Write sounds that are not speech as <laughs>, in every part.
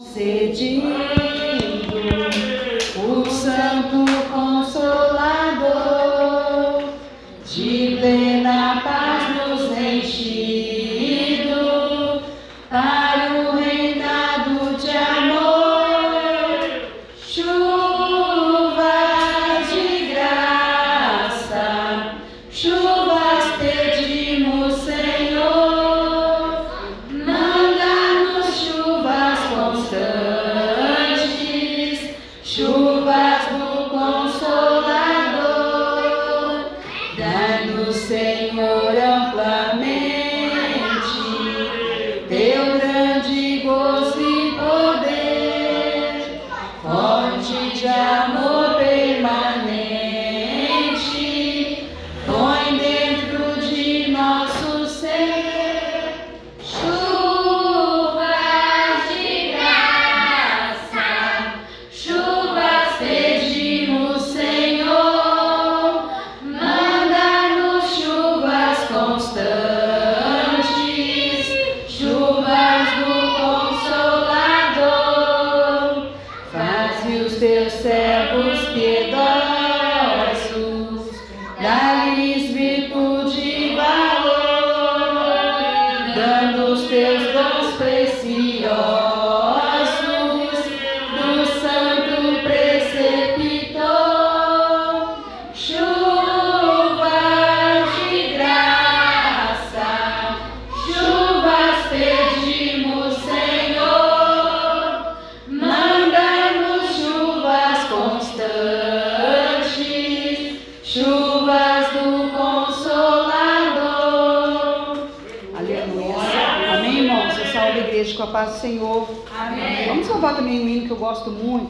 Cedido, o Santo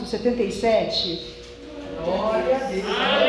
77. Glória a Deus.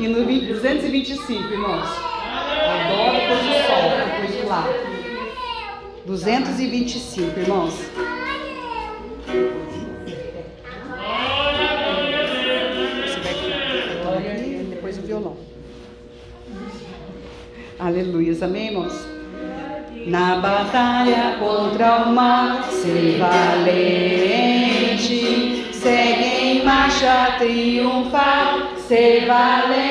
E no 225, irmãos. Adoro depois do sol, depois do lá. 225, irmãos. Depois o violão. Aleluia, amém, irmãos? Na batalha contra o mal, ser valente, segue em marcha triunfal, ser valente.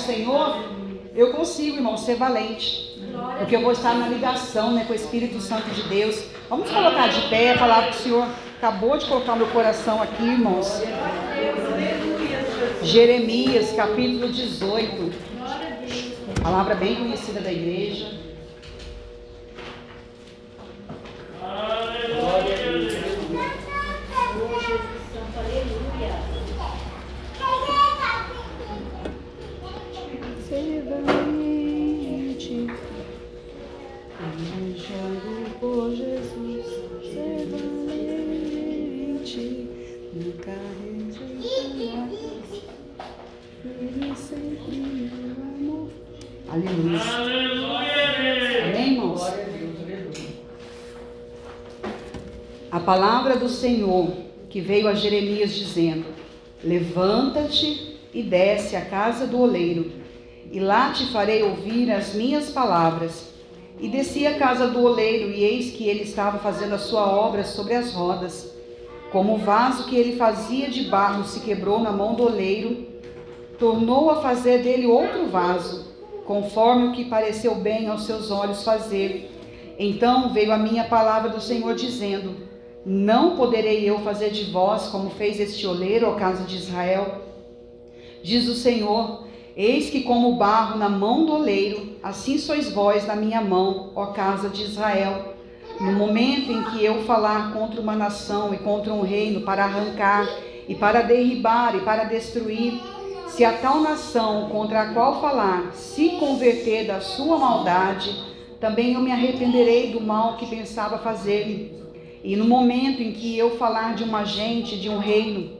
Senhor, eu consigo, irmão, ser valente. Porque eu vou estar na ligação né, com o Espírito Santo de Deus. Vamos colocar de pé a palavra que o Senhor acabou de colocar no meu coração aqui, irmãos. Jeremias, capítulo 18. Palavra bem conhecida da igreja. Manchado por Jesus. Ser valente, nunca rejeitará. Ele sempre meu amor. Aleluia. Amém, irmãos? Aleluia. A palavra do Senhor que veio a Jeremias dizendo: Levanta-te e desce à casa do oleiro, e lá te farei ouvir as minhas palavras. E desci à casa do oleiro, e eis que ele estava fazendo a sua obra sobre as rodas. Como o vaso que ele fazia de barro se quebrou na mão do oleiro, tornou a fazer dele outro vaso, conforme o que pareceu bem aos seus olhos fazer. Então veio a minha palavra do Senhor dizendo: Não poderei eu fazer de vós como fez este oleiro, ó casa de Israel? Diz o Senhor: Eis que, como barro na mão do oleiro, assim sois vós na minha mão, ó casa de Israel. No momento em que eu falar contra uma nação e contra um reino para arrancar e para derribar e para destruir, se a tal nação contra a qual falar se converter da sua maldade, também eu me arrependerei do mal que pensava fazer-lhe. E no momento em que eu falar de uma gente, de um reino,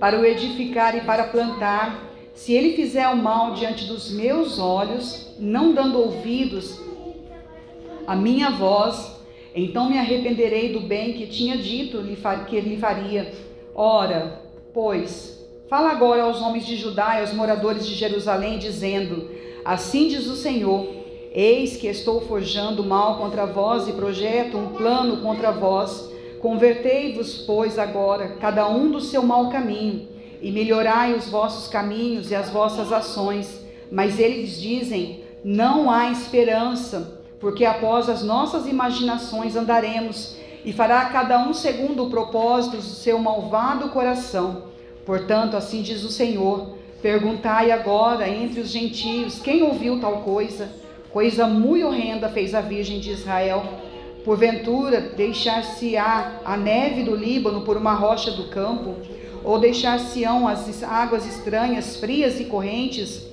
para o edificar e para plantar, se ele fizer o mal diante dos meus olhos, não dando ouvidos à minha voz, então me arrependerei do bem que tinha dito que lhe faria. Ora, pois, fala agora aos homens de Judá e aos moradores de Jerusalém, dizendo: Assim diz o Senhor: Eis que estou forjando mal contra vós e projeto um plano contra vós. Convertei-vos, pois, agora, cada um do seu mau caminho, e melhorai os vossos caminhos e as vossas ações. Mas eles dizem: Não há esperança, porque após as nossas imaginações andaremos, e fará cada um segundo o propósito do seu malvado coração. Portanto, assim diz o Senhor: Perguntai agora entre os gentios: quem ouviu tal coisa? Coisa muito horrenda fez a Virgem de Israel. Porventura, deixar-se-á a neve do Líbano por uma rocha do campo? Ou deixar-se-ão as águas estranhas, frias e correntes?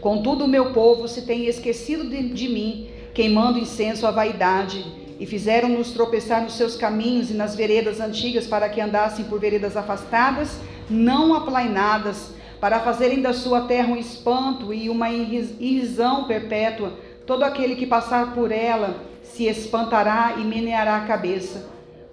Contudo, o meu povo se tem esquecido de, de mim, queimando incenso à vaidade, e fizeram-nos tropeçar nos seus caminhos e nas veredas antigas, para que andassem por veredas afastadas, não aplainadas, para fazerem da sua terra um espanto e uma irris- irrisão perpétua. Todo aquele que passar por ela se espantará e meneará a cabeça.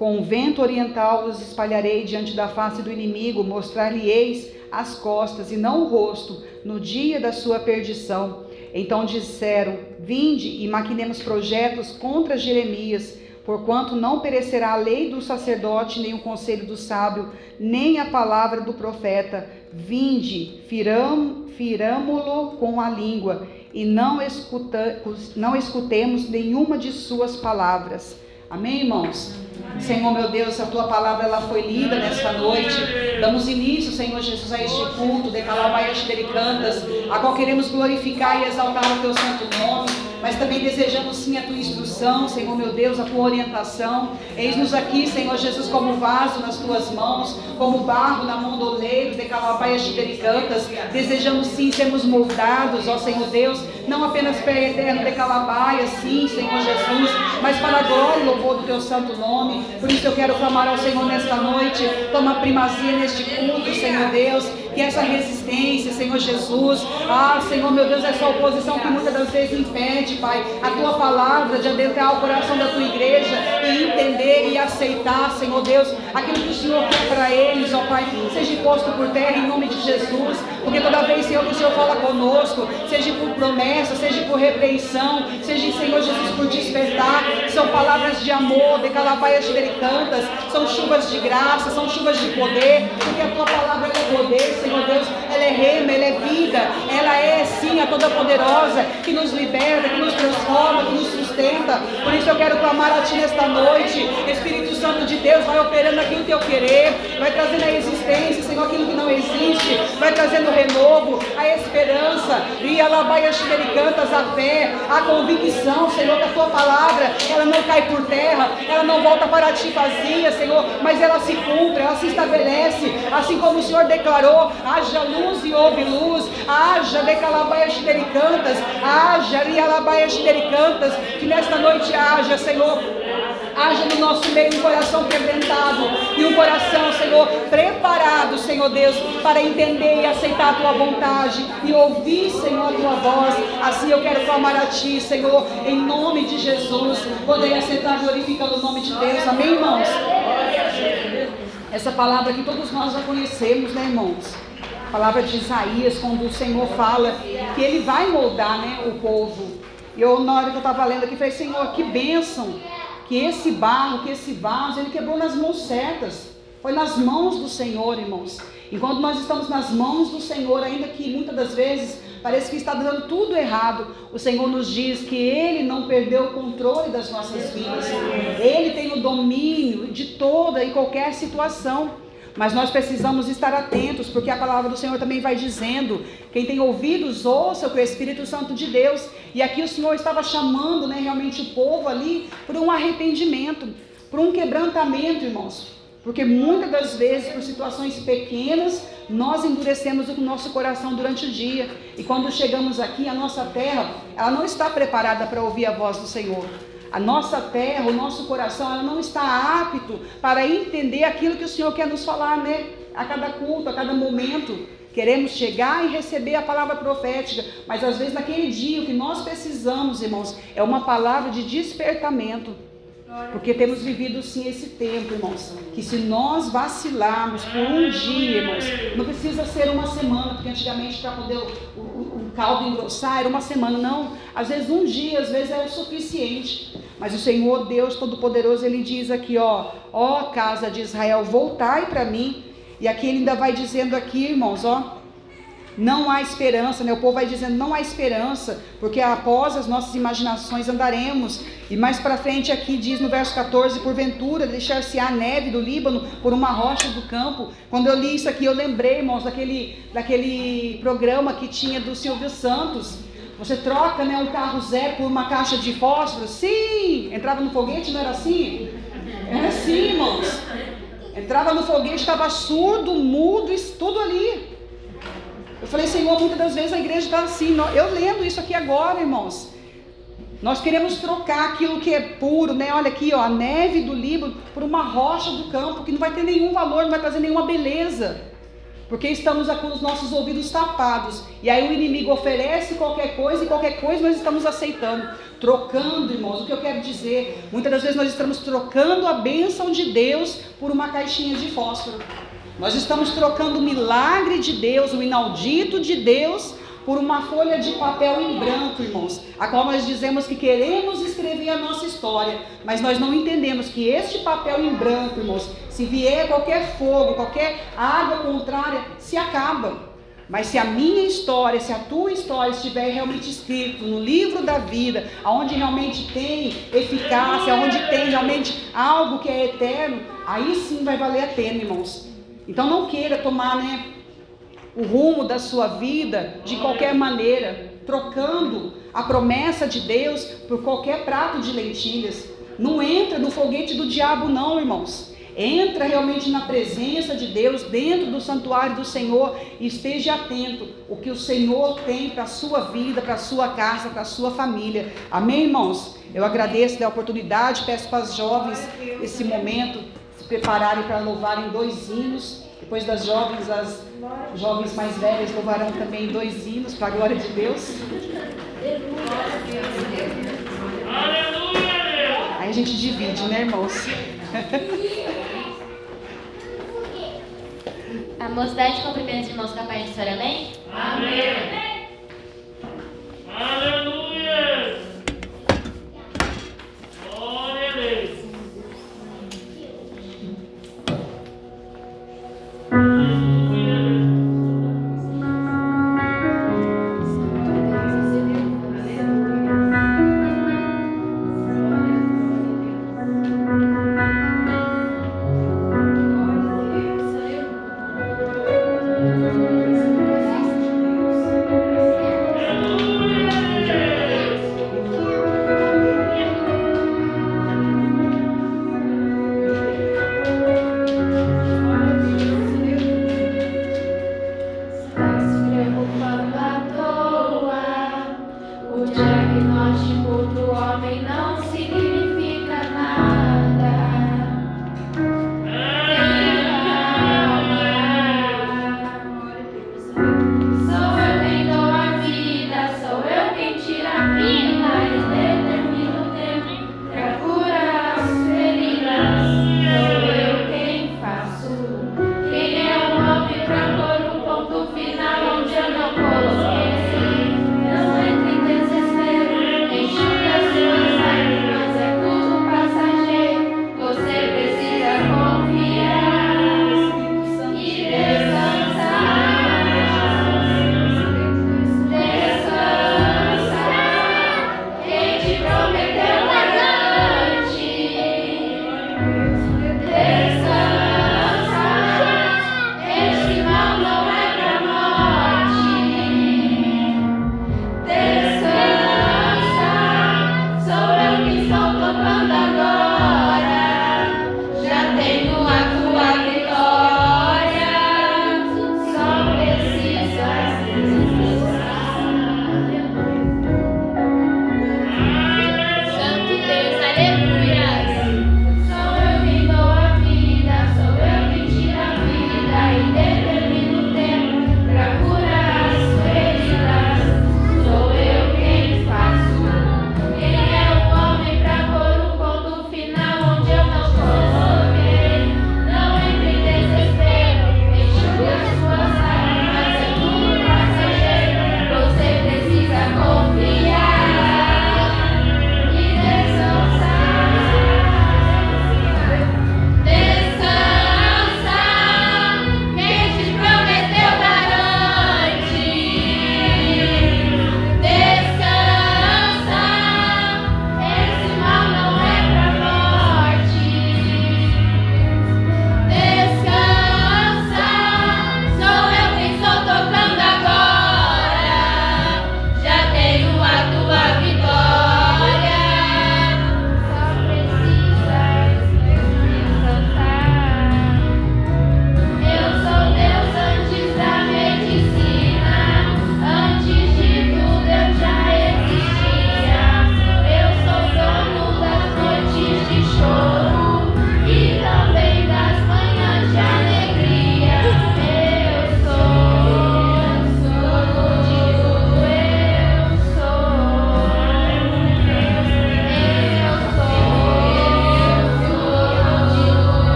Com o vento oriental os espalharei diante da face do inimigo, mostrar-lhe-eis as costas e não o rosto, no dia da sua perdição. Então disseram: Vinde e maquinemos projetos contra Jeremias, porquanto não perecerá a lei do sacerdote, nem o conselho do sábio, nem a palavra do profeta. Vinde, firam, firamo-lo com a língua, e não, escuta, não escutemos nenhuma de suas palavras. Amém, irmãos? Senhor meu Deus, a tua palavra ela foi lida nesta noite. Damos início, Senhor Jesus, a este culto, de Calabaias Cantas, a qual queremos glorificar e exaltar o teu santo nome, mas também desejamos sim a tua instrução, Senhor meu Deus, a tua orientação. Eis-nos aqui, Senhor Jesus, como vaso nas tuas mãos, como barro na mão do oleiro, de Calabaias Cantas. Desejamos sim sermos moldados, ó Senhor Deus, não apenas para eterno de Calabaias, sim, Senhor Jesus, mas para a glória e louvor do teu santo nome. Por isso eu quero clamar ao Senhor nesta noite, toma primazia neste culto, Senhor Deus, que essa resistência, Senhor Jesus, ah, Senhor meu Deus, essa oposição que muitas das vezes impede, Pai, a tua palavra de adentrar o coração da tua igreja e entender e aceitar, Senhor Deus, aquilo que o Senhor quer para eles, ó Pai, seja posto por terra em nome de Jesus, porque toda vez, Senhor, que o Senhor fala conosco, seja por promessa, seja por repreensão, seja, Senhor Jesus, por despertar, são palavras de amor, de calabaias cantas, são chuvas de graça, são chuvas de poder, porque a tua palavra é poder, Senhor Deus, ela é rema, ela é vida, ela é sim a toda poderosa, que nos liberta, que nos transforma, que nos sustenta. Por isso eu quero clamar a Ti nesta noite. Espírito Santo de Deus, vai operando aqui o Teu querer, vai trazendo a existência, Senhor, aquilo que não existe, vai trazendo o renovo, a esperança, e alabaias cantas a fé, a convicção, Senhor, que a Tua palavra, ela não cai por terra, ela não volta para Ti vazia, Senhor, mas ela se cumpre, ela se estabelece, assim como o Senhor declarou, haja luz e houve luz, haja decalabaias cantas, haja rialabaias cantas, que nesta noite haja, Senhor, haja no nosso meio um coração quebrantado e um coração, Senhor, preparado, Senhor Deus, para entender e aceitar a tua vontade e ouvir, Senhor, a tua voz. Assim eu quero clamar a ti, Senhor, em nome de Jesus. Poder aceitar glorificando o nome de Deus. Amém, irmãos? Essa palavra que todos nós já conhecemos, né, irmãos? A palavra de Isaías, quando o Senhor fala que ele vai moldar, né, o povo. Eu, na hora que eu estava lendo aqui, falei, Senhor, que bênção que esse barro, que esse vaso, ele quebrou nas mãos certas. Foi nas mãos do Senhor, irmãos. Enquanto nós estamos nas mãos do Senhor, ainda que muitas das vezes parece que está dando tudo errado, o Senhor nos diz que Ele não perdeu o controle das nossas vidas. Ele tem o domínio de toda e qualquer situação. Mas nós precisamos estar atentos, porque a palavra do Senhor também vai dizendo: quem tem ouvidos, ouça o o Espírito Santo de Deus. E aqui o Senhor estava chamando né, realmente o povo ali por um arrependimento, por um quebrantamento, irmãos. Porque muitas das vezes, por situações pequenas, nós endurecemos o nosso coração durante o dia. E quando chegamos aqui, a nossa terra, ela não está preparada para ouvir a voz do Senhor. A nossa terra, o nosso coração, ela não está apto para entender aquilo que o Senhor quer nos falar, né? A cada culto, a cada momento. Queremos chegar e receber a palavra profética, mas às vezes naquele dia o que nós precisamos, irmãos, é uma palavra de despertamento. Porque temos vivido sim esse tempo, irmãos. Que se nós vacilarmos por um dia, irmãos, não precisa ser uma semana, porque antigamente para poder o, o, o, caldo engrossar era uma semana, não. Às vezes um dia, às vezes é o suficiente. Mas o Senhor Deus Todo-Poderoso, ele diz aqui, ó, ó casa de Israel, voltai para mim. E aqui ele ainda vai dizendo aqui, irmãos, ó, não há esperança, né? O povo vai dizendo não há esperança, porque após as nossas imaginações andaremos. E mais para frente aqui diz no verso 14, porventura deixar-se-á neve do Líbano por uma rocha do campo. Quando eu li isso aqui, eu lembrei, irmãos, daquele, daquele programa que tinha do Silvio Santos. Você troca né, um carro zero por uma caixa de fósforo? Sim! Entrava no foguete, não era assim? Era assim, irmãos. Entrava no foguete, estava surdo, mudo, tudo ali. Eu falei, Senhor, muitas das vezes a igreja está assim. Eu lendo isso aqui agora, irmãos. Nós queremos trocar aquilo que é puro, né? Olha aqui, ó, a neve do Líbano por uma rocha do campo que não vai ter nenhum valor, não vai trazer nenhuma beleza. Porque estamos com os nossos ouvidos tapados. E aí o inimigo oferece qualquer coisa e qualquer coisa nós estamos aceitando. Trocando, irmãos, o que eu quero dizer? Muitas das vezes nós estamos trocando a bênção de Deus por uma caixinha de fósforo. Nós estamos trocando o milagre de Deus, o inaudito de Deus, por uma folha de papel em branco, irmãos, a qual nós dizemos que queremos escrever a nossa história, mas nós não entendemos que este papel em branco, irmãos, se vier qualquer fogo, qualquer água contrária, se acaba. Mas se a minha história, se a tua história estiver realmente escrito no livro da vida, aonde realmente tem eficácia, aonde tem realmente algo que é eterno, aí sim vai valer a pena, irmãos. Então não queira tomar né, o rumo da sua vida de qualquer maneira, trocando a promessa de Deus por qualquer prato de lentilhas. Não entra no foguete do diabo, não, irmãos. Entra realmente na presença de Deus, dentro do santuário do Senhor, e esteja atento o que o Senhor tem para a sua vida, para a sua casa, para a sua família. Amém, irmãos? Eu agradeço a oportunidade, peço para os jovens esse momento prepararem para louvarem dois hinos. Depois das jovens, as jovens mais velhas louvarão também dois hinos para a glória de Deus. Aí a gente divide, né, irmãos? A mocidade cumprimenta os irmãos com a paz do Senhor, amém? Amém. Aleluia. Glória a Deus.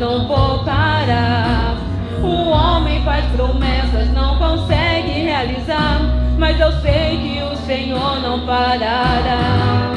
não voltará. O homem faz promessas, não consegue realizar, mas eu sei que o Senhor não parará.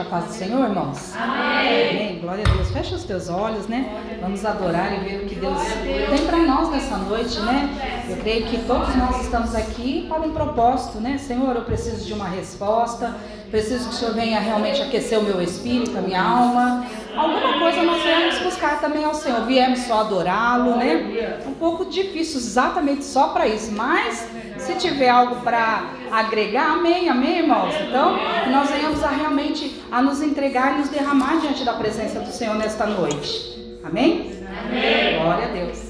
a paz do Senhor, irmãos? Amém. Amém. Glória a Deus. Fecha os teus olhos, né? Vamos adorar e ver o que Deus tem para nós nessa noite, né? Eu creio que todos nós estamos aqui para um propósito, né? Senhor, eu preciso de uma resposta. Preciso que o Senhor venha realmente aquecer o meu espírito, a minha alma. Alguma coisa nós viemos buscar também ao Senhor. Viemos só adorá-lo, né? Um pouco difícil exatamente só para isso, mas tiver algo para agregar, amém, amém, irmãos? Então, nós venhamos a realmente a nos entregar e nos derramar diante da presença do Senhor nesta noite. Amém? Amém. Glória a Deus.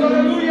Glória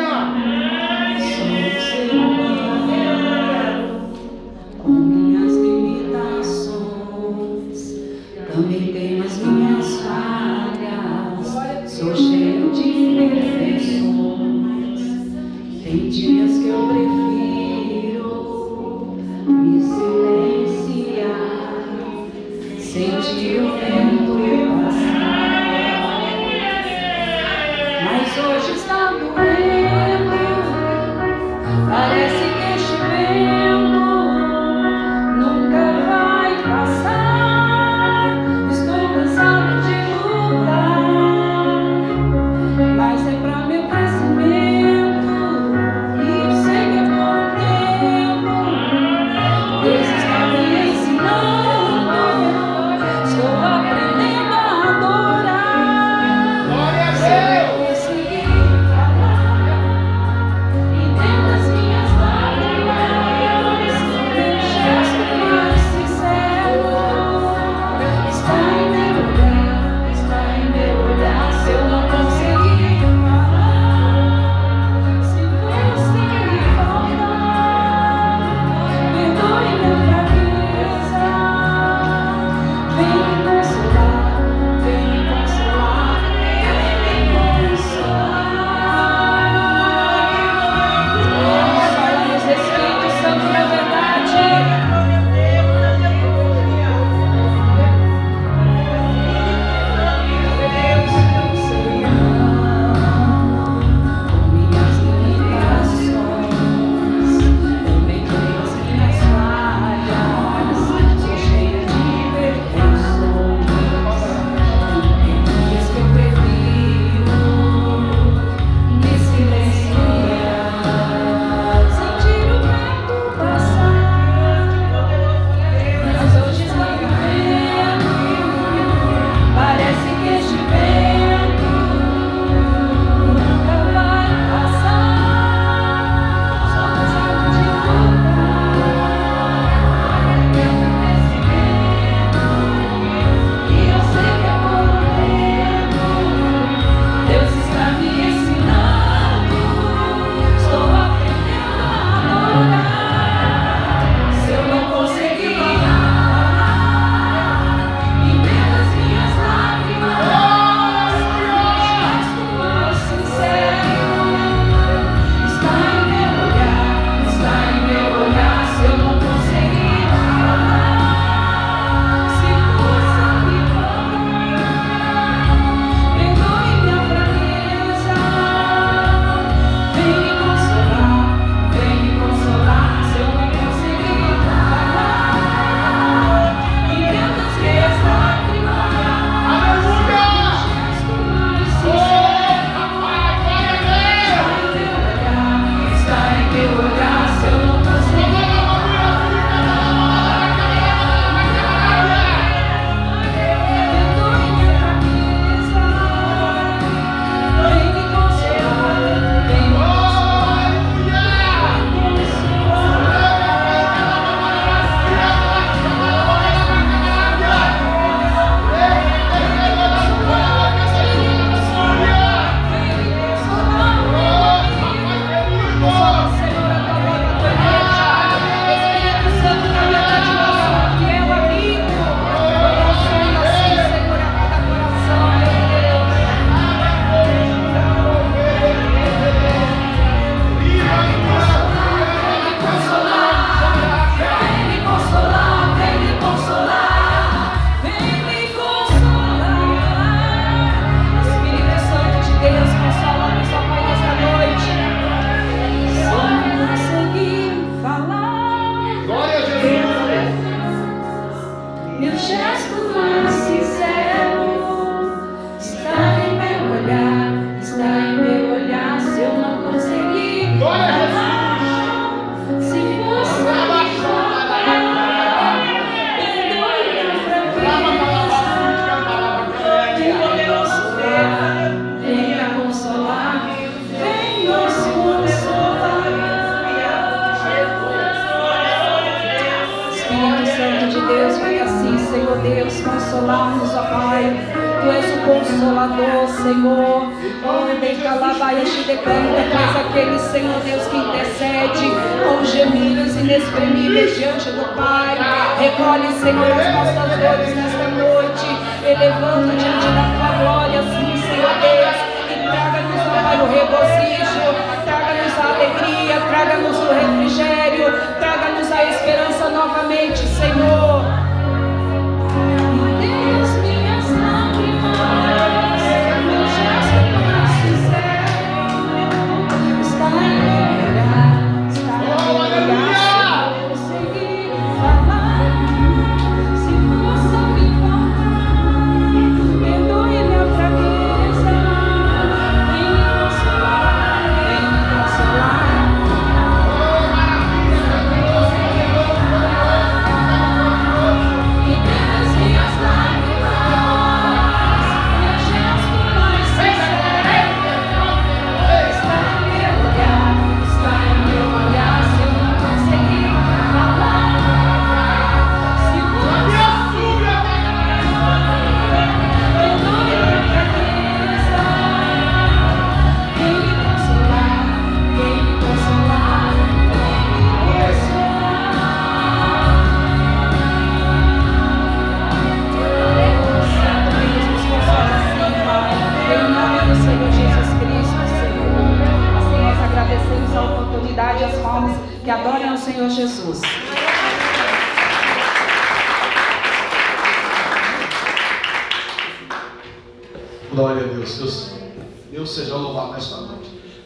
regozijo, traga-nos a alegria, traga-nos o refrigério, traga-nos a esperança novamente, Senhor.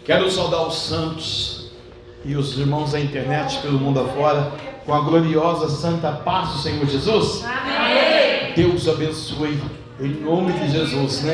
Quero saudar os santos e os irmãos da internet pelo mundo afora com a gloriosa santa paz do Senhor Jesus. Deus abençoe em nome de Jesus, né?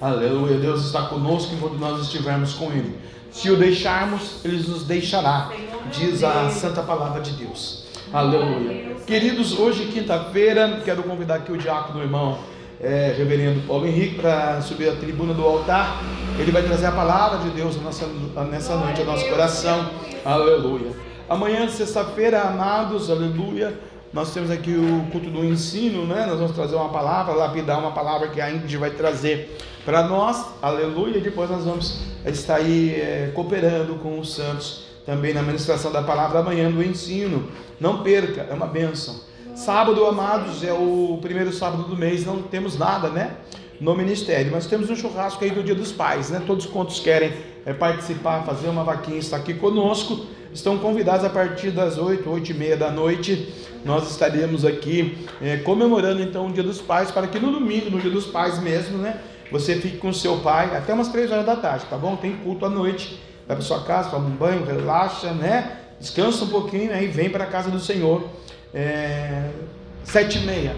Aleluia. Deus está conosco enquanto nós estivermos com Ele. Se o deixarmos, Ele nos deixará, diz a santa palavra de Deus. Aleluia. Queridos, hoje, quinta-feira, quero convidar aqui o diácono, irmão é, reverendo Paulo Henrique, para subir a tribuna do altar. Ele vai trazer a palavra de Deus nessa, nessa noite ao nosso coração. Aleluia. Amanhã, sexta-feira, amados, aleluia. Nós temos aqui o culto do ensino, né? Nós vamos trazer uma palavra, lapidar uma palavra que a Ingrid vai trazer para nós, aleluia. E depois nós vamos estar aí é, cooperando com os santos também na ministração da palavra amanhã do ensino. Não perca, é uma bênção. Sábado, amados, é o primeiro sábado do mês, não temos nada, né? No ministério, mas temos um churrasco aí do Dia dos Pais, né? Todos quantos querem é, participar, fazer uma vaquinha, está aqui conosco, estão convidados a partir das 8, 8 e meia da noite. Nós estaremos aqui é, comemorando então o Dia dos Pais, para que no domingo, no Dia dos Pais mesmo, né? Você fique com seu pai até umas 3 horas da tarde, tá bom? Tem culto à noite, vai para sua casa, toma um banho, relaxa, né? Descansa um pouquinho, aí vem para a casa do Senhor é, sete e meia,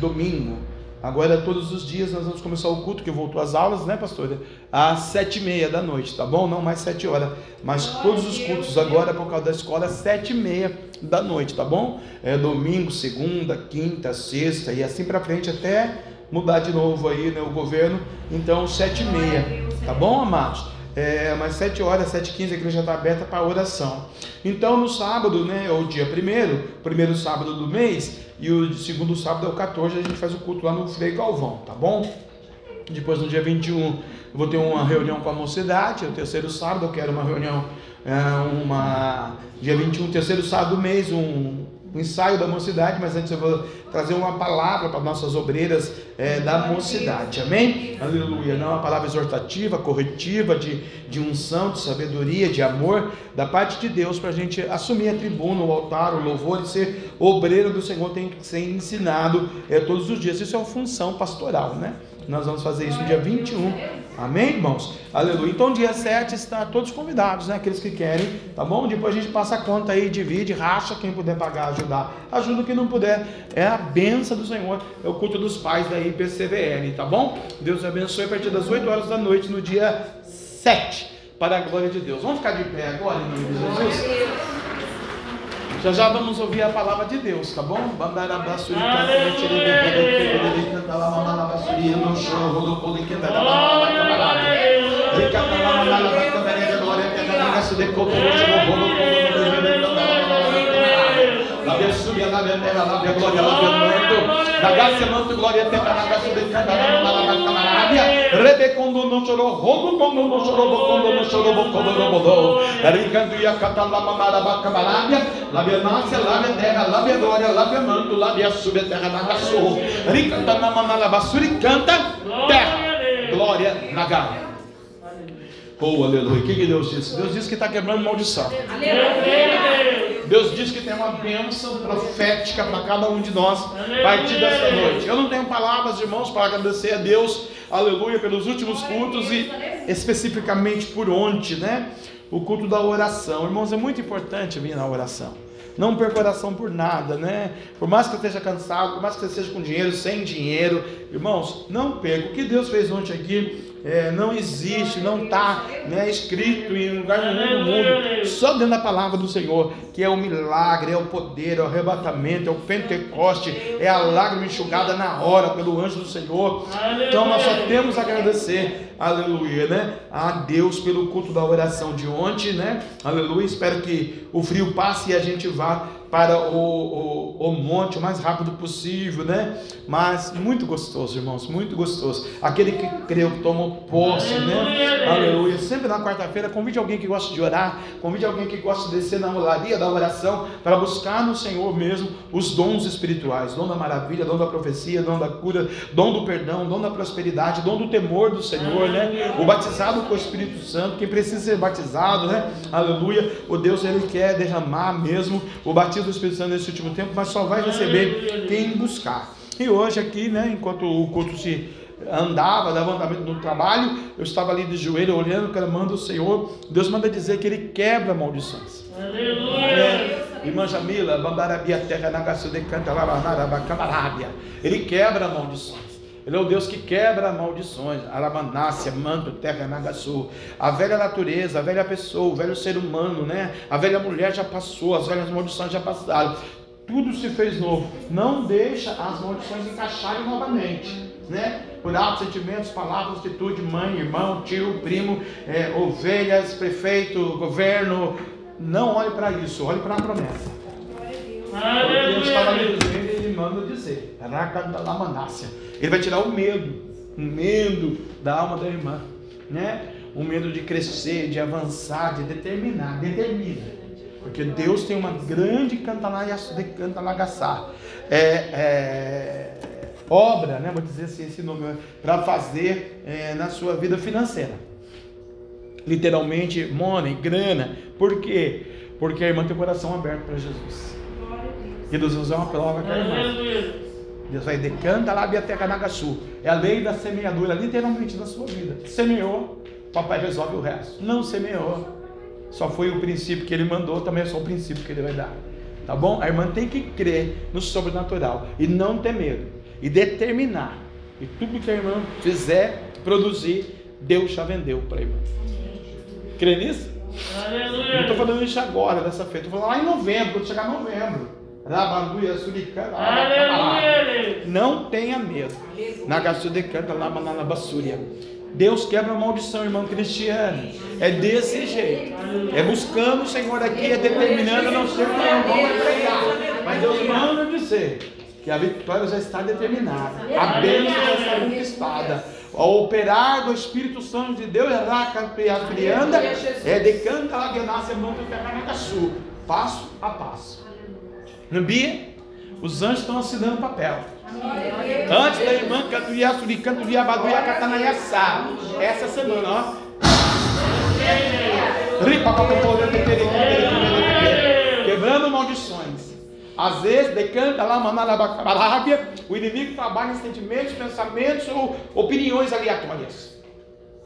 domingo. Agora todos os dias nós vamos começar o culto, que voltou às aulas, né, pastora? Às sete e meia da noite, tá bom? Não mais sete horas, mas todos os cultos agora por causa da escola, sete e meia da noite, tá bom? É domingo, segunda, quinta, sexta e assim para frente até mudar de novo aí, né, o governo. Então sete e meia, tá bom, amados? É, mas 7 horas, 7 h 15 a igreja está aberta para oração. Então no sábado, né, é o dia primeiro, primeiro sábado do mês, e o segundo sábado é o 14, a gente faz o culto lá no Frei Galvão, tá bom? Depois no dia 21 eu vou ter uma reunião com a mocidade, o terceiro sábado eu quero uma reunião, é, uma dia 21, terceiro sábado do mês, um, um ensaio da mocidade, mas antes eu vou trazer uma palavra para nossas obreiras é, da mocidade, amém? Aleluia, não uma palavra exortativa, corretiva, de, de unção, de sabedoria, de amor, da parte de Deus, para a gente assumir a tribuna, o altar, o louvor e ser obreiro do Senhor, tem que ser ensinado é, todos os dias, isso é uma função pastoral, né? Nós vamos fazer isso no dia 21 Amém, irmãos? Aleluia. Então, dia 7 está todos convidados, né? Aqueles que querem, tá bom? Depois a gente passa a conta aí, divide, racha. Quem puder pagar, ajudar, ajuda. Quem não puder, é a benção do Senhor. É o culto dos pais da IPCVL, tá bom? Deus abençoe a partir das 8 horas da noite, no dia 7, para a glória de Deus. Vamos ficar de pé agora, em nome de Jesus? Já já vamos ouvir a palavra de Deus, tá bom? Subia, lábia terra, lábia glória, lábia manto. Da graça manto, glória eterna, na graça de cantará, na lábia camarábia. Rebecondo não chorou, rodo quando não chorou, chorou, bocondo não bodou. Ricando e a catalá, mamaraba, camarábia. Lábia nácia, lábia terra, lábia glória, lábia manto, lábia subia, terra, na graça. Na manalaba, suricanta, terra, glória, na. Oh, aleluia. O que, que Deus disse? Deus disse que está quebrando maldição. Deus diz que tem uma bênção profética para cada um de nós a partir desta noite. Eu não tenho palavras, irmãos, para agradecer a Deus, aleluia, pelos últimos cultos e especificamente por ontem, né? O culto da oração. Irmãos, é muito importante vir na oração. Não perca oração por nada, né? Por mais que você esteja cansado, por mais que você esteja com dinheiro, sem dinheiro, irmãos, não perca. O que Deus fez ontem aqui é, não existe, não está né, escrito em lugar nenhum do mundo, só dentro da palavra do Senhor, que é o milagre, é o poder, é o arrebatamento, é o Pentecoste, é a lágrima enxugada na hora pelo anjo do Senhor. Então nós só temos a agradecer, aleluia, né? A Deus pelo culto da oração de ontem, né? Aleluia. Espero que o frio passe e a gente vá para o, o, o, monte o mais rápido possível, né? Mas muito gostoso, irmãos, muito gostoso. Aquele que creu, que tomou posse, né? Aleluia. Sempre na quarta-feira, convide alguém que gosta de orar, convide alguém que gosta de descer na olaria da oração, para buscar no Senhor mesmo os dons espirituais: dom da maravilha, dom da profecia, dom da cura, dom do perdão, dom da prosperidade, dom do temor do Senhor, né? O batizado com o Espírito Santo, quem precisa ser batizado, né? Aleluia. O Deus, ele quer derramar mesmo o batismo batismo do Espírito Santo nesse último tempo, mas só vai receber quem buscar. E hoje aqui, né, enquanto o culto se andava, levantamento no trabalho, eu estava ali de joelho olhando, clamando o Senhor. Deus manda dizer que Ele quebra maldições. Aleluia! É, irmã Jamila, Bambarabia Terra Nagasu de Cantalabanarabacamarabia. Ele quebra maldições. Ele é o Deus que quebra maldições. Arabanácia, manto, terra, nagaçu. A velha natureza, a velha pessoa, o velho ser humano, né? A velha mulher já passou, as velhas maldições já passaram. Tudo se fez novo. Não deixa as maldições encaixarem novamente. Né? Por atos, sentimentos, palavras, atitude, mãe, irmão, tio, primo, é, ovelhas, prefeito, governo. Não olhe para isso, olhe para a promessa. Deus dizendo, ele manda dizer. Ele vai tirar o medo, o medo da alma da irmã, né? O medo de crescer, de avançar, de determinar, determina. Porque Deus tem uma grande cantalagaçá. É, é, obra, né? Vou dizer assim esse nome, para fazer é, na sua vida financeira. Literalmente, money, grana. Por quê? Porque a irmã tem o coração aberto para Jesus. E Deus vai usar uma palavra para a irmã. Deus vai decanta lá a terra nagaçu. É a lei da semeadura, literalmente na sua vida. Semeou, papai resolve o resto. Não semeou, só foi o princípio que ele mandou, também é só o princípio que ele vai dar. Tá bom? A irmã tem que crer no sobrenatural e não ter medo e determinar. E tudo que a irmã fizer, produzir, Deus já vendeu para a irmã. Crê nisso? Não estou falando isso agora, dessa feita. Estou falando lá em novembro, quando chegar novembro. Não tenha medo. Nagasudecanta Lamanalabassúria. Deus quebra a maldição, irmão cristiano. É desse jeito. É buscando o Senhor aqui, é determinando, não sei como vamos pregar. Mas Deus manda dizer que a vitória já está determinada. A bênção já está conquistada. O operar do Espírito Santo de Deus é decanta lá que nasce muito sul, passo a passo. No Bia, os anjos estão assinando papel. Antes da irmã Canturia Suri, Canturia Baduia Catanaiaçá. Essa semana, ó. Quebrando maldições. Às vezes, decanta lá, manalabacarábia, o inimigo trabalha em sentimentos, pensamentos ou opiniões aleatórias.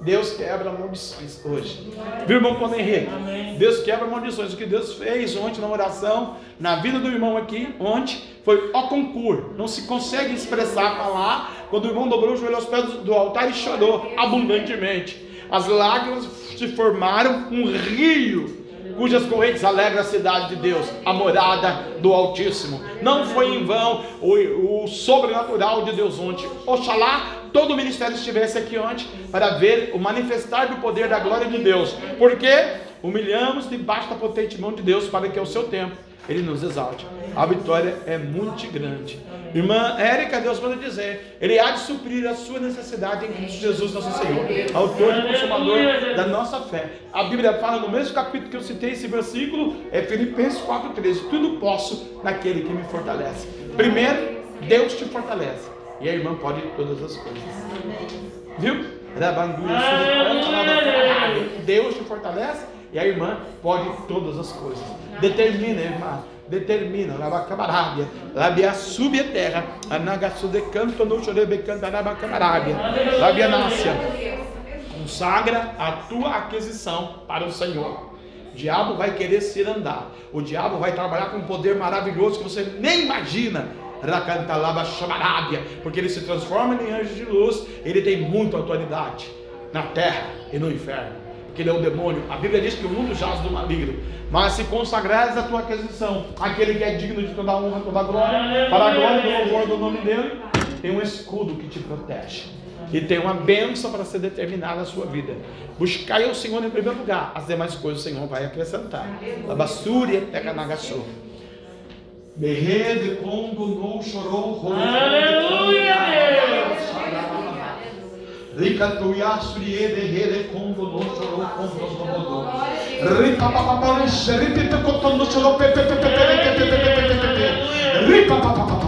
Deus quebra maldições hoje. Viu, irmão Paulo Henrique? Amém. Deus quebra maldições. O que Deus fez ontem na oração, na vida do irmão aqui, ontem, foi ó concurso. Não se consegue expressar, falar, quando o irmão dobrou o joelho aos pés do altar e chorou abundantemente. As lágrimas se formaram um rio cujas correntes alegram a cidade de Deus, a morada do Altíssimo. Não foi em vão o, o sobrenatural de Deus ontem. Oxalá todo o ministério estivesse aqui ontem para ver o manifestar do poder da glória de Deus. Porque humilhamos debaixo da potente mão de Deus para que ao seu tempo ele nos exalte. A vitória é muito grande. Irmã Érica, Deus manda dizer, Ele há de suprir a sua necessidade em Cristo Jesus, nosso Senhor, autor e consumador da nossa fé. A Bíblia fala no mesmo capítulo que eu citei esse versículo, é Filipenses 4,13. Tudo posso naquele que me fortalece. Primeiro, Deus te fortalece. E a irmã pode todas as coisas. Viu? Deus te fortalece e a irmã pode todas as coisas. Determina, irmã. Determina. Labacabarábia. Labia sube a terra. Anagasu de canto no chorebecanta labacabarábia. Labia nácia. Consagra a tua aquisição para o Senhor. O diabo vai querer se andar. O diabo vai trabalhar com um poder maravilhoso que você nem imagina. Porque ele se transforma em anjo de luz. Ele tem muita autoridade na terra e no inferno. Porque ele é o demônio. A Bíblia diz que o mundo jaz do maligno. Mas se consagrares a tua aquisição, aquele que é digno de toda honra, toda glória, para a glória e do louvor do nome dele, tem um escudo que te protege. E tem uma bênção para ser determinada na sua vida. Buscai o Senhor em primeiro lugar, as demais coisas o Senhor vai acrescentar. Labassúria, teca nagaçou. Berre de Congo não chorou. Aleluia, Deus. Rica tuia surie de rede Congo não chorou, Congo não rodou. Ripa papapá, ripa cotão não chorou, pe pe pe pe pe pe pe pe pe pe pe pe. Ripa papapá.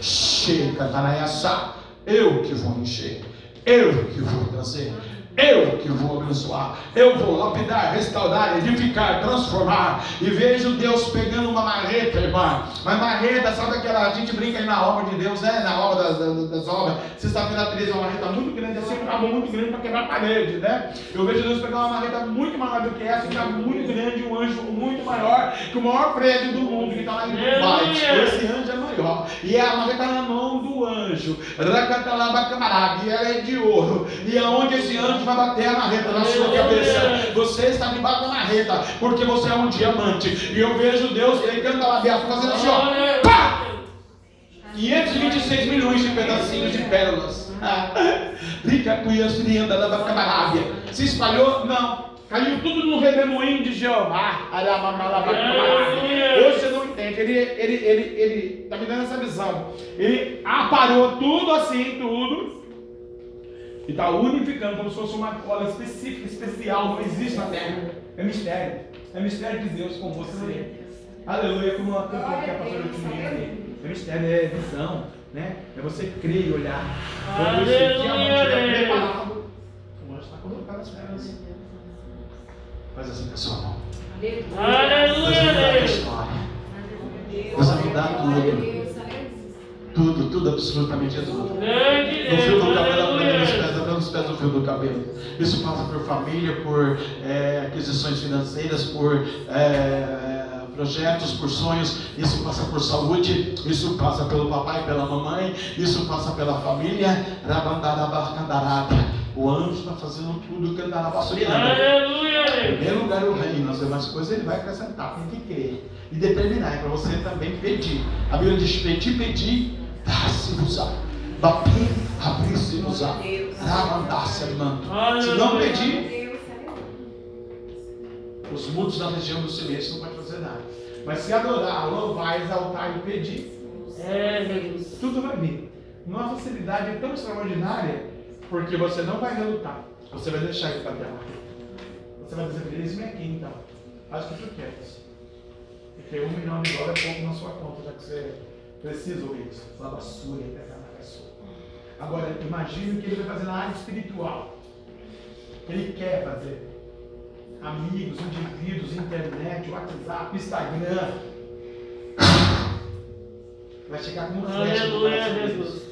Chega, Tanayassa. Eu que vou encher. Eu que vou trazer. Eu que vou abençoar, eu vou lapidar, restaurar, edificar, transformar. E vejo Deus pegando uma marreta, irmã. Mas marreta, sabe aquela. A gente brinca aí na obra de Deus, né? Na obra das, das, das obras. Sexta-feira 13 é uma marreta muito grande, assim, um cabo muito grande para quebrar a parede, né? Eu vejo Deus pegar uma marreta muito maior do que essa, um cabo muito grande, um anjo muito maior, que o maior prédio do mundo que está lá em Dubai. Esse anjo é maior. E a marreta na mão do anjo. Racatalaba camarada. E ela é de ouro. E aonde esse anjo vai bater a marreta na sua cabeça. Você está debaixo da marreta, porque você é um diamante. E eu vejo Deus pegando a labiata fazendo assim, ó. Pá! 526 milhões de pedacinhos de pérolas. <laughs> Rica cuiasurianda da camarábia. Se espalhou? Não. Caiu tudo no redemoinho de Jeová. Hoje você não entende. Ele está ele, ele, ele tá me dando essa visão. Ele aparou tudo assim, tudo. E está unificando como se fosse uma cola específica, especial, não existe na terra. É mistério. É mistério de Deus com você. Aleluia, como uma cantora que a pastora Timina ali. É mistério, é visão, né? É você crer e olhar. Aleluia, Deus. preparado, o anjo está colocando as pernas. Faz assim com a sua mão. Deus Aleluia, Deus. história. Deus vai mudar tudo. Tudo, tudo, absolutamente tudo. No fio do cabelo, aprendendo os Aleluia. pés, aprendendo os pés do fio do cabelo. Isso passa por família, por é, aquisições financeiras, por é, projetos, por sonhos. Isso passa por saúde. Isso passa pelo papai, pela mamãe. Isso passa pela família. O anjo está fazendo tudo que andará vassourando. Aleluia, Em primeiro lugar, o reino, as demais coisas ele vai acrescentar. Tem que crer e determinar. É para você também pedir. A Bíblia diz: pedir, pedir, dá-se-vos-á. Bater, abrir-se-vos-á. Ramandar-se, irmão. Se não pedir, os mudos da região do silêncio não vai fazer nada. Mas se adorar, louvar, exaltar e pedir, É, tudo vai vir. Uma facilidade tão extraordinária, porque você não vai relutar. Você vai deixar isso para dela. Você vai dizer, eles aqui então. Faz o que tu queres. Porque um milhão de dólares é pouco na sua conta, já que você precisa ouvir isso. Lavassura e pecanagaçu. Agora, imagine o que ele vai fazer na área espiritual. Ele quer fazer. Amigos, indivíduos, internet, WhatsApp, Instagram. Vai chegar como flecha no Aleluia. Jesus.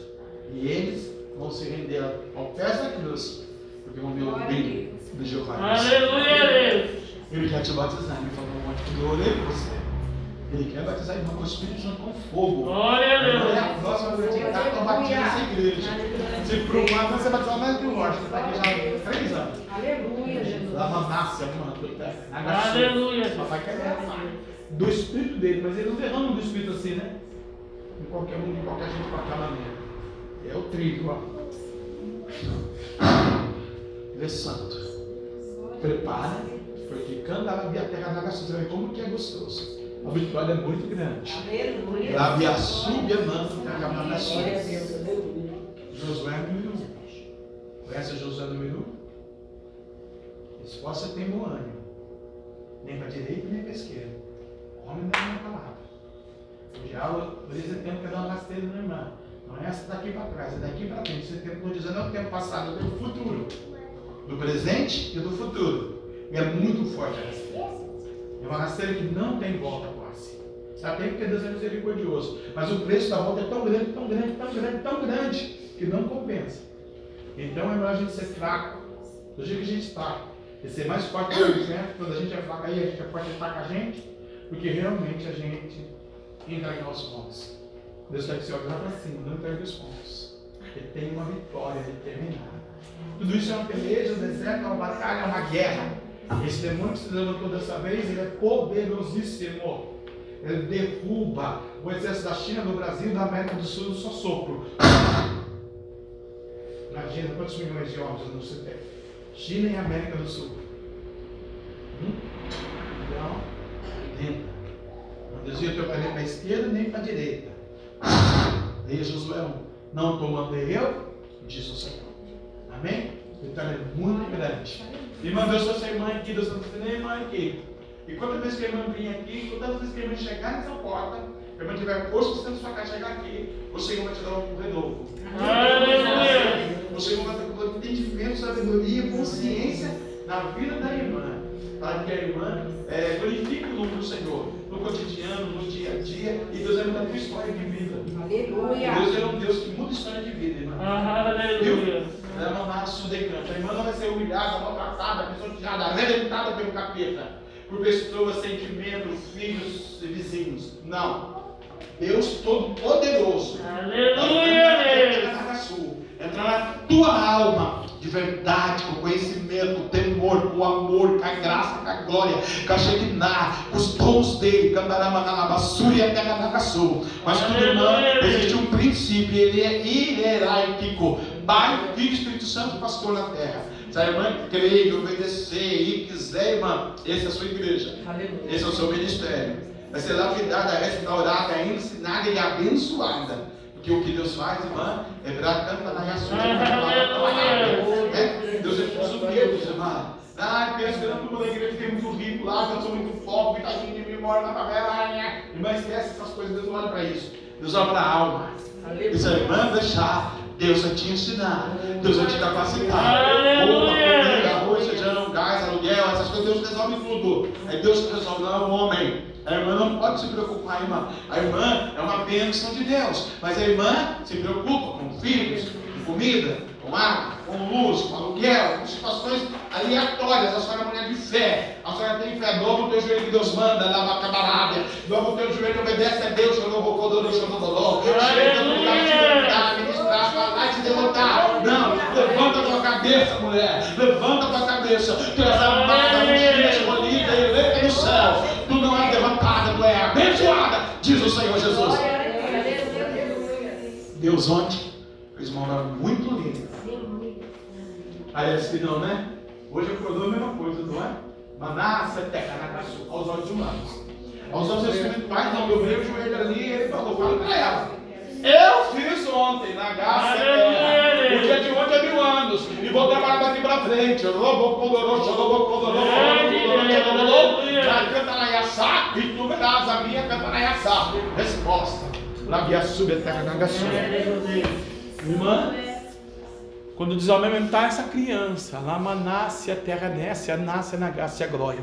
E eles vão se render ao pés da cruz Porque o meu bem do Jeová. Aleluia, Deus. Ele quer te batizar. Ele falou um monte de você. Ele quer batizar irmão com o Espírito Santo com fogo. Glória a Não é Deus. a próxima vez que está com batida nessa igreja. Se por um ano você batizar mais que o Rocha, você está aqui já há três anos. Aleluia, Jesus. Lava massa, mano. Aleluia. Papai quer derramar do Espírito dele, mas ele não derrama do Espírito assim, né? Em qualquer um, em qualquer gente, de qualquer maneira. É o trigo, ó. Ele é santo. Prepara, porque quando a terra da nação, você vai ver como que é gostoso. A vitória é muito grande. Lá a nação. Deus, aleluia. Josué número 1. Conhece Josué número 1? Esforça tem bom ânimo. Nem para a direita, nem para a esquerda. Homem da minha palavra. O Brisa tem que dar uma rasteira no irmão. Não é essa daqui para trás, é daqui para frente. Você tem, estou dizendo, é o tempo passado, é o tempo futuro. Do presente e do futuro. E é muito forte a rasteira. É uma rasteira que não tem volta quase. Sabe porque Deus é misericordioso. Mas o preço da volta é tão grande, tão grande, tão grande, tão grande, que não compensa. Então é melhor a gente ser fraco do jeito que a gente está. E ser mais forte do que né? Quando a gente é fraco aí, a gente é forte, ataca a gente, porque realmente a gente entregar os pontos. Deus quer que você olhe lá para cima, não entregue os pontos. Porque tem uma vitória determinada. Tudo isso é uma peleja, um deserto, uma batalha, uma guerra. Esse demônio que se levantou dessa vez, ele é poderosíssimo. Ele derruba o exército da China, do Brasil, da América do Sul, só sopro. Imagina quantos milhões de homens se tem. China e América do Sul. Hum? Então, lembra. Não desvia o teu caminho para a esquerda nem para a direita. Aí Josué 1. Não mandando eu, disse o Senhor. Amém? Então é muito grande. E mandou sua irmã aqui, Deus não precisa nem irmã aqui. E quantas vezes que a irmã vir aqui, quantas vezes que a irmã chegar nessa porta, a irmã tiver para da sua casa chegar aqui, o Senhor vai te dar um renovo. Aleluia. O Senhor vai dar um entendimento, sabedoria, consciência na vida da irmã. Para que a irmã é, glorifique o nome do Senhor no cotidiano, no dia a dia. E Deus vai mudar a tua história de vida. Aleluia. Deus é um Deus que muda a história de vida, irmã. Aleluia. Ela não nasce decante. A irmã não vai ser humilhada, maltratada, pisoteada, arrebentada pelo capeta. Por pessoas, sentimentos, filhos e vizinhos. Não. Deus Todo-Poderoso. Aleluia, Deus. Entra na tua alma de verdade, com conhecimento, com temor, com amor, com a graça, com a glória, com a Shekinah, com os dons dele, Candaramanabassuri e Ateganagaçu. Mas tudo, irmã, existe um princípio, ele é hierárquico. Pai, Filho e Espírito Santo, pastor na terra. Se a irmã crer, obedecer e quiser, irmã, essa é a sua igreja. Aleluia. Esse é o seu ministério. Vai ser lapidada, restaurada, ensinada e abençoada. Porque o que Deus faz, irmã, é virar canta na é? Deus é humildes, irmã. Ah, pensa que eu não estou na igreja, fiquei muito rico lá, que eu sou muito pobre, tadinho de mim, moro na favela. Né? Irmã, esquece essas coisas, Deus não olha para isso. Deus olha para a alma. Isso, irmã, deixar. Deus vai te ensinar. Deus vai te capacitar. Roupa, comida, arroz, feijão, gás, aluguel, essas coisas, Deus resolve tudo. É Deus que resolve, não é o homem. A irmã não pode se preocupar, irmã. A irmã é uma bênção de Deus. Mas a irmã se preocupa com filhos, com comida, com água, com luz, com aluguel, com situações aleatórias. A senhora é mulher de fé. A senhora tem fé. Dobra o teu joelho que Deus manda, lava a camarada. Dobra o teu joelho, obedece a Deus. Chorou, bocô, dorou, chorou, dolor. Chega no lugar de e te derrotar. Não, levanta tua cabeça, mulher. Levanta tua cabeça. Tu és amada, ungida, escolhida, eleita no céu. Tu não é derrotada, tu é abençoada, diz o Senhor Jesus. Deus ontem fez uma obra muito linda. Parece que não, né? Hoje acordou a mesma coisa, não é? Manasse, Tecanacaçu, aos olhos humanos. Aos olhos espirituais, não, dobrei o joelho ali e ele falou, fala para ela. Eu fiz ontem na graça Aleluia. O dia de ontem é mil anos. E vou trabalhar daqui para frente. Robocodorô, xorobocodorô, Aleluia. Canta na Yassá e tu verás a minha canta na Yassá. Resposta. Labia sub eterna nagaçu. Irmã, quando diz aumentar essa criança, lá nasce a terra nasce, a nasce na graça e a glória.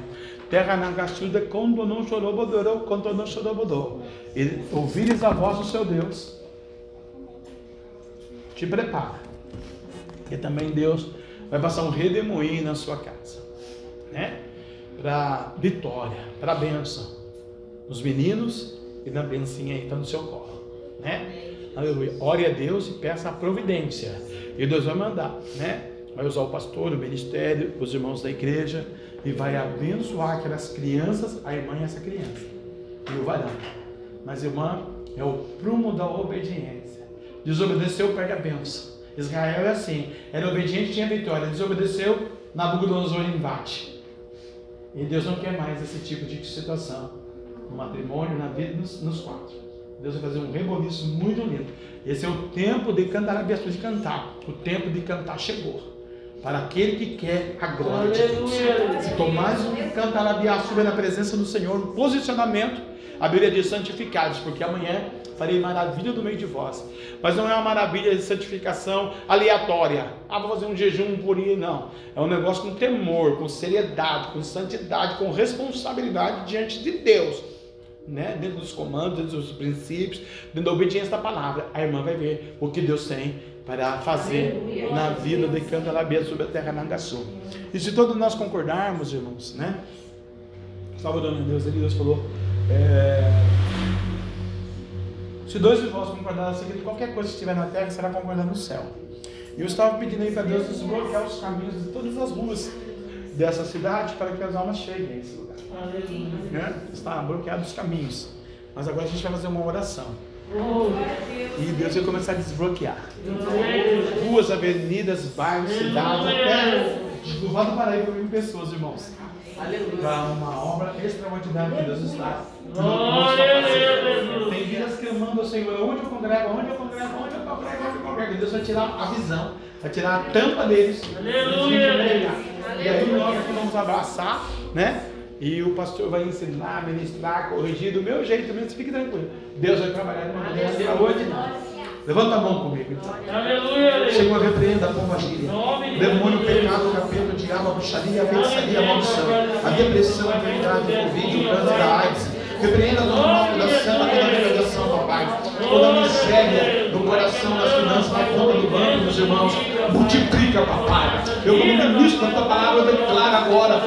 Terra nagaçuda, quando não chorobodorou, quando não chorobodou. E ouvires a voz do seu Deus, te prepara. Porque também Deus vai passar um redemoinho na sua casa, né? Para vitória, para bênção. Nos meninos e na bencinha aí está no seu colo, né? Aleluia. Ore a Deus e peça a providência. E Deus vai mandar, né? Vai usar o pastor, o ministério, os irmãos da igreja e vai abençoar aquelas crianças, a irmã e essa criança. E o varão. Mas irmã é o prumo da obediência. Desobedeceu, perde a bênção. Israel é assim. Era obediente, tinha vitória. Desobedeceu, Nabucodonosor invade. E Deus não quer mais esse tipo de situação. No matrimônio, na vida, nos, nos quatro. Deus vai fazer um reboliço muito lindo. Esse é o tempo de cantar a de cantar. O tempo de cantar chegou. Para aquele que quer a glória de Deus. Se tomares um cantarabiaçu na presença do Senhor, um posicionamento, a Bíblia diz santificados, porque amanhã farei maravilha do meio de vós. Mas não é uma maravilha de santificação aleatória. Ah, vou fazer um jejum por ir, não. É um negócio com temor, com seriedade, com santidade, com responsabilidade diante de Deus. Né? Dentro dos comandos, dentro dos princípios, dentro da obediência da palavra. A irmã vai ver o que Deus tem para fazer na vida de Cantalabia sobre a terra Nangaçu. E se todos nós concordarmos, irmãos, né? Orando a Deus ali, Deus falou. É, se dois de vós concordarem que qualquer coisa que estiver na terra será concordada no céu. E eu estava pedindo aí para Deus desbloquear os caminhos de todas as ruas dessa cidade para que as almas cheguem a esse lugar. Né? Está bloqueado os caminhos. Mas agora a gente vai fazer uma oração. E Deus vai começar a desbloquear. Ruas, avenidas, bairros, cidades, até do Vale do Paraíba mil pessoas, irmãos. Para uma obra extraordinária que Deus está. Tem vidas clamando ao Senhor, onde eu congrego, onde eu congrego, onde eu congrego, onde eu congrego. Deus vai tirar a visão, vai tirar a tampa deles. E aí nós aqui vamos abraçar, né? E o pastor vai ensinar, ministrar, corrigir do meu jeito mesmo, fique tranquilo. Deus vai trabalhar de uma maneira extraordinária. Levanta a mão comigo então. Aleluia. Chegou a repreenda a pomba gira. Demônio, pecado, capeta, diabo, a bruxaria, a feitiçaria, a maldição, a depressão, a enfermidade, o Covid, o câncer da AIDS. Repreenda todo mal da santa, toda degradação, papai. Toda miséria do coração, das finanças, na conta do banco, meus irmãos. Multiplica, papai. Eu, como ministro da tua palavra, eu declaro agora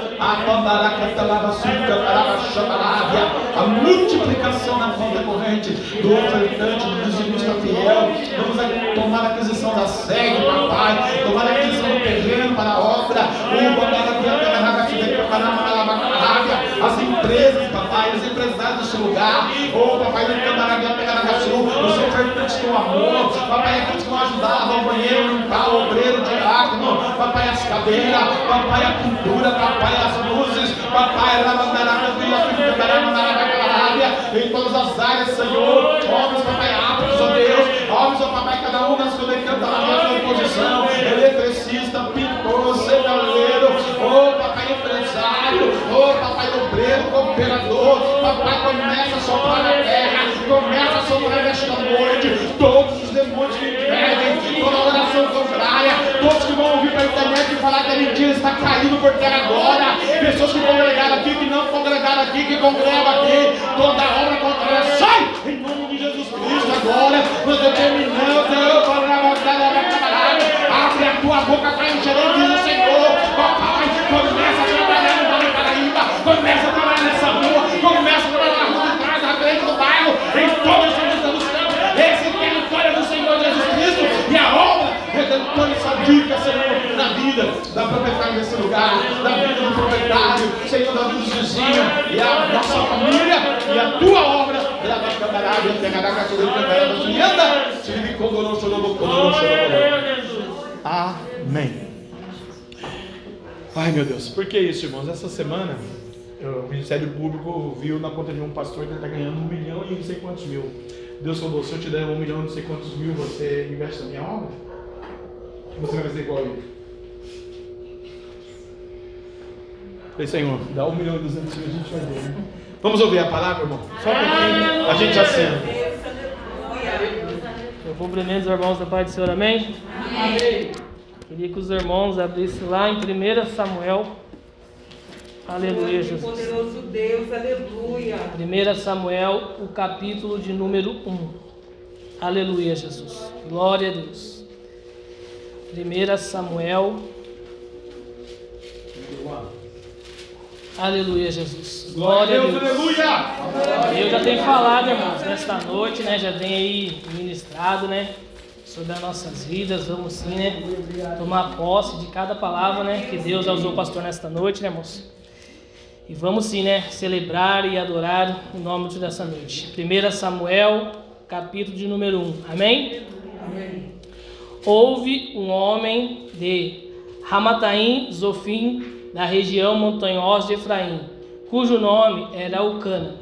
a multiplicação na conta corrente do ofertante, do dizimista fiel. Vamos tomar a aquisição da sede, papai. Tomar a aquisição do terreno para a obra. As empresas, os empresários desse lugar. Oh, papai, do Cantaragã, Pegaragaçu, os ofertantes com amor. Papai, aqueles que vão ajudar a lavar o banheiro, limpar o obreiro, o diácono. Papai, as cadeiras. Papai, a pintura. Papai, as luzes. Papai, Ramandaraka, em todas as áreas, Senhor. Homens, papai, árbitros, ó Deus. Homens, ó papai, cada um na sua decanta na sua posição. Eletricista, pintor, cooperador. Papai, começa a soprar na terra. Começa a soprar nesta noite. Todos os demônios que impedem. Toda oração contrária. Todos que vão ouvir pela internet e falar que a mentira está caindo por terra agora. Pessoas que congregaram aqui, que não congregaram aqui, que congregam aqui. Toda obra contrária sai em nome de Jesus Cristo agora. Nós determinamos, Deus, abre a tua boca para encher o Senhor. Papai, começa a trabalhar no Paraíba. Começa a trabalhar nessa rua. Começa a trabalhar na rua de trás, na do bairro. Em todas as cidades do céu. Esse é território do Senhor Jesus Cristo. E a obra redentora e sadica, Senhor, na vida da proprietária desse lugar, da vida do proprietário, Senhor, da vida dos vizinhos, e a nossa família, e a tua obra. Amém. Ai meu Deus, por que isso, irmãos? Essa semana o Ministério Público viu na conta de um pastor que ele está ganhando um milhão e não sei quantos mil. Deus falou: se eu te der um milhão e não sei quantos mil, você investe na minha obra? Você vai fazer igual a ele. Falei, Senhor, dá um milhão e duzentos mil, a gente vai ver. Né? Vamos ouvir a palavra, irmão? Só um pouquinho, a gente assina. Eu cumprimento os irmãos da paz do Senhor, amém? Amém. Queria que os irmãos abrissem lá em 1 Samuel. Aleluia, Jesus. Poderoso Deus, aleluia. 1 Samuel, o capítulo de número 1. Aleluia, Jesus. Glória a Deus. 1 Samuel, Aleluia, Jesus. Glória a Deus, aleluia! Eu já tenho falado, irmãos, nesta noite, né? Já tenho aí ministrado, né? Sobre as nossas vidas, vamos sim, né? Tomar posse de cada palavra, né? Que Deus usou o pastor nesta noite, né, irmãos? E vamos sim, né? Celebrar e adorar o nome de dessa noite. 1 Samuel, capítulo de número 1. Amém? Amém. Houve um homem de Ramataim Zofim, da região montanhosa de Efraim, cujo nome era Ucana,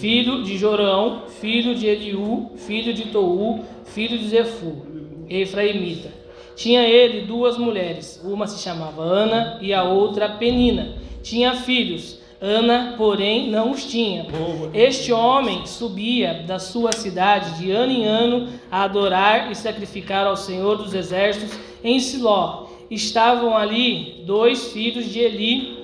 filho de Jorão, filho de Eliú, filho de Tou, filho de Zefu, Efraimita. Tinha ele duas mulheres, uma se chamava Ana e a outra Penina. Tinha filhos, Ana, porém, não os tinha. Este homem subia da sua cidade de ano em ano a adorar e sacrificar ao Senhor dos Exércitos em Siló estavam ali dois filhos de Eli,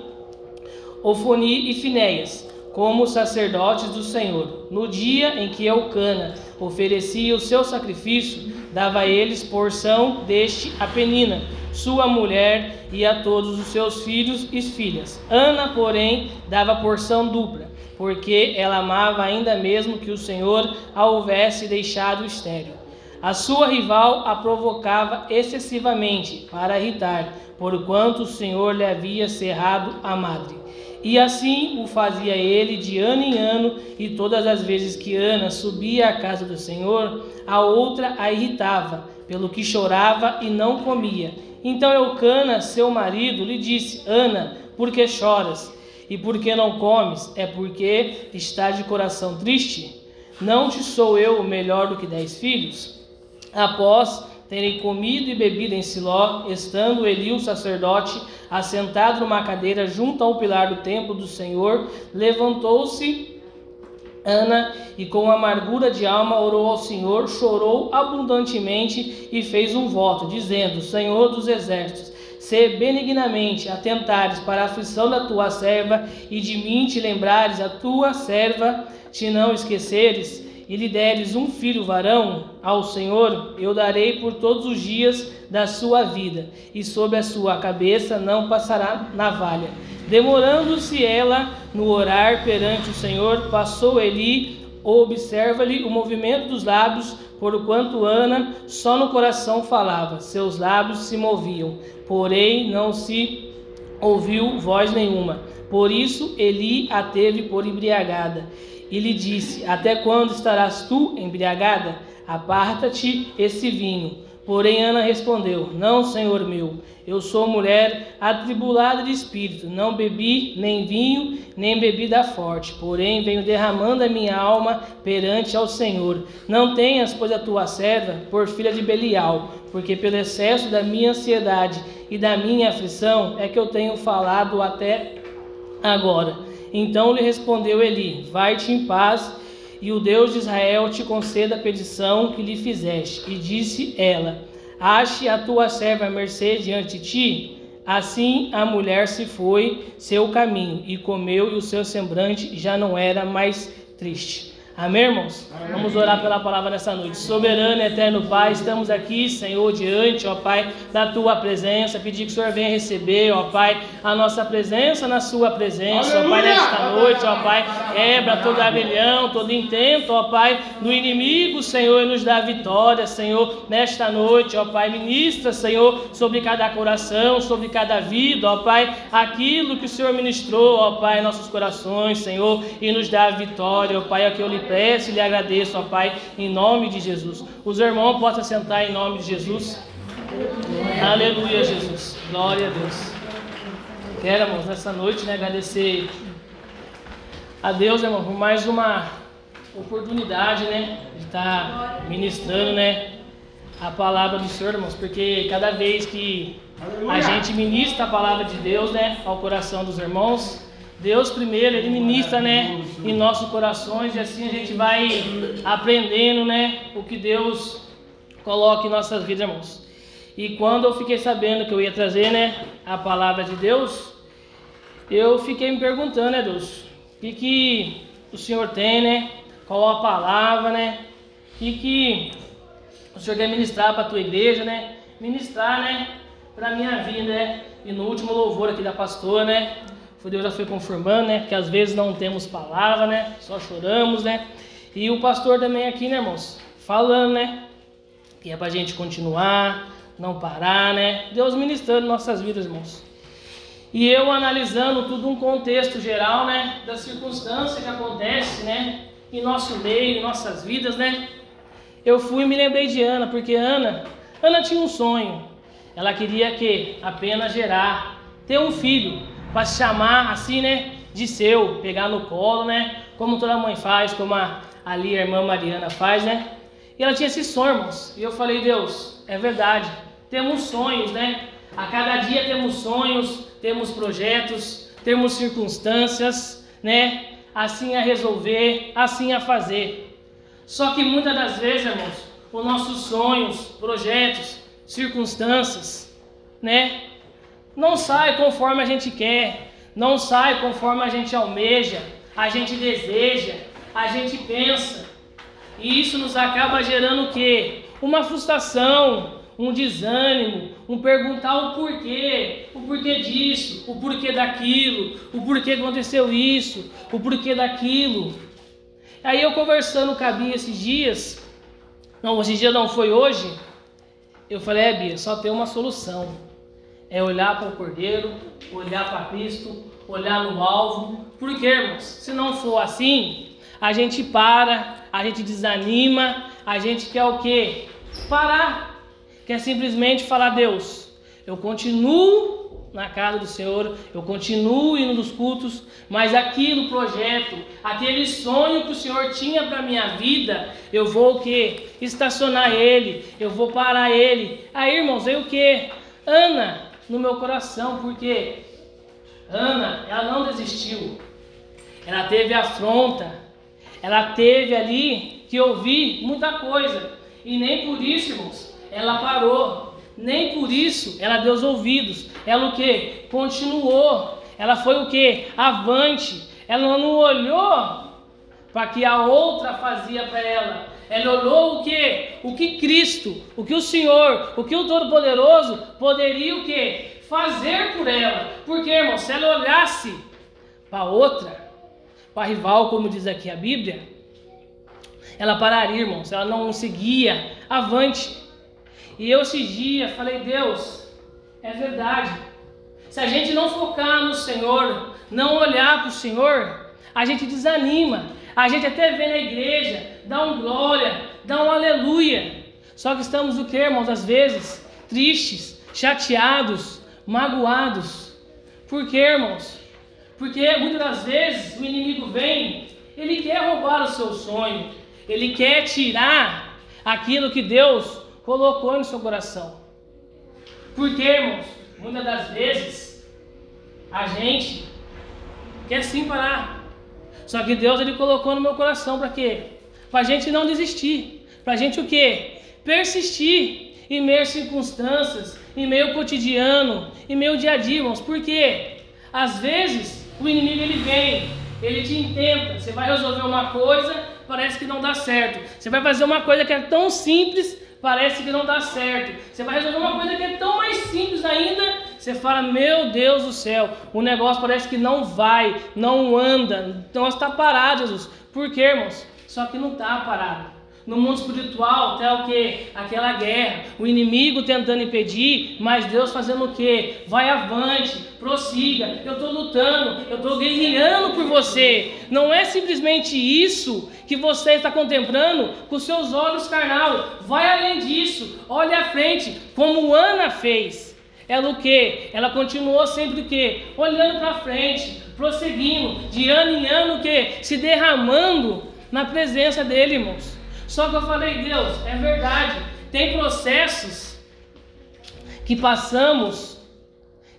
Ofoni e Finéias, como sacerdotes do Senhor. No dia em que Eucana oferecia o seu sacrifício, dava a eles porção deste a Penina, sua mulher, e a todos os seus filhos e filhas. Ana, porém, dava porção dupla, porque ela amava ainda mesmo que o Senhor a houvesse deixado estéril. A sua rival a provocava excessivamente para irritar, porquanto o Senhor lhe havia cerrado a madre. E assim o fazia ele de ano em ano, e todas as vezes que Ana subia à casa do Senhor, a outra a irritava, pelo que chorava e não comia. Então Eucana, seu marido, lhe disse: Ana, por que choras? E por que não comes? É porque está de coração triste? Não te sou eu melhor do que dez filhos? Após terem comido e bebido em Siló, estando Eli, o sacerdote, assentado numa cadeira junto ao pilar do templo do Senhor, levantou-se Ana e com amargura de alma orou ao Senhor, chorou abundantemente e fez um voto, dizendo: Senhor dos exércitos, se benignamente atentares para a aflição da tua serva e de mim te lembrares a tua serva, te não esqueceres, e lhe deres um filho varão ao Senhor, eu darei por todos os dias da sua vida, e sobre a sua cabeça não passará navalha. Demorando-se ela no orar perante o Senhor, passou Eli, observa-lhe o movimento dos lábios, porquanto Ana só no coração falava, seus lábios se moviam, porém não se ouviu voz nenhuma. Por isso Eli a teve por embriagada e lhe disse: Até quando estarás tu embriagada? Aparta-te esse vinho. Porém, Ana respondeu: Não, senhor meu, eu sou mulher atribulada de espírito. Não bebi nem vinho, nem bebida forte. Porém, venho derramando a minha alma perante ao Senhor. Não tenhas, pois, a tua serva por filha de Belial, porque pelo excesso da minha ansiedade e da minha aflição é que eu tenho falado até agora. Então lhe respondeu Eli: Vai-te em paz, e o Deus de Israel te conceda a petição que lhe fizeste. E disse ela: Ache a tua serva mercê diante de ti. Assim a mulher se foi seu caminho e comeu, e o seu semblante já não era mais triste. Amém, irmãos? Amém. Vamos orar pela palavra nessa noite. Soberano e eterno Pai, estamos aqui, Senhor, diante, ó Pai, da Tua presença. Pedir que o Senhor venha receber, ó Pai, a nossa presença na Sua presença, Aleluia. ó Pai, nesta noite, ó Pai. Quebra todo aguilhão, todo intento, ó Pai, do inimigo, Senhor, e nos dá vitória, Senhor, nesta noite, ó Pai. Ministra, Senhor, sobre cada coração, sobre cada vida, ó Pai, aquilo que o Senhor ministrou, ó Pai, em nossos corações, Senhor, e nos dá vitória, ó Pai, é que eu lhe peço e lhe agradeço, ó Pai, em nome de Jesus. Os irmãos possam sentar em nome de Jesus. Aleluia, Jesus. Glória a Deus. Quero, irmãos, nessa noite, né, agradecer a Deus, irmão, por mais uma oportunidade, né, de estar ministrando, né, a palavra do Senhor, irmãos, porque cada vez que a gente ministra a palavra de Deus, né, ao coração dos irmãos, Deus primeiro, Ele ministra, né, em nossos corações e assim a gente vai aprendendo, né, o que Deus coloca em nossas vidas, irmãos. E quando eu fiquei sabendo que eu ia trazer, né, a palavra de Deus, eu fiquei me perguntando, né, Deus, o que, que o Senhor tem, né, qual a palavra, né, o que, que o Senhor quer ministrar para a tua igreja, né, ministrar, né, para a minha vida, né. E no último louvor aqui da pastora, né? Deus já foi confirmando, né? Que às vezes não temos palavra, né? Só choramos, né? E o pastor também aqui, né, irmãos? Falando, né? Que é pra gente continuar, não parar, né? Deus ministrando nossas vidas, irmãos. E eu analisando tudo um contexto geral, né? Da circunstância que acontece, né? Em nosso meio, em nossas vidas, né? Eu fui e me lembrei de Ana, porque Ana, Ana tinha um sonho. Ela queria que apenas gerar, ter um filho para chamar assim, né, de seu, pegar no colo, né, como toda mãe faz, como a, ali a irmã Mariana faz, né? E ela tinha esses sonhos, irmãos. E eu falei, Deus, é verdade. Temos sonhos, né? A cada dia temos sonhos, temos projetos, temos circunstâncias, né? Assim a resolver, assim a fazer. Só que muitas das vezes, irmãos, os nossos sonhos, projetos, circunstâncias, né? Não sai conforme a gente quer, não sai conforme a gente almeja, a gente deseja, a gente pensa. E isso nos acaba gerando o quê? Uma frustração, um desânimo, um perguntar o porquê, o porquê disso, o porquê daquilo, o porquê aconteceu isso, o porquê daquilo. Aí eu conversando com a Bia esses dias, não, esse dia não foi hoje, eu falei, é Bia, só tem uma solução é olhar para o Cordeiro, olhar para Cristo, olhar no alvo. Por quê, irmãos? Se não for assim, a gente para, a gente desanima, a gente quer o quê? Parar. Quer simplesmente falar, Deus, eu continuo na casa do Senhor, eu continuo indo nos cultos, mas aquilo, projeto, aquele sonho que o Senhor tinha para minha vida, eu vou o quê? Estacionar ele, eu vou parar ele. Aí, irmãos, aí o quê? Ana, no meu coração, porque Ana, ela não desistiu. Ela teve afronta. Ela teve ali que ouvir muita coisa. E nem por isso, irmãos, ela parou. Nem por isso ela deu os ouvidos. Ela o que? Continuou. Ela foi o que? Avante. Ela não olhou para que a outra fazia para ela. Ela olhou o que? O que Cristo, o que o Senhor, o que o Todo-Poderoso poderia o que? Fazer por ela. Porque, irmão, se ela olhasse para outra, para rival, como diz aqui a Bíblia, ela pararia, irmãos. Ela não seguia avante. E eu esses dias falei, Deus, é verdade. Se a gente não focar no Senhor, não olhar para o Senhor, a gente desanima. A gente até vê na igreja, dá um glória, dá um aleluia. Só que estamos o que, irmãos? Às vezes, tristes, chateados, magoados. Por quê, irmãos? Porque muitas das vezes o inimigo vem, ele quer roubar o seu sonho, ele quer tirar aquilo que Deus colocou no seu coração. Por quê, irmãos? Muitas das vezes a gente quer sim parar, só que Deus ele colocou no meu coração para quê? Para a gente não desistir. Para a gente o quê? Persistir em meio às circunstâncias, em meio ao cotidiano, em meio ao dia a dia, irmãos. Por quê? Às vezes o inimigo ele vem, ele te intenta. Você vai resolver uma coisa, parece que não dá certo. Você vai fazer uma coisa que é tão simples, parece que não dá certo. Você vai resolver uma coisa que é tão mais simples ainda, você fala, meu Deus do céu, o negócio parece que não vai, não anda, o negócio está parado, Jesus. Por quê, irmãos? Só que não está parado. No mundo espiritual está o que? Aquela guerra, o inimigo tentando impedir, mas Deus fazendo o que? Vai avante, prossiga. Eu estou lutando, eu estou guerreando por você. Não é simplesmente isso que você está contemplando com seus olhos carnal. Vai além disso, olhe à frente, como Ana fez. Ela o que? Ela continuou sempre o que? Olhando para frente, prosseguindo, de ano em ano o que? Se derramando na presença dele, irmãos. Só que eu falei, Deus, é verdade. Tem processos que passamos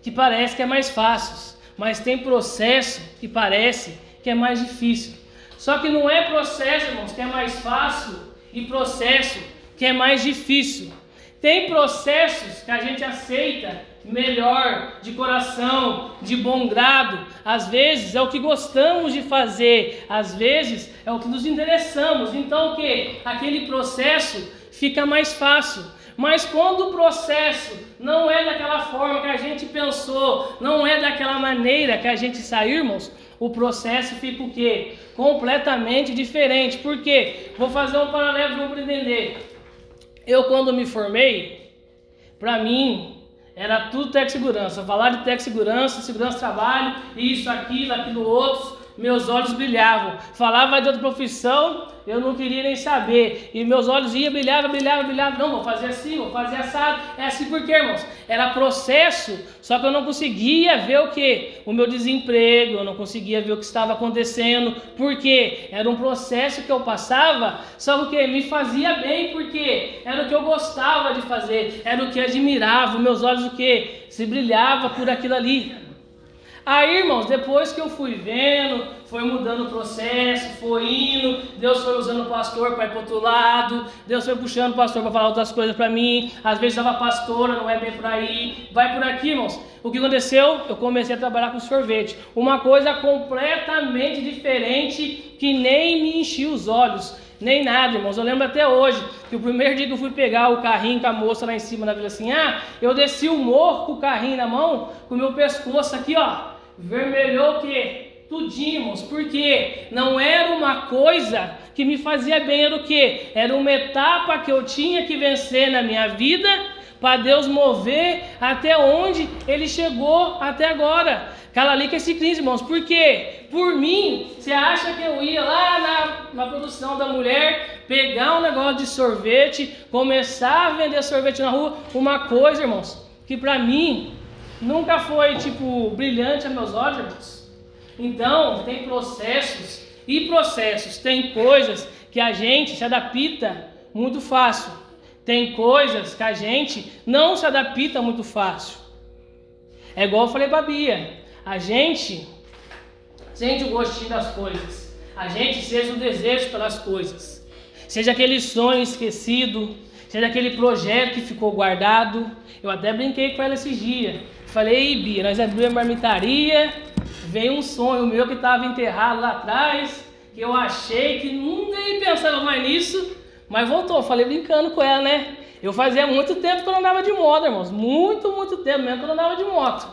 que parece que é mais fácil, mas tem processo que parece que é mais difícil. Só que não é processo, irmãos, que é mais fácil e processo que é mais difícil. Tem processos que a gente aceita melhor, de coração, de bom grado. Às vezes é o que gostamos de fazer, às vezes é o que nos interessamos. Então o que? Aquele processo fica mais fácil. Mas quando o processo não é daquela forma que a gente pensou, não é daquela maneira que a gente saiu, irmãos, o processo fica o quê? Completamente diferente. Por quê? Vou fazer um paralelo para entender. Eu quando me formei, para mim era tudo tech segurança. Falar de tech segurança, segurança trabalho, isso, aquilo, aquilo outro, meus olhos brilhavam. Falava de outra profissão, eu não queria nem saber. E meus olhos iam, brilhava, brilhava, brilhava. Não, vou fazer assim, vou fazer assado. É assim porque, irmãos, era processo, só que eu não conseguia ver o que? O meu desemprego, eu não conseguia ver o que estava acontecendo. Porque era um processo que eu passava, só que? Me fazia bem, porque era o que eu gostava de fazer, era o que admirava. Meus olhos o que? Se brilhava por aquilo ali. Aí, irmãos, depois que eu fui vendo, foi mudando o processo, foi indo, Deus foi usando o pastor para ir para outro lado, Deus foi puxando o pastor para falar outras coisas para mim, às vezes dava pastora, não é bem por aí, vai por aqui, irmãos. O que aconteceu? Eu comecei a trabalhar com sorvete, uma coisa completamente diferente que nem me enchia os olhos. Nem nada, irmãos. Eu lembro até hoje que o primeiro dia que eu fui pegar o carrinho com a moça lá em cima na Vila assim, ah, eu desci o morro com o carrinho na mão, com o meu pescoço aqui, ó, vermelhou o quê? Tudinho, irmãos, porque não era uma coisa que me fazia bem, era o quê? Era uma etapa que eu tinha que vencer na minha vida para Deus mover até onde Ele chegou até agora. Cala ali com esse crise, irmãos, porque por mim, você acha que eu ia lá na, na produção da mulher, pegar um negócio de sorvete, começar a vender sorvete na rua? Uma coisa, irmãos, que para mim nunca foi tipo brilhante a meus olhos, irmãos. Então, tem processos e processos, tem coisas que a gente se adapta muito fácil. Tem coisas que a gente não se adapta muito fácil. É igual eu falei para Bia. A gente sente o gostinho das coisas. A gente seja o desejo pelas coisas. Seja aquele sonho esquecido, seja aquele projeto que ficou guardado. Eu até brinquei com ela esses dias. Falei, Bia, nós abrimos a marmitaria, veio um sonho meu que estava enterrado lá atrás, que eu achei que nunca ia pensar mais nisso, mas voltou. Falei brincando com ela, né? Eu fazia muito tempo que eu não andava de moto, irmãos. Muito, muito tempo mesmo que eu não andava de moto.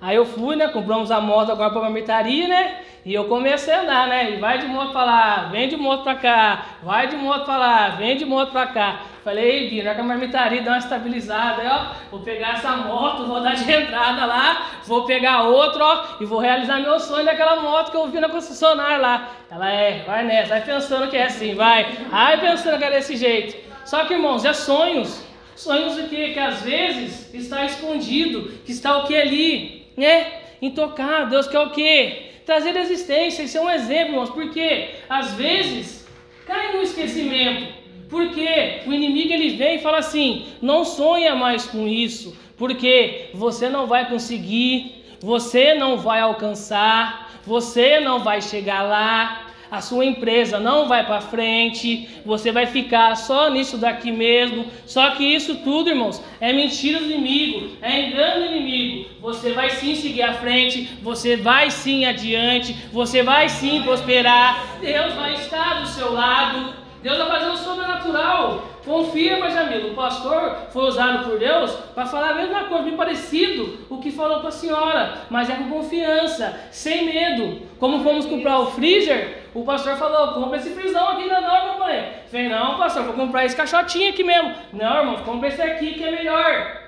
Aí eu fui, né? Compramos a moto agora para a marmitaria, né? E eu comecei a andar, né? E vai de moto para lá, vem de moto para cá, vai de moto para lá, vem de moto para cá. Falei, ei, Bia, na que a marmitaria dá uma estabilizada, ó, vou pegar essa moto, vou dar de <laughs> entrada lá, vou pegar outra, ó, e vou realizar meu sonho daquela moto que eu vi na concessionária lá. Ela é, vai nessa, vai pensando que é assim, vai, vai pensando que é desse jeito. Só que, irmãos, é sonhos. Sonhos o que? Que às vezes está escondido, que está o que ali, né? Intocado. Deus quer o que? Trazer existência, isso é um exemplo, irmãos, porque às vezes cai no esquecimento. Porque o inimigo ele vem e fala assim: não sonha mais com isso, porque você não vai conseguir, você não vai alcançar, você não vai chegar lá, a sua empresa não vai para frente, você vai ficar só nisso daqui mesmo. Só que isso tudo, irmãos, é mentira do inimigo, é engano do inimigo. Você vai sim seguir à frente, você vai sim adiante, você vai sim prosperar. Deus vai estar do seu lado. Deus vai fazer o sobrenatural. Confia, mas amigo, o pastor foi usado por Deus para falar a mesma coisa, bem parecido o que falou para a senhora, mas é com confiança, sem medo. Como fomos comprar o freezer, o pastor falou: compra esse frisão aqui, não, não, mamãe. Falei: não, pastor, vou comprar esse caixotinho aqui mesmo. Não, irmão, compra esse aqui que é melhor.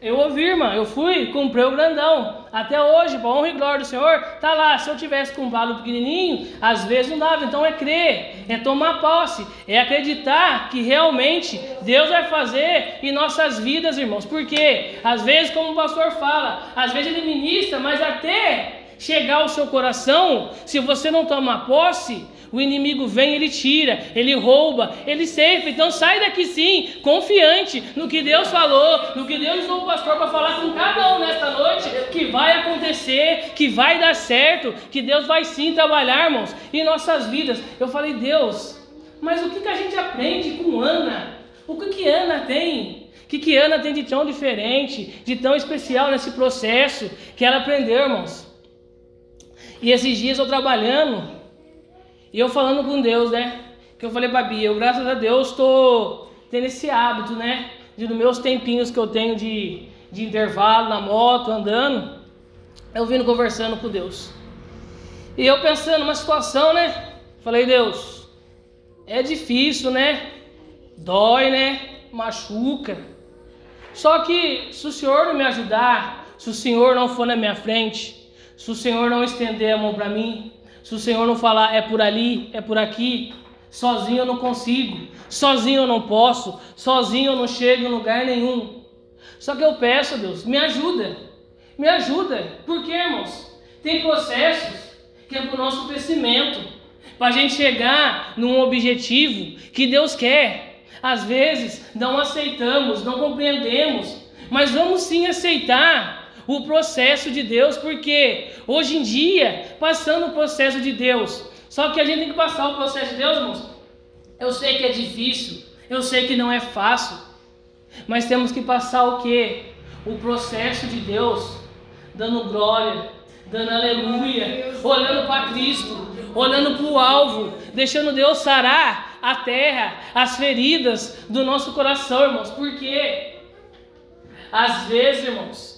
Eu ouvi, irmã, eu fui, comprei o grandão. Até hoje, para honra e glória do Senhor, tá lá. Se eu tivesse comprado o pequenininho, às vezes não dava. Então é crer, é tomar posse, é acreditar que realmente Deus vai fazer em nossas vidas, irmãos. Porque às vezes, como o pastor fala, às vezes ele ministra, mas até chegar ao seu coração, se você não tomar posse, o inimigo vem, ele tira, ele rouba, ele ceifa. Então sai daqui sim, confiante no que Deus falou, no que Deus usou o pastor para falar com cada um nesta noite, que vai acontecer, que vai dar certo, que Deus vai sim trabalhar, irmãos, em nossas vidas. Eu falei, Deus, mas o que, que a gente aprende com Ana? O que, que Ana tem? O que, que Ana tem de tão diferente, de tão especial nesse processo que ela aprendeu, irmãos? E esses dias eu trabalhando, e eu falando com Deus, né? Que eu falei pra Bia, eu graças a Deus estou tendo esse hábito, né? de dos meus tempinhos que eu tenho de, de intervalo na moto, andando, eu vindo conversando com Deus. E eu pensando numa situação, né? Falei, Deus, é difícil, né? Dói, né? Machuca. Só que se o Senhor não me ajudar, se o Senhor não for na minha frente, se o Senhor não estender a mão para mim, se o Senhor não falar é por ali, é por aqui, sozinho eu não consigo, sozinho eu não posso, sozinho eu não chego em lugar nenhum. Só que eu peço, Deus, me ajuda, me ajuda, porque irmãos, tem processos que é para o nosso crescimento, para a gente chegar num objetivo que Deus quer. Às vezes não aceitamos, não compreendemos, mas vamos sim aceitar o processo de Deus, porque hoje em dia, passando o processo de Deus, só que a gente tem que passar o processo de Deus, irmãos. Eu sei que é difícil, eu sei que não é fácil, mas temos que passar o que? O processo de Deus, dando glória, dando aleluia, olhando para Cristo, olhando para o alvo, deixando Deus sarar a terra, as feridas do nosso coração, irmãos, porque às vezes, irmãos,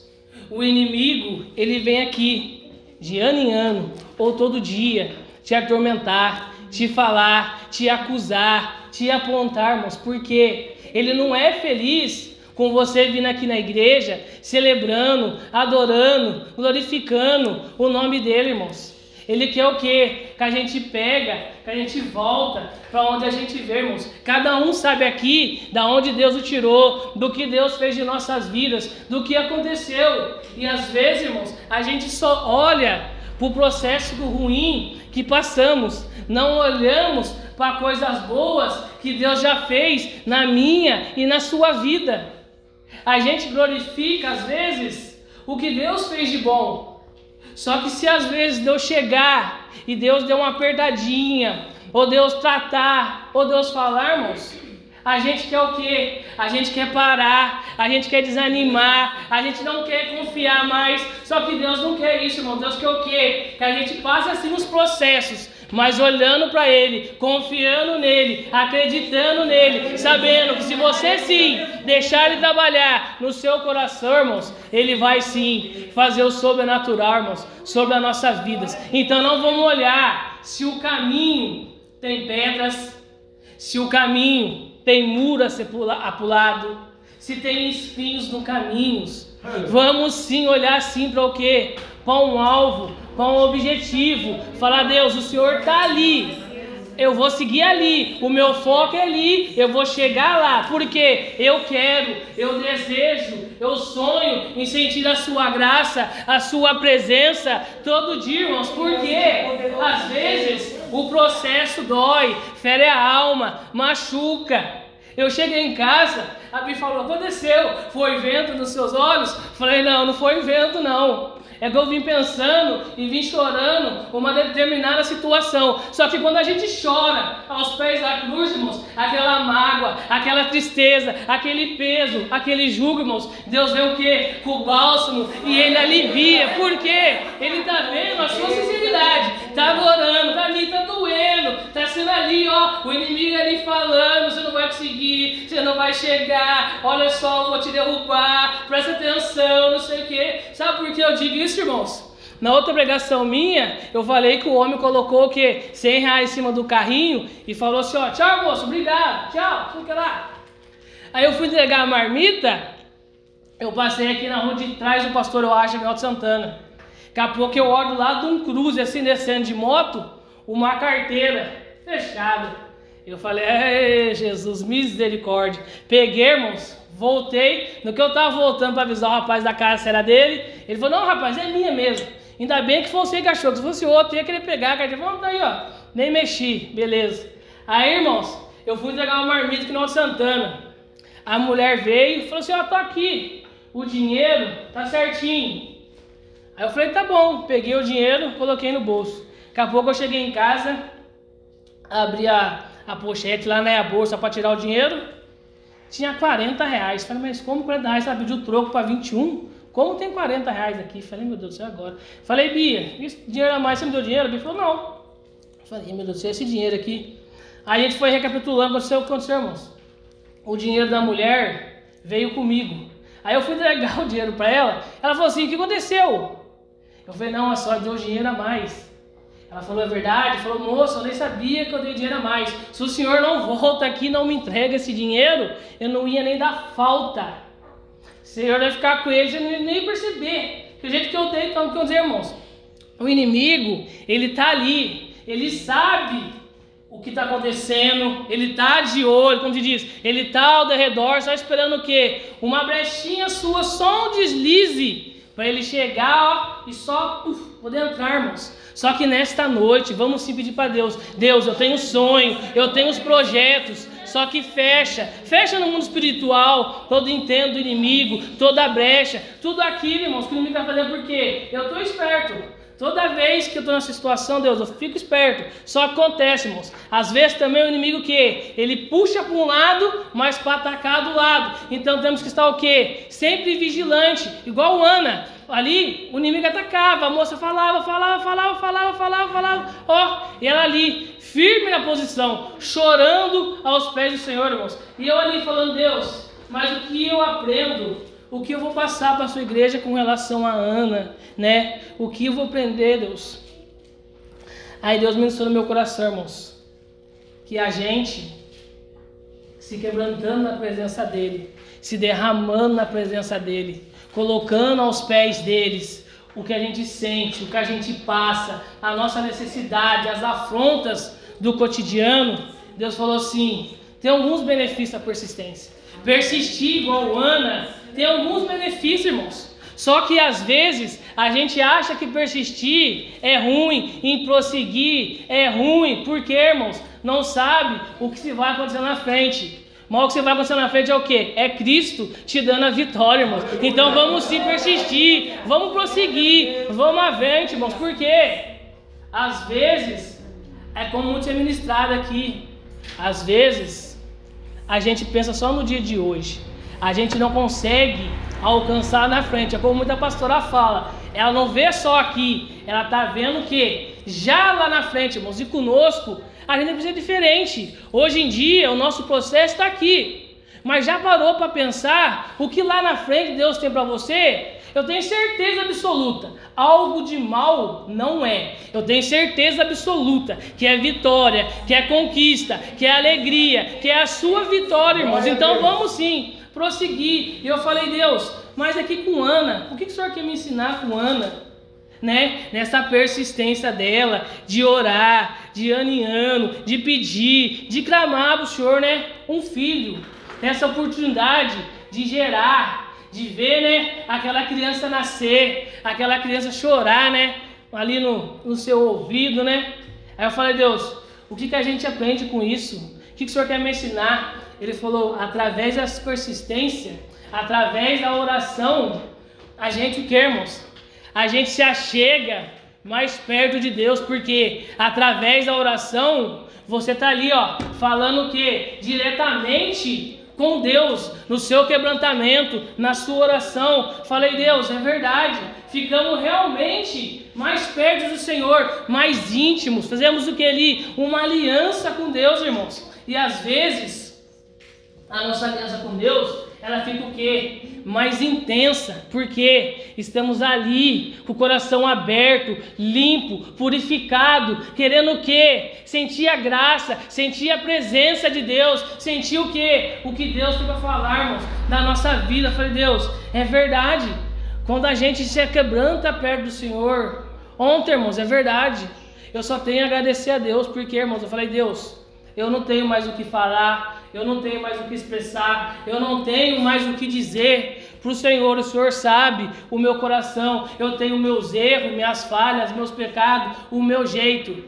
o inimigo ele vem aqui de ano em ano ou todo dia te atormentar, te falar, te acusar, te apontar, irmãos, porque ele não é feliz com você vindo aqui na igreja, celebrando, adorando, glorificando o nome dele, irmãos. Ele quer o quê? Que a gente pega, que a gente volta para onde a gente vê, irmãos. Cada um sabe aqui da onde Deus o tirou, do que Deus fez de nossas vidas, do que aconteceu. E às vezes, irmãos, a gente só olha para o processo do ruim que passamos, não olhamos para coisas boas que Deus já fez na minha e na sua vida. A gente glorifica às vezes o que Deus fez de bom. Só que se às vezes Deus chegar e Deus der uma apertadinha, ou Deus tratar, ou Deus falar, irmãos, a gente quer o quê? A gente quer parar, a gente quer desanimar, a gente não quer confiar mais. Só que Deus não quer isso, irmão. Deus quer o quê? Que a gente passe assim nos processos, mas olhando para Ele, confiando nele, acreditando nele, sabendo que se você sim deixar Ele trabalhar no seu coração, irmãos, Ele vai sim fazer o sobrenatural, irmãos, sobre as nossas vidas. Então não vamos olhar se o caminho tem pedras, se o caminho tem muro a ser apulado, se tem espinhos no caminho. Vamos sim olhar sim para o quê? Para um alvo, para um objetivo. Falar, Deus, o Senhor está ali. Eu vou seguir ali, o meu foco é ali, eu vou chegar lá, porque eu quero, eu desejo, eu sonho em sentir a sua graça, a sua presença todo dia, irmãos, porque às vezes o processo dói, fere a alma, machuca. Eu cheguei em casa, a Bi falou: aconteceu, foi vento nos seus olhos? Falei: não, não foi vento, não. É que eu vim pensando e vim chorando uma determinada situação. Só que quando a gente chora aos pés da cruz, irmãos, aquela mágoa, aquela tristeza, aquele peso, aquele jugo, irmãos, Deus vê o que? Com o bálsamo e ele alivia. Por quê? Ele está vendo a sua sinceridade, está adorando, está ali, está doendo, está sendo ali, ó, o inimigo ali falando, você não vai conseguir, você não vai chegar, olha só, eu vou te derrubar, presta atenção, não sei o quê. Sabe por que eu digo isso? Irmãos? Na outra pregação minha, eu falei que o homem colocou o quê? 100 reais em cima do carrinho e falou assim: ó, tchau, moço, obrigado, tchau, fica lá. Aí eu fui entregar a marmita, eu passei aqui na rua de trás do pastor Oaxa, em Alto Santana. Daqui a pouco eu olho lá de um cruze assim descendo de moto, uma carteira fechada. Eu falei, Jesus, misericórdia. Peguei, irmãos, Voltei, no que eu estava voltando para avisar o rapaz da casa se era dele, ele falou, não rapaz, é minha mesmo. Ainda bem que foi você que achou, se fosse outro, ia querer pegar a carteira. Vamos daí, ó. Nem mexi, beleza. Aí, irmãos, eu fui entregar uma marmita aqui no Alto Santana. A mulher veio e falou assim, ó, tô aqui. O dinheiro tá certinho. Aí eu falei, tá bom. Peguei o dinheiro, coloquei no bolso. Daqui a pouco eu cheguei em casa, abri a, a pochete lá, né, a bolsa para tirar o dinheiro tinha 40 reais. Falei, mas como 40 reais? Ela pediu troco para 21? Como tem 40 reais aqui? Falei, meu Deus do céu, agora. Falei, Bia, dinheiro a mais, você me deu dinheiro? A Bia falou, não. Falei, meu Deus do céu, esse dinheiro aqui. Aí a gente foi recapitulando, aconteceu o que aconteceu, irmãos. O dinheiro da mulher veio comigo. Aí eu fui entregar <laughs> o dinheiro para ela. Ela falou assim: O que aconteceu? Eu falei: Não, a senhora deu dinheiro a mais. Ela falou: É verdade? Falou: Moço, eu nem sabia que eu dei dinheiro a mais. Se o senhor não volta aqui não me entrega esse dinheiro, eu não ia nem dar falta. O senhor vai ficar com ele, você não ia nem perceber. Do jeito que eu dei, então, que eu dizer, irmãos. O inimigo, ele está ali, ele sabe o que está acontecendo, ele está de olho, como se diz, ele está ao redor, só esperando o quê? Uma brechinha sua, só um deslize, para ele chegar ó, e só uf, poder entrar, irmãos. Só que nesta noite, vamos sim pedir para Deus: Deus, eu tenho sonho, eu tenho os projetos, só que fecha, fecha no mundo espiritual, todo entendo do inimigo, toda brecha, tudo aquilo, irmãos, que o inimigo está fazendo, porque eu estou esperto. Toda vez que eu estou nessa situação, Deus, eu fico esperto. Só acontece, irmãos. Às vezes também o inimigo que ele puxa para um lado, mas para atacar do lado. Então temos que estar o quê? Sempre vigilante, igual Ana. Ali o inimigo atacava, a moça falava, falava, falava, falava, falava, falava. Ó, e ela ali, firme na posição, chorando aos pés do Senhor, irmãos. E eu ali falando, Deus, mas o que eu aprendo o que eu vou passar para a sua igreja com relação a Ana, né? O que eu vou aprender, Deus? Aí Deus ministrou no meu coração, irmãos, que a gente se quebrantando na presença dele, se derramando na presença dele, colocando aos pés deles o que a gente sente, o que a gente passa, a nossa necessidade, as afrontas do cotidiano. Deus falou assim: tem alguns benefícios da persistência. Persistir igual Ana tem alguns benefícios, irmãos. Só que às vezes a gente acha que persistir é ruim, em prosseguir é ruim, porque, irmãos, não sabe o que se vai acontecer na frente. Mas o que se vai acontecer na frente é o que? É Cristo te dando a vitória, irmãos. Então vamos se persistir, vamos prosseguir, vamos avante, irmãos, porque às vezes é como muito é ministrado aqui. Às vezes a gente pensa só no dia de hoje a gente não consegue alcançar na frente. É como muita pastora fala, ela não vê só aqui, ela está vendo que já lá na frente, irmãos, e conosco, a gente precisa diferente. Hoje em dia, o nosso processo está aqui. Mas já parou para pensar o que lá na frente Deus tem para você? Eu tenho certeza absoluta, algo de mal não é. Eu tenho certeza absoluta que é vitória, que é conquista, que é alegria, que é a sua vitória, irmãos. Então vamos sim prosseguir. E eu falei, Deus, mas aqui com Ana, o que, que o Senhor quer me ensinar com Ana? Né? Nessa persistência dela, de orar, de ano em ano, de pedir, de clamar para o Senhor, né? Um filho, nessa oportunidade de gerar, de ver, né? Aquela criança nascer, aquela criança chorar, né? Ali no, no seu ouvido, né? Aí eu falei, Deus, o que, que a gente aprende com isso? O que, que o Senhor quer me ensinar? Ele falou, através da persistência, através da oração, a gente o que, irmãos? A gente se achega mais perto de Deus, porque através da oração, você está ali, ó, falando o que? Diretamente com Deus, no seu quebrantamento, na sua oração. Falei, Deus, é verdade. Ficamos realmente mais perto do Senhor, mais íntimos. Fazemos o que ali? Uma aliança com Deus, irmãos. E às vezes a nossa aliança com Deus, ela fica o quê? Mais intensa, porque estamos ali com o coração aberto, limpo, purificado, querendo o quê? Sentir a graça, sentir a presença de Deus, sentir o quê? O que Deus tem para falar, irmãos, na nossa vida. Eu falei, Deus, é verdade. Quando a gente se quebranta perto do Senhor, ontem, irmãos, é verdade. Eu só tenho a agradecer a Deus, porque, irmãos, eu falei, Deus, eu não tenho mais o que falar, eu não tenho mais o que expressar, eu não tenho mais o que dizer para o Senhor. O Senhor sabe o meu coração, eu tenho meus erros, minhas falhas, meus pecados, o meu jeito.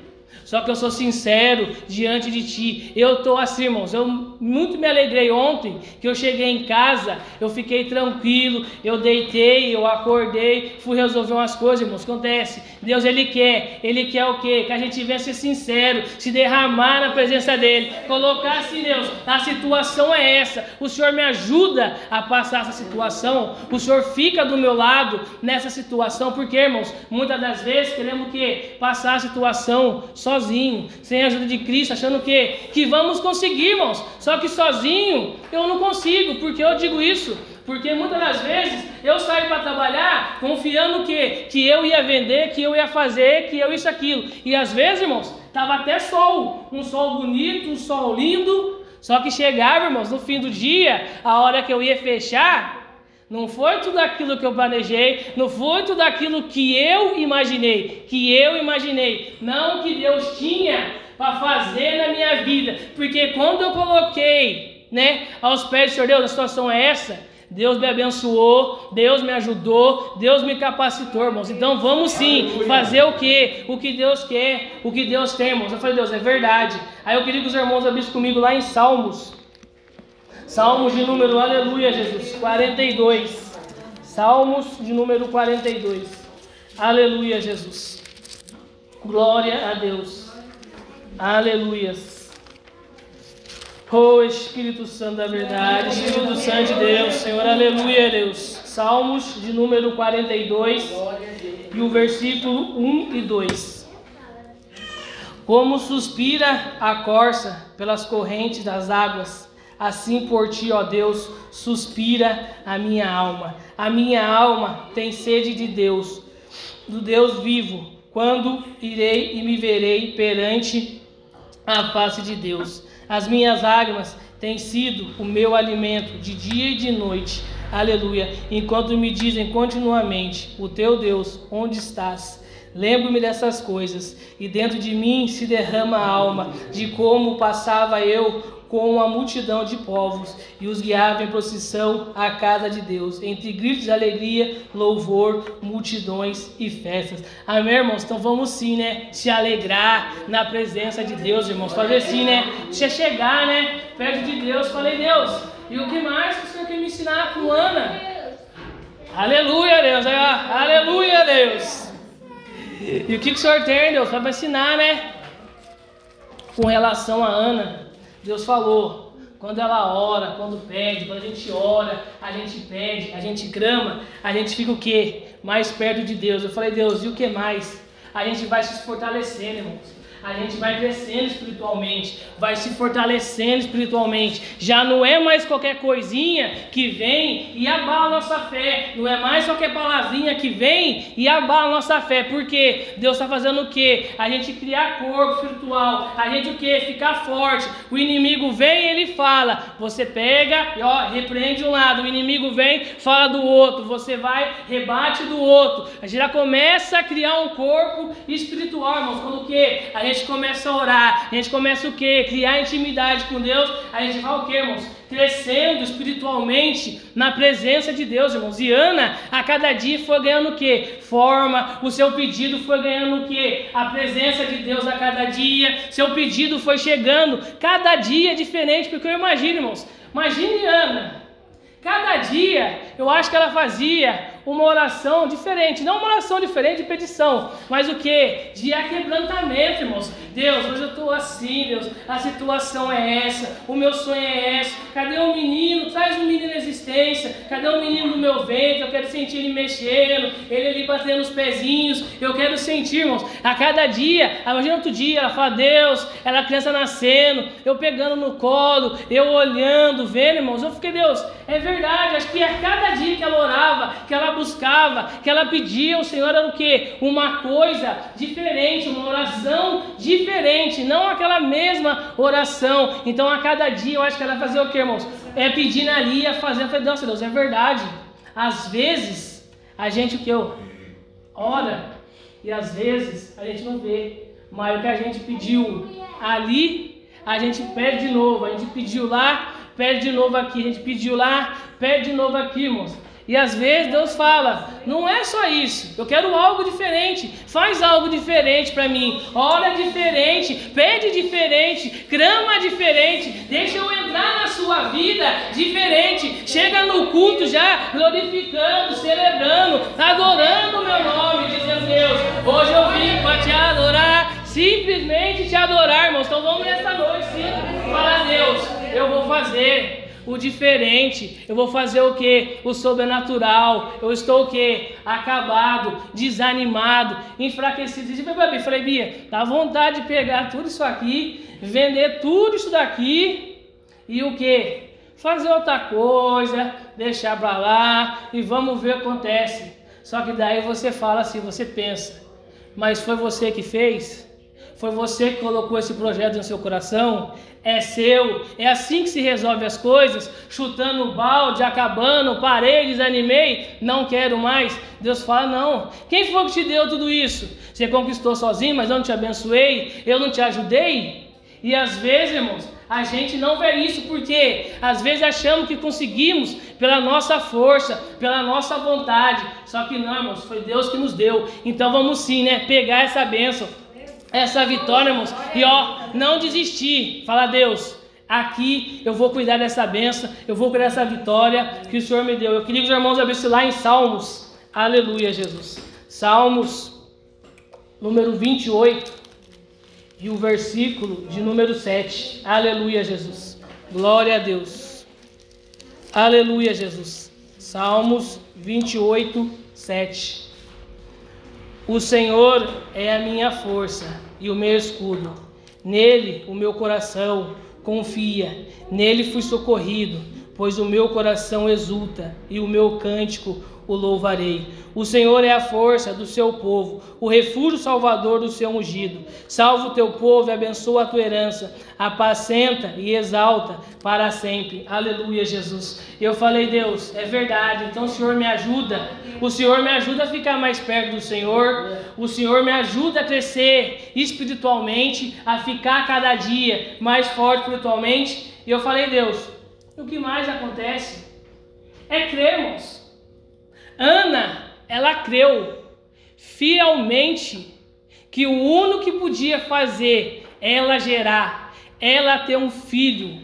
Só que eu sou sincero diante de ti. Eu estou assim, irmãos. Eu muito me alegrei ontem que eu cheguei em casa, eu fiquei tranquilo, eu deitei, eu acordei, fui resolver umas coisas, irmãos. Acontece. Deus, Ele quer. Ele quer o quê? Que a gente venha ser sincero, se derramar na presença dEle. Colocar assim, Deus, a situação é essa. O Senhor me ajuda a passar essa situação. O Senhor fica do meu lado nessa situação. Porque, irmãos, muitas das vezes queremos que passar a situação sozinho, sem a ajuda de Cristo, achando que, que vamos conseguir, irmãos. Só que sozinho eu não consigo. Por que eu digo isso? Porque muitas das vezes eu saio para trabalhar confiando que que eu ia vender, que eu ia fazer, que eu isso aquilo. E às vezes, irmãos, tava até sol, um sol bonito, um sol lindo. Só que chegava, irmãos, no fim do dia, a hora que eu ia fechar, não foi tudo aquilo que eu planejei, não foi tudo aquilo que eu imaginei, que eu imaginei, não que Deus tinha para fazer na minha vida, porque quando eu coloquei, né, aos pés do Senhor Deus, a situação é essa, Deus me abençoou, Deus me ajudou, Deus me capacitou, irmãos. Então vamos sim fazer o que? O que Deus quer, o que Deus tem, irmãos. Eu falei, Deus, é verdade. Aí eu queria que os irmãos abrissem comigo lá em Salmos. Salmos de número, aleluia, Jesus, 42. Salmos de número 42. Aleluia, Jesus. Glória a Deus. Aleluias. Oh Espírito Santo da verdade, Espírito Santo de Deus, Senhor, aleluia, Deus. Salmos de número 42 e o versículo 1 e 2. Como suspira a corça pelas correntes das águas, assim por ti, ó Deus, suspira a minha alma. A minha alma tem sede de Deus, do Deus vivo. Quando irei e me verei perante a face de Deus. As minhas lágrimas têm sido o meu alimento de dia e de noite. Aleluia. Enquanto me dizem continuamente: O teu Deus, onde estás? Lembro-me dessas coisas, e dentro de mim se derrama a alma de como passava eu com uma multidão de povos e os guiava em procissão à casa de Deus, entre gritos de alegria, louvor, multidões e festas. Amém, irmãos? Então vamos sim, né? Se alegrar na presença de Deus, irmãos. Fazer assim, né? Você chegar, né? Perto de Deus, falei, Deus, e o que mais que o Senhor quer me ensinar com Ana? Aleluia, Deus. Aleluia, Deus. E o que, que o Senhor tem, Deus, para ensinar, né? Com relação a Ana. Deus falou, quando ela ora, quando pede, quando a gente ora, a gente pede, a gente grama, a gente fica o quê? Mais perto de Deus. Eu falei, Deus, e o que mais? A gente vai se fortalecendo, irmãos a gente vai crescendo espiritualmente, vai se fortalecendo espiritualmente. Já não é mais qualquer coisinha que vem e abala a nossa fé, não é mais qualquer palavrinha que vem e abala a nossa fé, porque Deus está fazendo o que? A gente criar corpo espiritual, a gente o que? Ficar forte. O inimigo vem ele fala, você pega e ó, repreende um lado, o inimigo vem, fala do outro, você vai, rebate do outro. A gente já começa a criar um corpo espiritual, irmãos, quando o que? A gente gente começa a orar, a gente começa o quê? Criar intimidade com Deus, a gente vai o quê, irmãos? Crescendo espiritualmente na presença de Deus, irmãos. E Ana, a cada dia foi ganhando o quê? Forma, o seu pedido foi ganhando o quê? A presença de Deus a cada dia, seu pedido foi chegando, cada dia diferente, porque eu imagino, irmãos, imagine Ana, cada dia eu acho que ela fazia uma oração diferente, não uma oração diferente de petição, mas o que? De aquebrantamento, irmãos. Deus, hoje eu estou assim, Deus, a situação é essa, o meu sonho é esse. Cadê o menino? Traz o menino à existência. Cadê o menino do meu ventre? Quero sentir ele mexendo, ele ali batendo os pezinhos. Eu quero sentir, irmãos, a cada dia. Imagina outro dia, ela fala, Deus, ela a criança nascendo, eu pegando no colo, eu olhando, vendo, irmãos. Eu fiquei, Deus, é verdade, acho que a cada dia que ela orava, que ela buscava, que ela pedia ao Senhor era o que? Uma coisa diferente, uma oração diferente, não aquela mesma oração. Então a cada dia eu acho que ela fazia o que, irmãos? É pedindo ali, a fazer. Eu falei, nossa Deus, é verdade. Às vezes a gente o que eu ora e às vezes a gente não vê. Mas o que a gente pediu ali, a gente pede de novo. A gente pediu lá, pede de novo aqui. A gente pediu lá, pede de novo aqui, irmãos. E às vezes Deus fala: não é só isso, eu quero algo diferente, faz algo diferente para mim, ora diferente, pede diferente, clama diferente, deixa eu entrar na sua vida diferente. Chega no culto já glorificando, celebrando, adorando o meu nome, dizendo: Deus, hoje eu vim para te adorar, simplesmente te adorar, irmãos. Então vamos nessa noite sim, falar: Deus, eu vou fazer o diferente. Eu vou fazer o que? O sobrenatural. Eu estou o que? Acabado, desanimado, enfraquecido. E Babi, falei, Bia, dá vontade de pegar tudo isso aqui, vender tudo isso daqui e o que? Fazer outra coisa, deixar pra lá e vamos ver o que acontece. Só que daí você fala assim, você pensa, mas foi você que fez? Foi você que colocou esse projeto no seu coração? É seu. É assim que se resolve as coisas, chutando o balde, acabando, parei, desanimei, não quero mais. Deus fala: "Não. Quem foi que te deu tudo isso? Você conquistou sozinho, mas eu não te abençoei, eu não te ajudei?" E às vezes, irmãos, a gente não vê isso porque às vezes achamos que conseguimos pela nossa força, pela nossa vontade. Só que não, irmãos, foi Deus que nos deu. Então vamos sim, né? Pegar essa bênção, essa vitória, irmãos. E ó, não desistir. Fala, Deus, aqui eu vou cuidar dessa bênção, eu vou cuidar dessa vitória que o Senhor me deu. Eu queria que os irmãos abrissem lá em Salmos. Aleluia, Jesus. Salmos, número 28 e o versículo de número 7. Aleluia, Jesus. Glória a Deus. Aleluia, Jesus. Salmos 28, 7. O Senhor é a minha força e o meu escudo. Nele o meu coração confia. Nele fui socorrido, pois o meu coração exulta e o meu cântico o louvarei. O Senhor é a força do seu povo, o refúgio salvador do seu ungido. Salva o teu povo e abençoa a tua herança. Apacenta e exalta para sempre. Aleluia, Jesus. Eu falei, Deus, é verdade. Então o Senhor me ajuda. O Senhor me ajuda a ficar mais perto do Senhor. O Senhor me ajuda a crescer espiritualmente, a ficar cada dia mais forte espiritualmente. E eu falei, Deus, o que mais acontece é crermos. Ana, ela creu fielmente que o único que podia fazer ela gerar, ela ter um filho,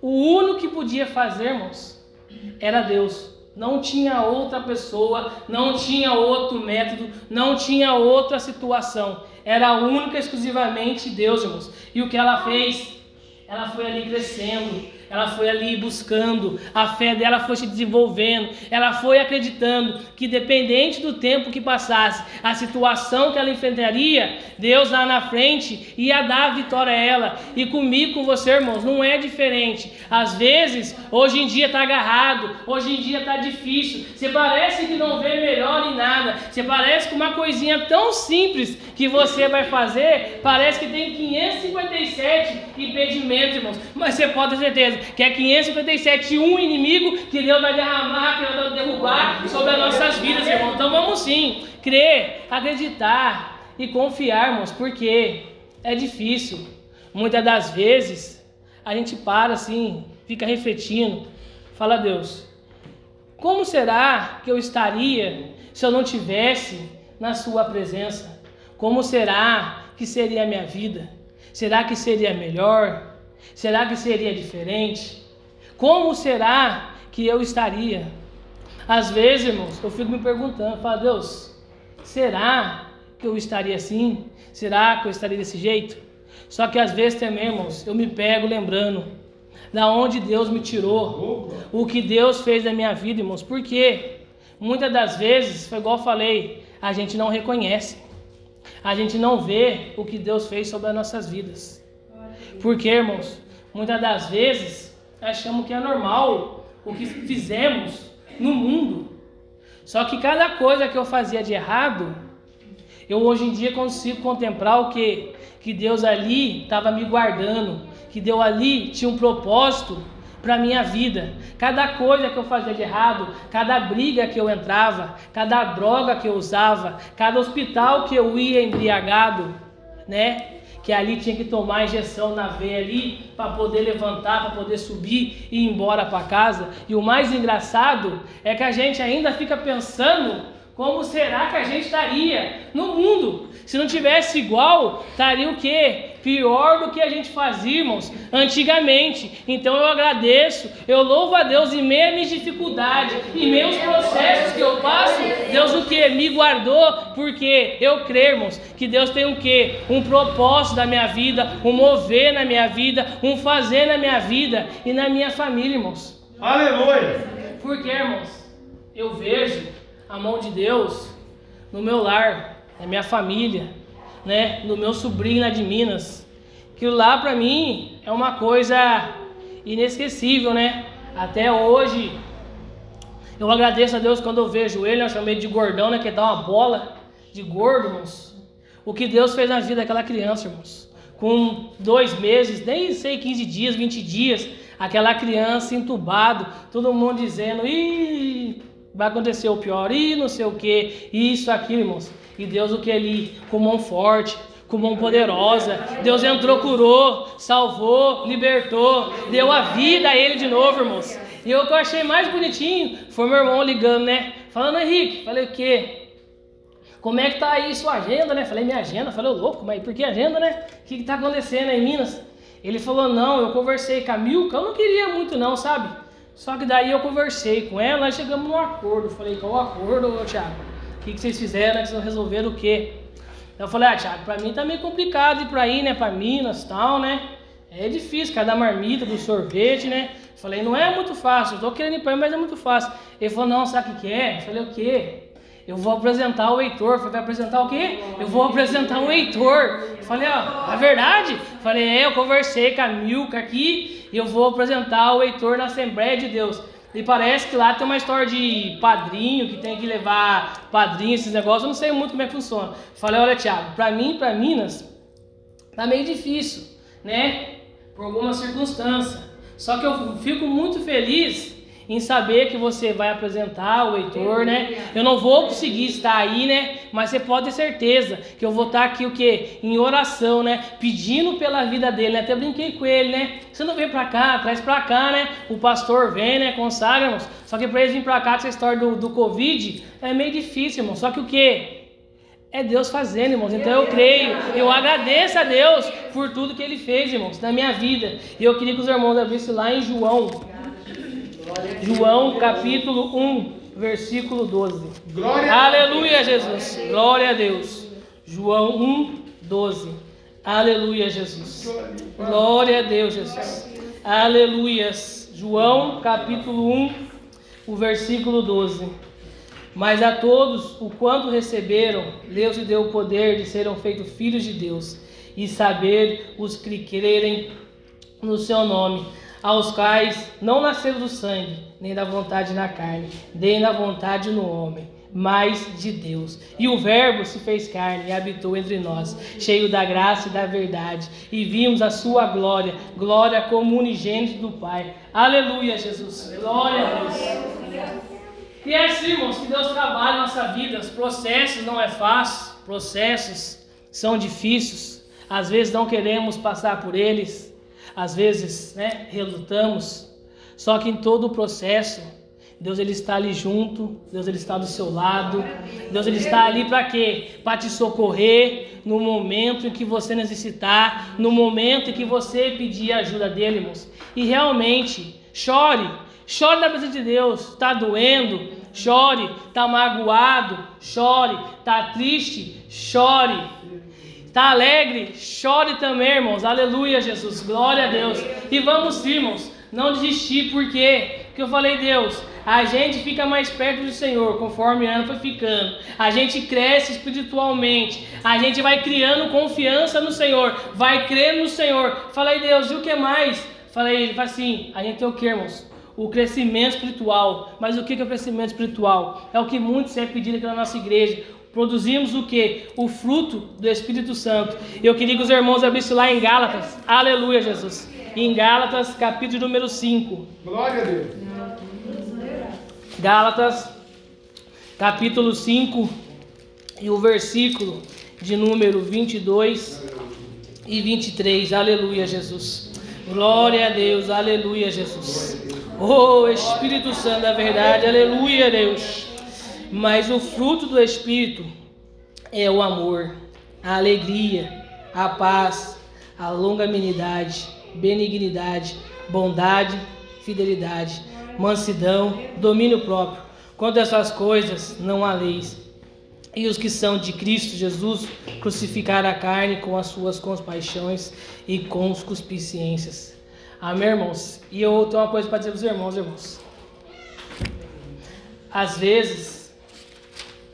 o único que podia fazer, irmãos, era Deus. Não tinha outra pessoa, não tinha outro método, não tinha outra situação. Era única exclusivamente Deus, irmãos. E o que ela fez? Ela foi ali crescendo, ela foi ali buscando, a fé dela foi se desenvolvendo, ela foi acreditando que, dependente do tempo que passasse, a situação que ela enfrentaria, Deus lá na frente ia dar a vitória a ela. E comigo, com você, irmãos, não é diferente. Às vezes, hoje em dia está agarrado, hoje em dia está difícil, você parece que não vê melhor em nada, você parece que uma coisinha tão simples que você vai fazer, parece que tem 557 impedimentos, irmãos, mas você pode ter certeza que é 557 um inimigo que Deus vai derramar, que Deus vai derrubar sobre as nossas vidas, irmão. Então vamos sim crer, acreditar e confiar, irmãos, porque é difícil. Muitas das vezes a gente para assim, fica refletindo, fala Deus, como será que eu estaria se eu não tivesse na Sua presença? Como será que seria a minha vida? Será que seria melhor? Será que seria diferente? Como será que eu estaria? Às vezes, irmãos, eu fico me perguntando, falo, Deus, será que eu estaria assim? Será que eu estaria desse jeito? Só que às vezes também, irmãos, eu me pego lembrando da onde Deus me tirou, o que Deus fez na minha vida, irmãos. Porque muitas das vezes, foi igual eu falei, a gente não reconhece, a gente não vê o que Deus fez sobre as nossas vidas. Porque, irmãos, muitas das vezes achamos que é normal o que fizemos no mundo. Só que cada coisa que eu fazia de errado, eu hoje em dia consigo contemplar o que que Deus ali estava me guardando, que Deus ali tinha um propósito para minha vida. Cada coisa que eu fazia de errado, cada briga que eu entrava, cada droga que eu usava, cada hospital que eu ia embriagado, né? Que ali tinha que tomar injeção na veia ali para poder levantar, para poder subir e ir embora para casa. E o mais engraçado é que a gente ainda fica pensando como será que a gente estaria no mundo se não tivesse igual, estaria o quê? Pior do que a gente fazia, irmãos, antigamente. Então eu agradeço, eu louvo a Deus em meio às minhas dificuldades, em meio aos processos que eu passo, Deus o que? Me guardou, porque eu creio, irmãos, que Deus tem o quê? Um propósito na minha vida, um mover na minha vida, um fazer na minha vida e na minha família, irmãos. Aleluia! Porque, irmãos, eu vejo a mão de Deus no meu lar, na minha família, né, no meu sobrinho lá de Minas. Que lá para mim é uma coisa inesquecível, né? Até hoje, eu agradeço a Deus quando eu vejo ele, eu chamei de gordão, né? Que dá uma bola de gordo, irmãos. O que Deus fez na vida daquela criança, irmãos. Com dois meses, nem sei, 15 dias, 20 dias, aquela criança entubado, todo mundo dizendo, ih, vai acontecer o pior, ih, não sei o que, isso, aquilo, irmãos. E Deus o que ele, com mão forte, com mão poderosa. Deus entrou, curou, salvou, libertou, deu a vida a ele de novo, irmãos. E o que eu achei mais bonitinho foi meu irmão ligando, né? Falando, Henrique, falei o quê? Como é que tá aí sua agenda, né? Falei, minha agenda. Falei, louco, mas por que agenda, né? O que, que tá acontecendo aí em Minas? Ele falou, não, eu conversei com a Milka, eu não queria muito não, sabe? Só que daí eu conversei com ela, nós chegamos num acordo. Falei, qual acordo, Thiago? Que, que vocês fizeram? Né? Vocês resolveram o quê? Eu falei, ah, Thiago, pra mim tá meio complicado ir pra ir, né, pra Minas e tal, né? É difícil, cada marmita, do sorvete, né? Falei, não é muito fácil, eu tô querendo ir pra ir, mas é muito fácil. Ele falou, não, sabe o que, é? Eu falei, o quê? Eu vou apresentar o Heitor. Falei, vai apresentar o quê? Eu vou apresentar o Heitor. Falei, ó, é verdade? Falei, é, eu conversei com a Milka aqui e eu vou apresentar o Heitor na Assembleia de Deus. E parece que lá tem uma história de padrinho, que tem que levar padrinho, esses negócios. Eu não sei muito como é que funciona. Falei, olha, Thiago, pra mim, pra Minas, tá meio difícil, né? Por alguma circunstância. Só que eu fico muito feliz em saber que você vai apresentar o Heitor, né? Eu não vou conseguir estar aí, né? Mas você pode ter certeza que eu vou estar aqui o quê? Em oração, né? Pedindo pela vida dele, né? Até brinquei com ele, né? Você não vem pra cá, traz pra cá, né? O pastor vem, né? Consagra, irmãos. Só que pra eles virem pra cá, essa história do, do Covid é meio difícil, irmão. Só que o quê? É Deus fazendo, irmãos. Então eu creio, eu agradeço a Deus por tudo que Ele fez, irmãos, na minha vida. E eu queria que os irmãos abrissem lá em João João capítulo 1, versículo 12. Glória Aleluia, Jesus. Glória a Deus. João 1, 12. Aleluia, Jesus. Glória a Deus, Jesus. Aleluias. João capítulo 1, o versículo 12. Mas a todos, o quanto receberam, Deus lhe deu o poder de serem feitos filhos de Deus e saber os que crerem no seu nome aos quais não nasceram do sangue, nem da vontade na carne, nem da vontade no homem, mas de Deus. E o Verbo se fez carne e habitou entre nós, cheio da graça e da verdade, e vimos a sua glória, glória como unigênito do Pai. Aleluia, Jesus. Glória a Deus. E é assim, irmãos, que Deus trabalha nossa vida. Os processos não é fácil, processos são difíceis. Às vezes não queremos passar por eles, às vezes, né, relutamos. Só que em todo o processo, Deus ele está ali junto, Deus ele está do seu lado. Deus ele está ali para quê? Para te socorrer no momento em que você necessitar, no momento em que você pedir a ajuda dele, irmãos. E realmente, chore, chore na presença de Deus. Está doendo, chore. Está magoado, chore. Está triste, chore. Está alegre? Chore também, irmãos. Aleluia, Jesus. Glória a Deus. E vamos, irmãos, não desistir? Porque eu falei, Deus, a gente fica mais perto do Senhor conforme o ano foi ficando. A gente cresce espiritualmente. A gente vai criando confiança no Senhor. Vai crendo no Senhor. Falei, Deus, e o que mais? Falei, ele fala assim: a gente tem o que, irmãos? O crescimento espiritual. Mas o que é o crescimento espiritual? É o que muitos sempre pediram aqui na nossa igreja produzimos o que? O fruto do Espírito Santo. Eu queria que os irmãos abrissem lá em Gálatas. Aleluia, Jesus. Em Gálatas, capítulo número 5. Glória a Deus. Gálatas, capítulo 5, e o versículo de número 22 e 23. Aleluia, Jesus. Glória a Deus, aleluia, Jesus. Oh, Espírito Santo da verdade, aleluia, Deus. Mas o fruto do Espírito é o amor, a alegria, a paz, a longanimidade, benignidade, bondade, fidelidade, mansidão, domínio próprio. Quanto a essas coisas não há leis. E os que são de Cristo Jesus crucificaram a carne com as suas compaixões e com os cuspiciências. Amém, irmãos? E eu tenho uma coisa para dizer para os irmãos, irmãos. Às vezes,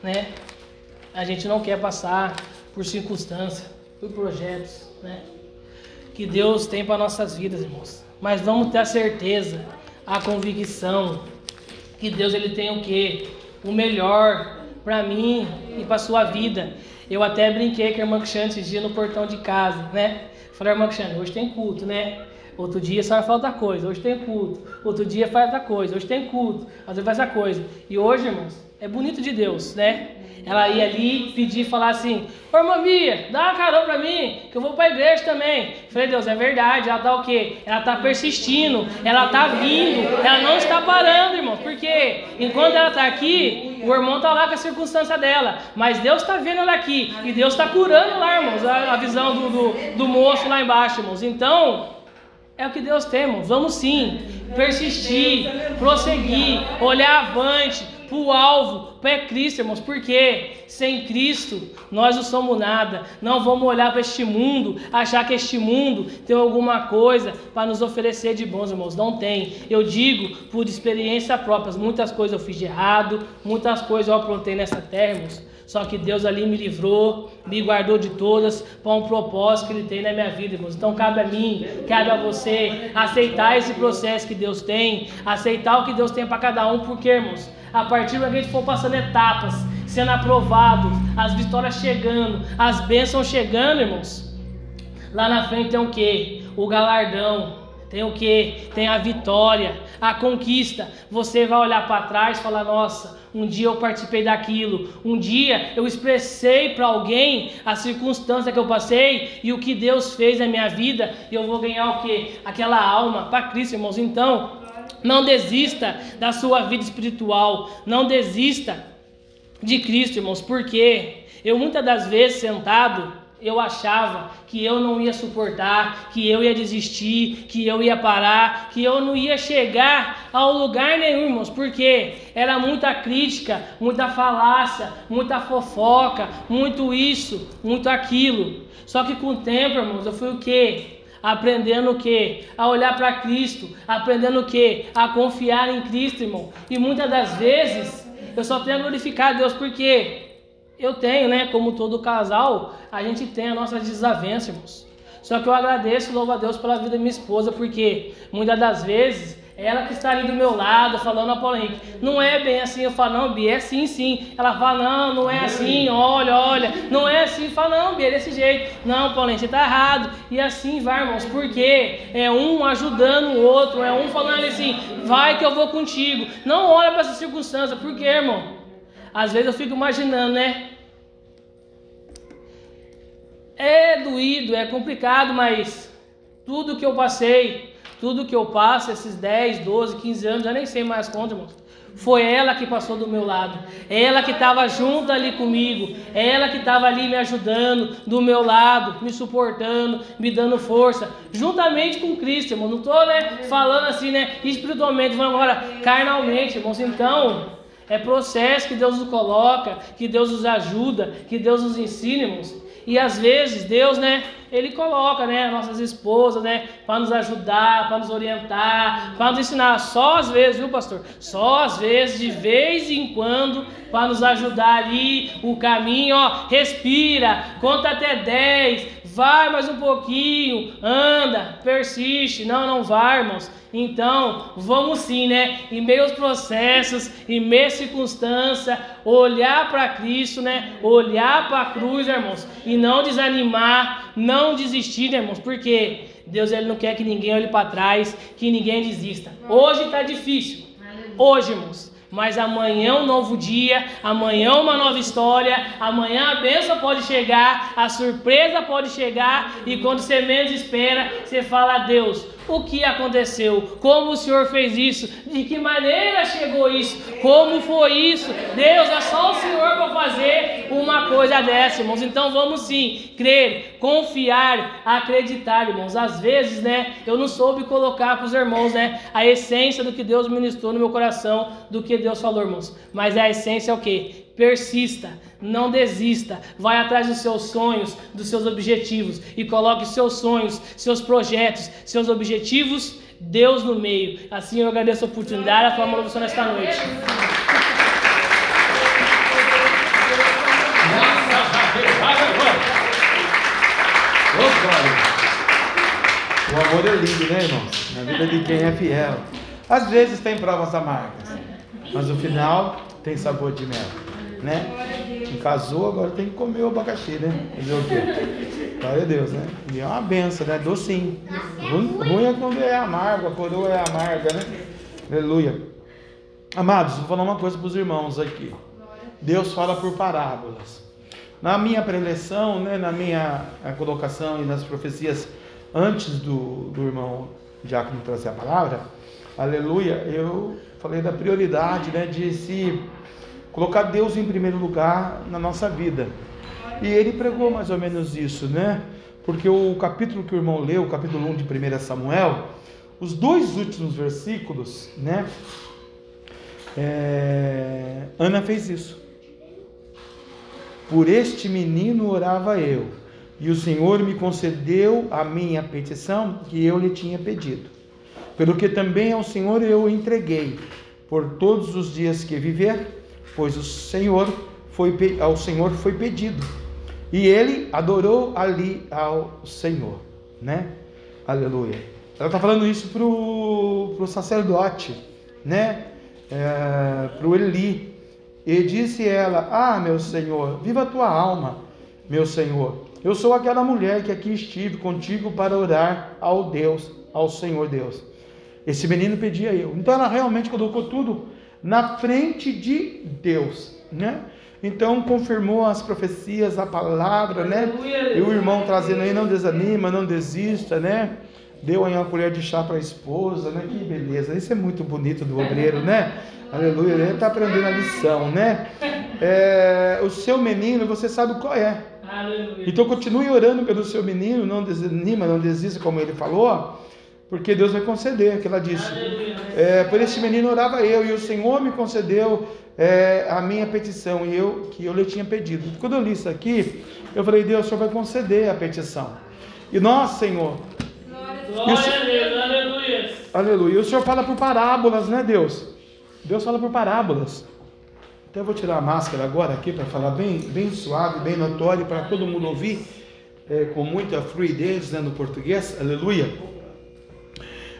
né? A gente não quer passar por circunstâncias, por projetos, né? Que Deus tem para nossas vidas, irmãos. mas vamos ter a certeza, a convicção que Deus ele tem o quê? O melhor para mim e para sua vida. Eu até brinquei com a irmã Cristiane esses dias no portão de casa, né? Falei, irmã Cristiane, hoje tem culto, né? Outro dia a senhora fala outra coisa, hoje tem culto. Outro dia faz outra coisa, hoje tem culto. Às vezes faz outra coisa. E hoje, irmãos, é bonito de Deus, né? Ela ia ali pedir falar assim: Ô irmã Mia, dá uma carona pra mim, que eu vou pra igreja também. Falei, Deus, é verdade. Ela tá o quê? Ela tá persistindo, ela tá vindo, ela não está parando, irmão. Porque enquanto ela tá aqui, o irmão tá lá com a circunstância dela. Mas Deus tá vendo ela aqui. E Deus tá curando lá, irmãos, a, a visão do, do, do moço lá embaixo, irmãos. Então, é o que Deus tem, irmãos. Vamos sim persistir, prosseguir, olhar avante, o alvo, para Cristo, irmãos, porque sem Cristo nós não somos nada. Não vamos olhar para este mundo, achar que este mundo tem alguma coisa para nos oferecer de bons, irmãos. Não tem. Eu digo por experiência própria, muitas coisas eu fiz de errado, muitas coisas eu aprontei nessa terra, irmãos. Só que Deus ali me livrou, me guardou de todas para um propósito que Ele tem na minha vida, irmãos. Então cabe a mim, cabe a você aceitar esse processo que Deus tem, aceitar o que Deus tem para cada um, porque, irmãos, a partir do que a gente for passando etapas, sendo aprovado, as vitórias chegando, as bênçãos chegando, irmãos, lá na frente tem o que? O galardão. Tem o que? Tem a vitória, a conquista. Você vai olhar para trás e falar: Nossa, um dia eu participei daquilo. Um dia eu expressei para alguém a circunstância que eu passei e o que Deus fez na minha vida. E eu vou ganhar o que? Aquela alma para Cristo, irmãos. Então, não desista da sua vida espiritual. Não desista de Cristo, irmãos. Porque eu muitas das vezes sentado eu achava que eu não ia suportar, que eu ia desistir, que eu ia parar, que eu não ia chegar ao lugar nenhum, irmãos, porque era muita crítica, muita falácia, muita fofoca, muito isso, muito aquilo. Só que com o tempo, irmãos, eu fui o quê? aprendendo o que? A olhar para Cristo, aprendendo o que? A confiar em Cristo, irmão. E muitas das vezes eu só tenho a glorificar a Deus porque eu tenho, né? Como todo casal, a gente tem as nossas desavenças, irmãos. Só que eu agradeço e louvo a Deus pela vida da minha esposa, porque muitas das vezes ela que está ali do meu lado, falando a Henrique, não é bem assim. Eu falo, não, Bia, é sim, sim. Ela fala, não, não é assim, olha, olha, não é assim. Fala, não, Bia, é desse jeito. Não, Henrique, você está errado. E assim vai, irmãos, porque é um ajudando o outro, é um falando assim, vai que eu vou contigo. Não olha para essa circunstância, por quê, irmão? Às vezes eu fico imaginando, né? É doído, é complicado, mas tudo que eu passei, tudo que eu passo, esses 10, 12, 15 anos, eu nem sei mais quanto, irmão. Foi ela que passou do meu lado, ela que estava junto ali comigo, ela que estava ali me ajudando, do meu lado, me suportando, me dando força, juntamente com Cristo, irmão. Não estou né, falando assim, né, espiritualmente, falando agora carnalmente, irmãos. Então, é processo que Deus nos coloca, que Deus nos ajuda, que Deus nos ensina, irmãos. E às vezes Deus, né, ele coloca, né, nossas esposas, né, para nos ajudar, para nos orientar, para nos ensinar. Só às vezes, viu, pastor? Só às vezes, de vez em quando, para nos ajudar ali o caminho, ó, respira, conta até 10, vai mais um pouquinho, anda, persiste. Não, não vai, irmãos. Então, vamos sim, né? Em meio aos processos, em meio à circunstância, olhar para Cristo, né? Olhar para a cruz, irmãos, e não desanimar, não desistir, né, irmãos, porque Deus ele não quer que ninguém olhe para trás, que ninguém desista. Hoje está difícil. Hoje, irmãos. Mas amanhã é um novo dia, amanhã é uma nova história, amanhã a bênção pode chegar, a surpresa pode chegar, e quando você menos espera, você fala a Deus, o que aconteceu? Como o Senhor fez isso? De que maneira chegou isso? Como foi isso? Deus, é só o Senhor para fazer uma coisa dessa, irmãos. Então vamos sim crer, confiar, acreditar, irmãos. Às vezes, né, eu não soube colocar para os irmãos, né, a essência do que Deus ministrou no meu coração, do que Deus falou, irmãos. Mas a essência é o que? Persista, não desista, vai atrás dos seus sonhos, dos seus objetivos e coloque seus sonhos, seus projetos, seus objetivos, Deus no meio. Assim eu agradeço a oportunidade, a tua mão nesta noite. O amor é lindo, né, irmãos? Na vida de quem é fiel. Às vezes tem provas amargas, mas no final tem sabor de mel, né? Casou agora tem que comer o abacaxi, né? Glória a Deus, né? E é uma benção, né? Docinho. Ruim, ruim é quando é amargo, a coroa é amarga, né? Aleluia. Amados, vou falar uma coisa para os irmãos aqui. Deus fala por parábolas. Na minha preleção, né, na minha colocação e nas profecias antes do, do irmão Diácono trazer a palavra, aleluia, eu falei da prioridade né, de se colocar Deus em primeiro lugar na nossa vida. E ele pregou mais ou menos isso, né? Porque o capítulo que o irmão leu, o capítulo 1 de 1 Samuel, os dois últimos versículos, né? É, Ana fez isso. Por este menino orava eu, e o Senhor me concedeu a minha petição que eu lhe tinha pedido. Pelo que também ao Senhor eu entreguei por todos os dias que viver, pois o Senhor foi ao Senhor foi pedido. E ele adorou ali ao Senhor, né? Aleluia. Ela está falando isso para o sacerdote, né? É, para o Eli. E disse ela: Ah, meu Senhor, viva a tua alma, meu Senhor. Eu sou aquela mulher que aqui estive contigo para orar ao Deus, ao Senhor Deus. Esse menino pedia eu. Então ela realmente colocou tudo na frente de Deus, né? Então confirmou as profecias, a palavra, né? E o irmão trazendo aí, não desanima, não desista, né? Deu aí uma colher de chá para a esposa, né? Que beleza. Isso é muito bonito do obreiro, né? <laughs> Aleluia. Ele está aprendendo a lição, né? É, o seu menino, você sabe qual é. Então continue orando pelo seu menino, não desanima, não desista, como ele falou porque Deus vai conceder, que ela disse. É, por esse menino orava eu, e o Senhor me concedeu é, a minha petição, e eu que eu lhe tinha pedido. Quando eu li isso aqui, eu falei, Deus, o Senhor vai conceder a petição. E nós, Senhor. Glória a Deus, aleluia. Aleluia. E o Senhor fala por parábolas, né, Deus? Deus fala por parábolas. Então eu vou tirar a máscara agora aqui para falar bem, bem suave, bem notório, para todo mundo ouvir é, com muita fluidez né, no português. Aleluia.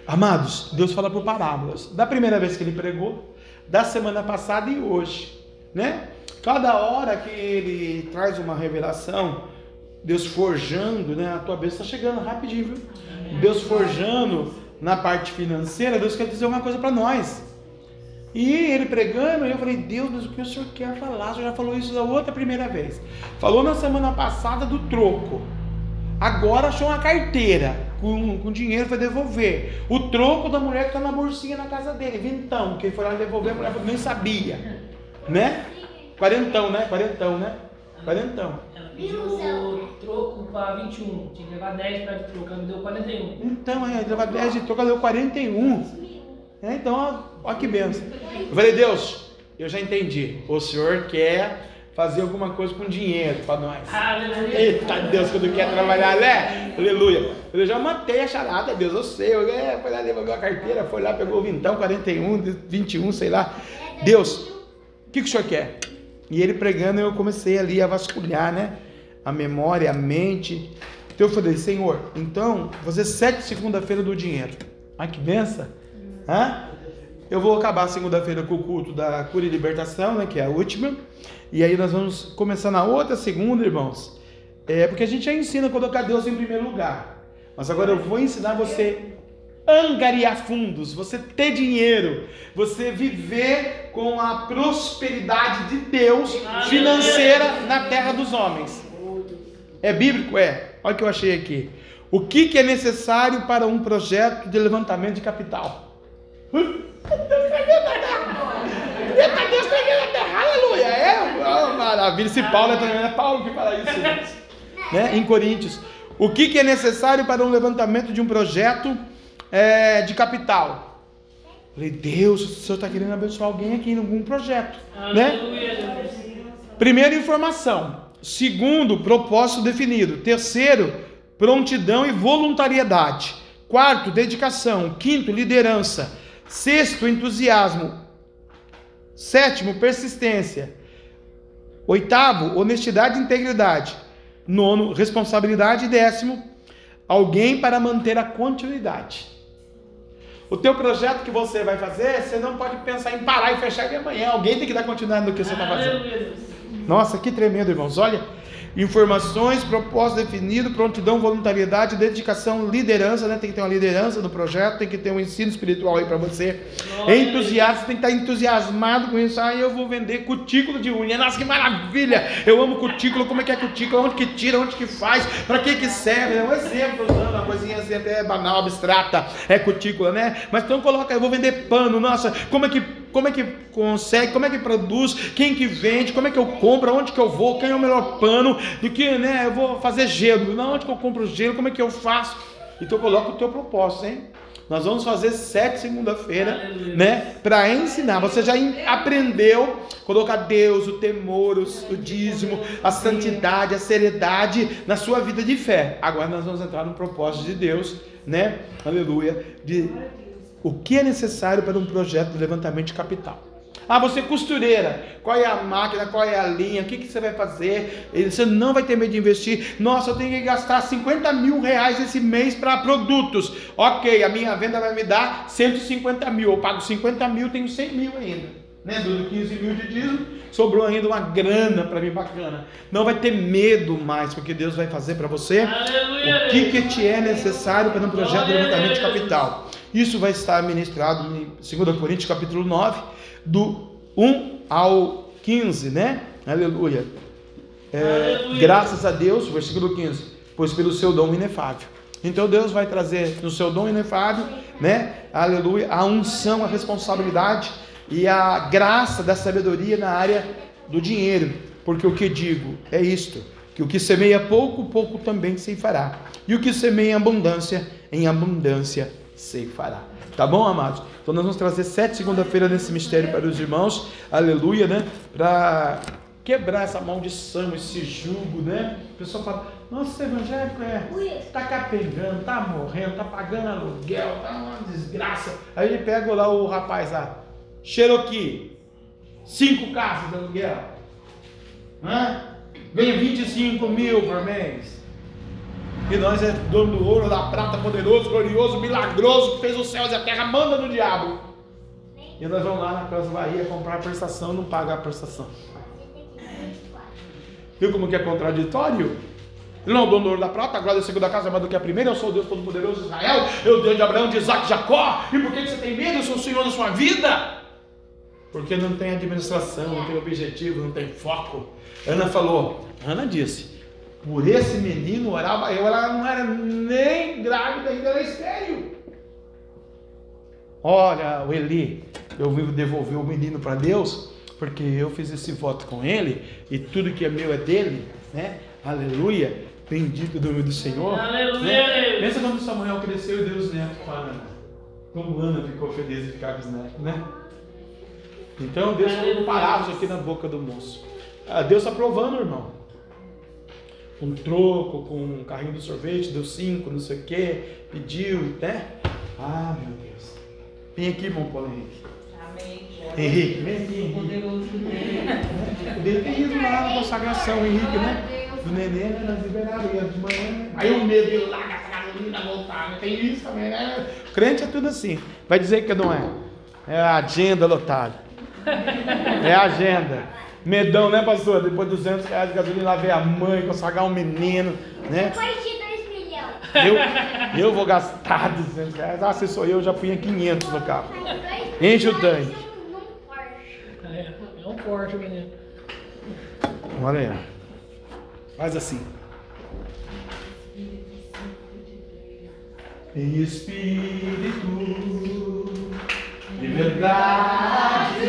Amados, Deus fala por parábolas. Da primeira vez que ele pregou, da semana passada e hoje, né? Cada hora que ele traz uma revelação, Deus forjando, né? A tua bênção está chegando rapidinho, viu? Deus forjando na parte financeira, Deus quer dizer uma coisa para nós. E ele pregando, eu falei, Deus, mas o que o senhor quer falar? O senhor já falou isso da outra primeira vez. Falou na semana passada do troco. Agora achou uma carteira com, com dinheiro para devolver. O troco da mulher que está na bolsinha na casa dele, vintão, que ele foi lá devolver, a mulher nem sabia. Né? Quarentão, né? Quarentão, né? Quarentão. Ela pediu o troco para 21, tinha que levar 10 para de troco, ela me deu 41. Então, é, levar 10 de troco, ela deu 41. É, então, olha que benção. Eu falei, Deus, eu já entendi. O senhor quer fazer alguma coisa com dinheiro para nós. Aleluia. Eita Deus, quando quer trabalhar, né? Aleluia. Eu já matei a charada, Deus, eu sei. Eu, é, foi lá, devolveu a carteira, foi lá, pegou o vintão, 41, 21, sei lá. Deus, o que, que o senhor quer? E ele pregando, eu comecei ali a vasculhar, né? A memória, a mente. Então eu falei, Senhor, então, você sete segunda-feira do dinheiro. Ai, que benção. Hã? Eu vou acabar segunda-feira com o culto da cura e libertação, né? Que é a última. E aí nós vamos começar na outra segunda, irmãos. É porque a gente já ensina a colocar Deus em primeiro lugar. Mas agora eu vou ensinar você angariar fundos, você ter dinheiro, você viver com a prosperidade de Deus financeira na terra dos homens. É bíblico? É. Olha o que eu achei aqui. O que, que é necessário para um projeto de levantamento de capital? Deus está na terra, aleluia. É, oh, maravilha. Se Paulo é também, é Paulo que fala isso. né? Em Coríntios. O que, que é necessário para um levantamento de um projeto é, de capital? Falei, Deus, o Senhor está querendo abençoar alguém aqui em algum projeto. Né? Primeiro, informação. Segundo, propósito definido. Terceiro, prontidão e voluntariedade. Quarto, dedicação. Quinto, liderança. Sexto, entusiasmo. Sétimo, persistência. Oitavo, honestidade e integridade. Nono, responsabilidade. E décimo, alguém para manter a continuidade. O teu projeto que você vai fazer, você não pode pensar em parar e fechar de amanhã. Alguém tem que dar continuidade no que você está fazendo. Nossa, que tremendo, irmãos. Olha, informações, propósito definido, prontidão, voluntariedade, dedicação, liderança, né? Tem que ter uma liderança no projeto, tem que ter um ensino espiritual aí para você. Glória a Entusiasta, tem que estar entusiasmado com isso. Ah, eu vou vender cutícula de unha. Nossa, que maravilha! Eu amo cutícula. Como é que é cutícula? Onde que tira? Onde que faz? Para que que serve? É um exemplo, usando uma coisinha assim até banal, abstrata. É cutícula, né? Mas então coloca, eu vou vender pano. Nossa, como é que como é que consegue, como é que produz, quem que vende, como é que eu compro, aonde que eu vou, quem é o melhor pano, do que, né, eu vou fazer gelo, não, onde que eu compro gelo, como é que eu faço? Então coloca o teu propósito, hein? Nós vamos fazer sete segunda-feira, né, para ensinar. Você já aprendeu colocar Deus, o temor, os- o dízimo, a santidade, a seriedade na sua vida de fé. Agora nós vamos entrar no propósito de Deus, né? Aleluia, de o que é necessário para um projeto de levantamento de capital. Ah, você é costureira, qual é a máquina, qual é a linha, o que, que você vai fazer? Você não vai ter medo de investir. Nossa, eu tenho que gastar 50 mil reais esse mês para produtos. Ok, a minha venda vai me dar 150 mil. Eu pago 50 mil, tenho 100 mil ainda. Né? Dando 15 mil de dízimo, sobrou ainda uma grana para mim bacana. Não vai ter medo mais, porque Deus vai fazer para você Aleluia, o que, que te é necessário para um projeto de levantamento de capital. Isso vai estar ministrado em 2 Coríntios capítulo 9, do 1 ao 15, né? Aleluia. É, Aleluia. graças a Deus, versículo 15, pois pelo seu dom inefável. Então Deus vai trazer no seu dom inefável, né? Aleluia, a unção, a responsabilidade e a graça da sabedoria na área do dinheiro. Porque o que digo é isto: que o que semeia pouco, pouco também se fará. E o que semeia em abundância, em abundância se fará. Tá bom, amados? Então nós vamos trazer sete segunda-feira nesse mistério para os irmãos. Aleluia, né? Para quebrar essa maldição, esse jugo, né? O pessoal fala, nossa, evangélico é, tá capengando, tá morrendo, tá pagando aluguel, tá uma desgraça. Aí ele pega lá o rapaz lá, Cherokee, cinco casas de aluguel, Hã? ganha 25 mil por mês. E nós é dono do ouro, da prata, poderoso, glorioso, milagroso, que fez os céus e a terra, manda no diabo. E nós vamos lá na Casa Bahia comprar a prestação e não pagar a prestação. Viu como que é contraditório? Ele não é o dono do ouro da prata, a glória da segunda casa é mais do que a primeira, eu sou o Deus Todo-Poderoso de Israel, eu Deus de Abraão, de Isaac, de Jacó, e por que você tem medo? Eu sou o Senhor da sua vida. Porque não tem administração, não tem objetivo, não tem foco. Ana falou, Ana disse, por esse menino orava eu, ela não era nem grávida, ainda era estéreo. Olha, o Eli, eu vim devolver o menino para Deus, porque eu fiz esse voto com ele, e tudo que é meu é dele, né? Aleluia, bendito o nome do Senhor. Aleluia, né? Deus. Pensa quando Samuel cresceu e deu os netos para Ana. Como Ana ficou feliz de ficar com os netos, né? Então Deus colocou palavras aqui na boca do moço. Ah, Deus está provando, irmão. Um troco com um carrinho de sorvete, deu cinco, não sei o que, pediu, né? Ah, meu Deus. Vem aqui, irmão Paulo Henrique. Amém. Henrique, vem aqui, Henrique. Poderoso dele tem ido lá na consagração, Henrique, né? Do neném, né? Nós liberamos, ia de manhã. né? Aí o medo de ir lá, gastar gasolina, voltar. né? Tem isso também, né? Crente é tudo assim. Vai dizer que não é. É a agenda lotada. É a agenda. Medão, né, pastor? Depois de 200 reais de gasolina, lá vem a mãe, consagrar um menino, né? Depois de 2 milhões. Eu, eu vou gastar 200 reais. Ah, se sou eu, eu já punha 500 no carro. Enche o tanque. Num Porsche. É, é um forte, menino. Olha aí. Faz assim. Espírito de verdade,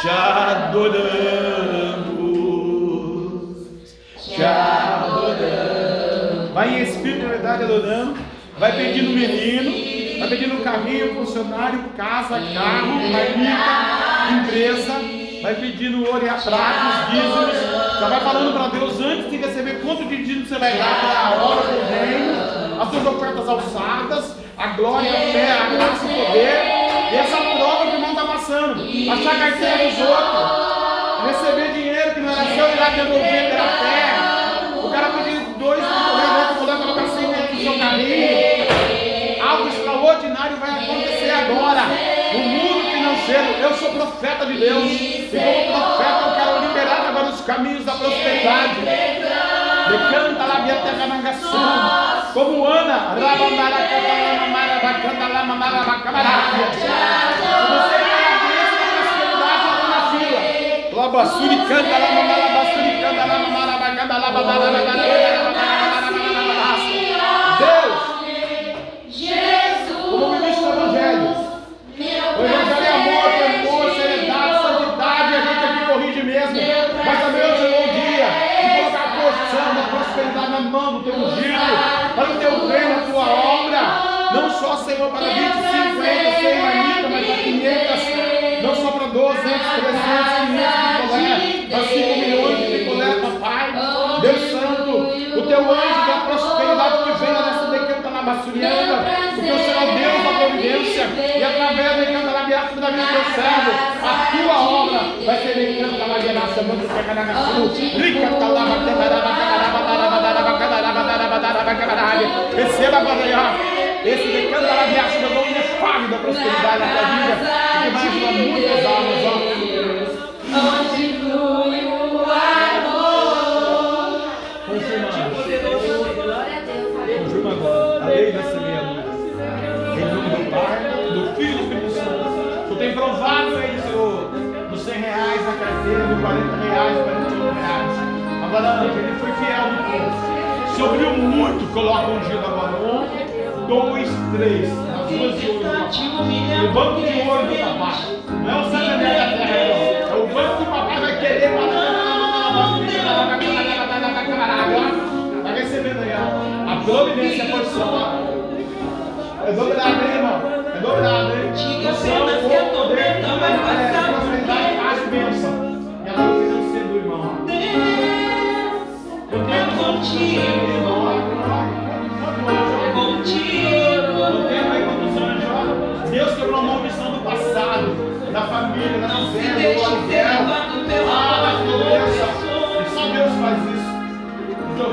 te adoramos, te adoramos. Vai em espírito de verdade adorando, vai pedindo menino, vai pedindo carrinho, funcionário, casa, carro, marmita, empresa, vai pedindo ouro e a prata, os dízimos, já vai falando para Deus antes de receber quanto de dízimo você vai dar para a hora do reino, as suas ofertas alçadas, a glória, a fé, a graça e o poder, e essa prova que e achar carteira dos outros, receber dinheiro que não era seu e lá devolver pela terra. O cara pediu dois corredores, coloca colocar sem dentro do seu caminho. Algo extraordinário vai acontecer agora. O mundo financeiro, eu sou profeta de Deus. E como profeta, eu quero liberar agora os caminhos da prosperidade. Decanta lá minha terra na gação. É como Ana, Rabamara, Catarana, Marabacanda, Lama, Marabacamara. Você fila. Labassuri canta lá mamara bassuri canta lá mamara bacanta lá mamara bacanta Deus, como ministro do Evangelho, o Evangelho é amor, temor, seriedade, santidade, a gente aqui corrige mesmo. Mas também eu chegou o dia de colocar a porção da prosperidade na mão do teu ungido, para o teu reino, a tua obra. Não só, Senhor, para 20, 50, 100 marmitas, mas para 500, não só para 200, 300, 500 para 5 milhões de picolé, papai. Deus Santo, o teu anjo da prosperidade que venha nessa decanta na bassuriana, porque o Senhor é Deus da providência, e através da decanta na graça da vida do servo, a tua obra vai ser decanta na graça, mano, pega na gaçu, rica talaba, camaraba, camaraba, camaraba, camaraba, camaraba, camaraba, receba agora, esse decanta na graça, meu nome inefável da prosperidade na tua vida, que vai ajudar muitas almas, ó. Três. Nas duas de ouro. O banco de ouro do papai. Não é o Santander da terra, não. Providência, a porção, ó. É dobrado, hein, irmão? É dobrado, hein? Diga apenas que a tormenta vai é, passar, porque- paz e bênção. E a vida cedo, irmão. ó. Eu tenho contigo. irmão. Contigo. Deus quebrou a maldição do passado, da família, da Não se fazenda, do deixe ser levado pela Ah, doença. só Deus faz isso. Então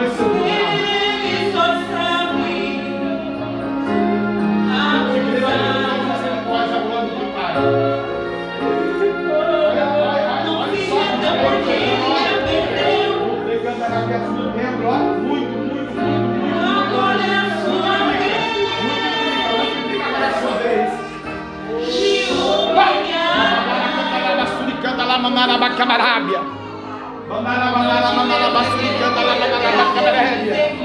mamana bacca marabia. Mamana, mamana, mamana, bastica, dalla mamana bacca marabia.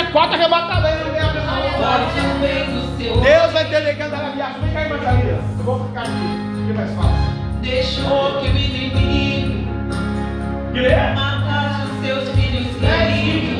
tinha quatro arrebatamentos. Né, Deus vai delegando a viagem. Vem cá, irmã Thalita. Eu vou ficar aqui. Que é mais fácil. Deixou que o inimigo é? matasse os seus filhos queridos. É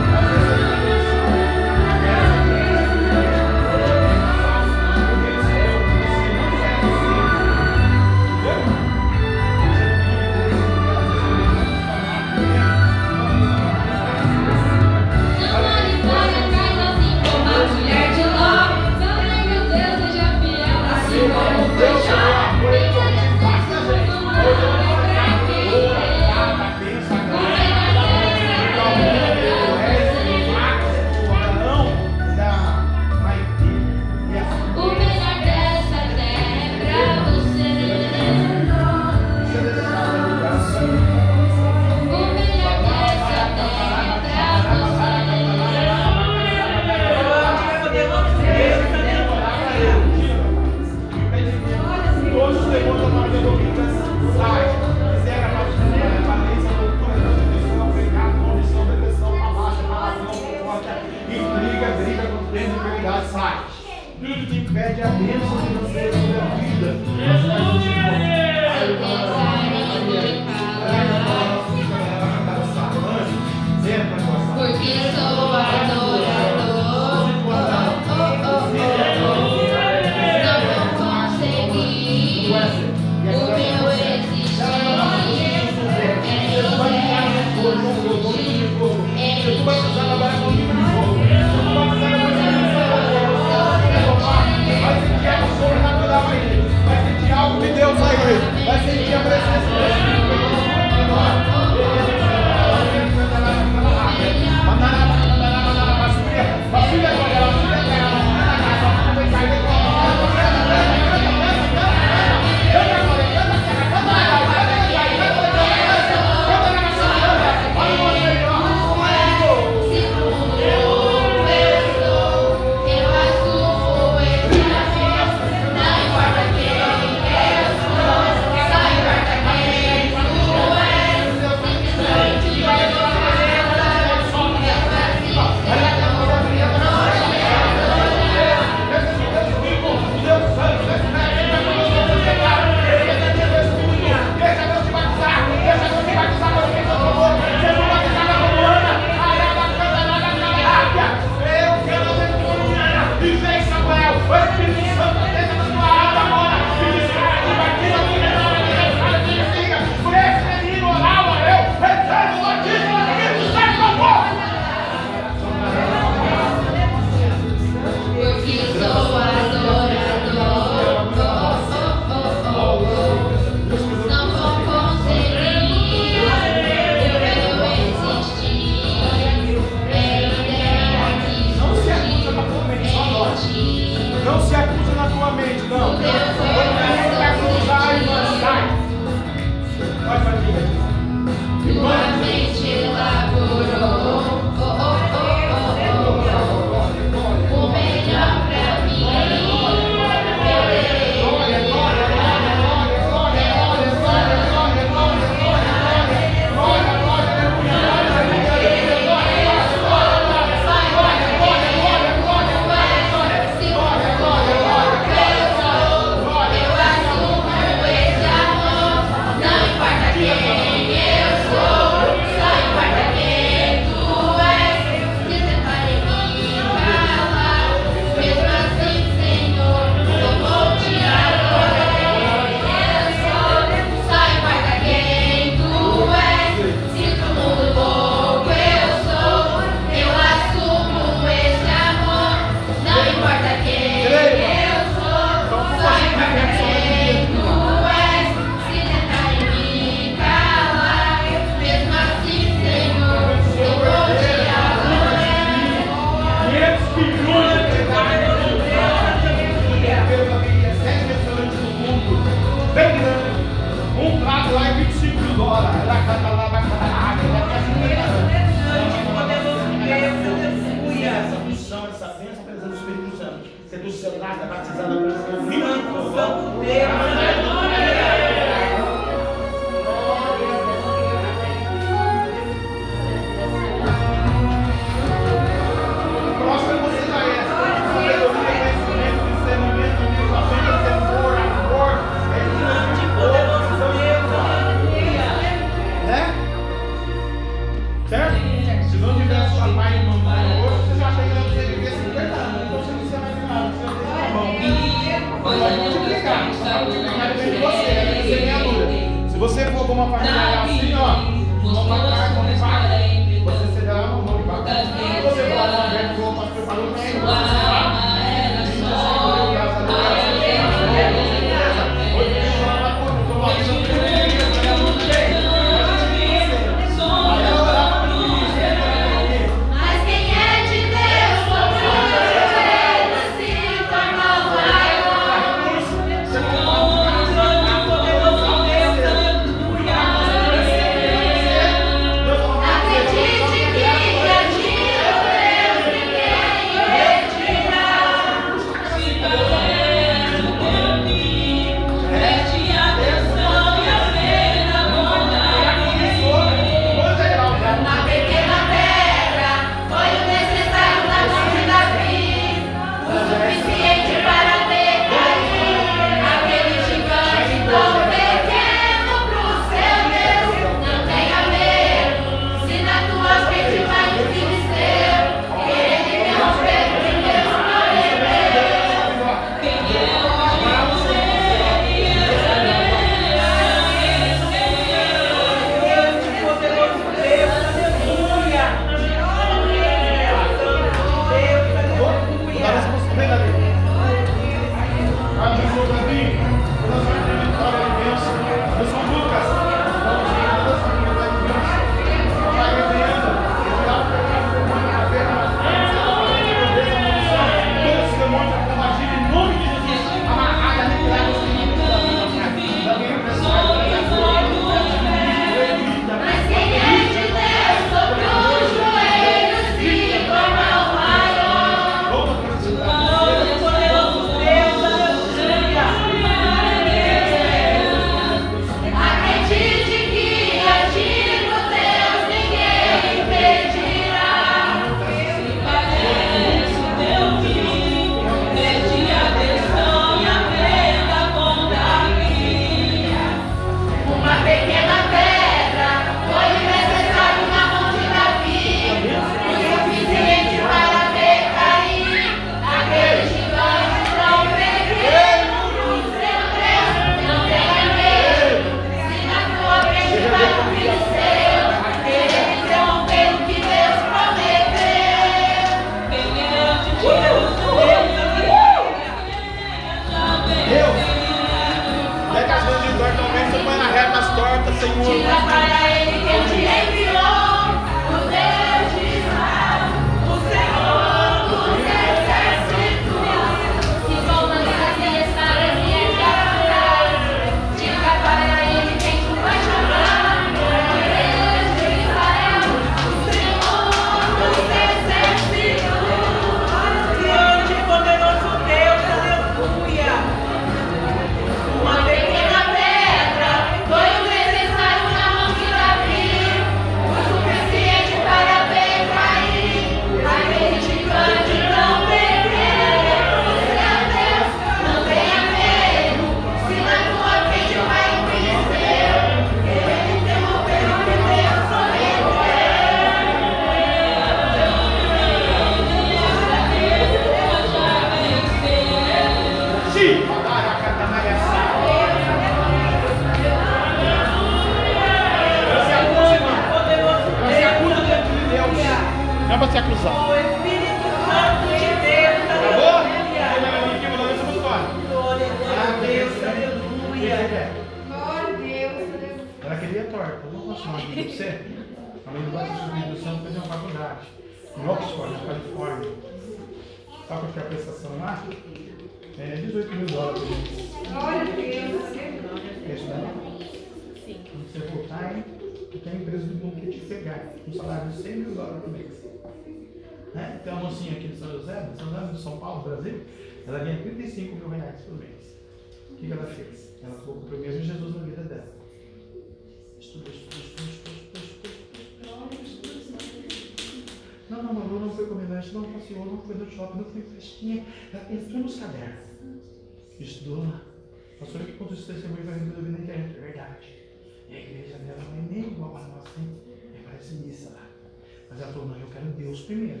Deus primeiro.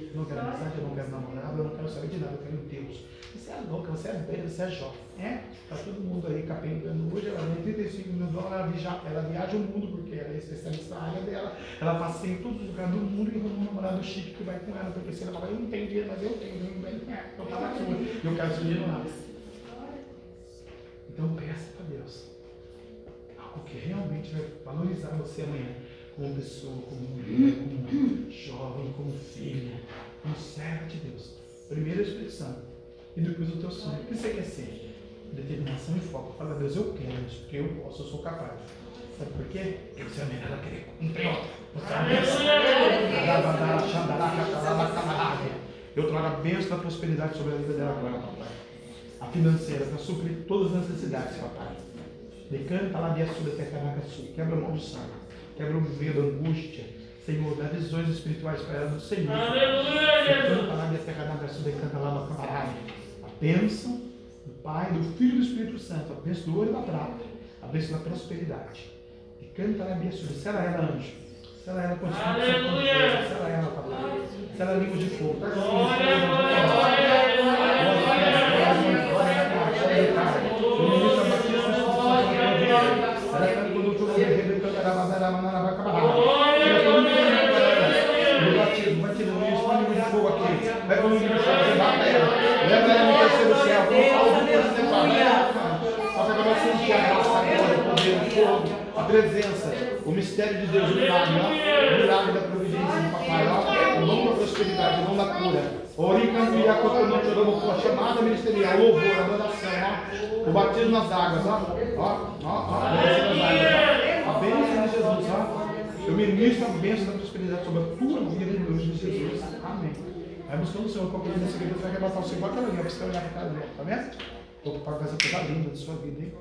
Eu não quero amizade, eu não quero namorado, eu não quero saber de nada, eu quero Deus. Você é louca, você é velha, você é jovem. É? Tá todo mundo aí capengando. Hoje ela ganha 35 mil dólares, ela viaja, ela viaja o mundo porque ela é especialista na área dela. Ela passeia em todos os lugares do mundo e arruma um namorado chique que vai com ela. Porque se ela fala, eu não tenho dinheiro, mas eu tenho, eu não tenho, é, tava aqui, eu quero esse dinheiro lá. Então peça para Deus algo que realmente vai valorizar você amanhã como pessoa, como mulher, como jovem, como filha, como servo de Deus. Primeiro o Espírito Santo e depois o teu sonho. O que você quer ser? Determinação e foco. Fala, Deus, eu quero isso, porque eu posso, eu sou capaz. Sabe por quê? Eu sei a melhor ela querer cumprir outra. Eu trago a bênção da prosperidade sobre a vida dela agora, papai. A financeira, para suprir todas as necessidades, papai. Decanta lá dentro sobre a terra quebra a maldição, quebra o medo, a angústia. Senhor, dá visões espirituais para ela do Senhor. Na camarada. A bênção do Pai, do Filho e do Espírito Santo, a bênção do ouro e da prata, a bênção da prosperidade. Decanta lá dentro, se ela era anjo, se ela era constante, se ela era papai, se ela era língua de fogo. Tá Vai para o mundo do céu, mata ela. Leva ela no terceiro céu. Passa para você sentir a graça agora, o poder, o fogo, a presença, o mistério de Deus, o milagre, ó. O milagre da providência do papai. O nome da prosperidade, o nome da cura. Oricando e acotonante, orando a chamada ministerial, louvor, a adoração. O batismo nas águas, ó. Ó, ó, ó. A bênção nas águas. A bênção de Jesus, ó. Eu ministro a bênção da prosperidade sobre a tua vida em nome de Jesus. Amém. Vai buscando o Senhor qualquer nessa vida, você vai arrebatar o Senhor igual aquela linha, para você olhar para casa dela, tá vendo? O papai vai ser coisa linda da sua vida, hein?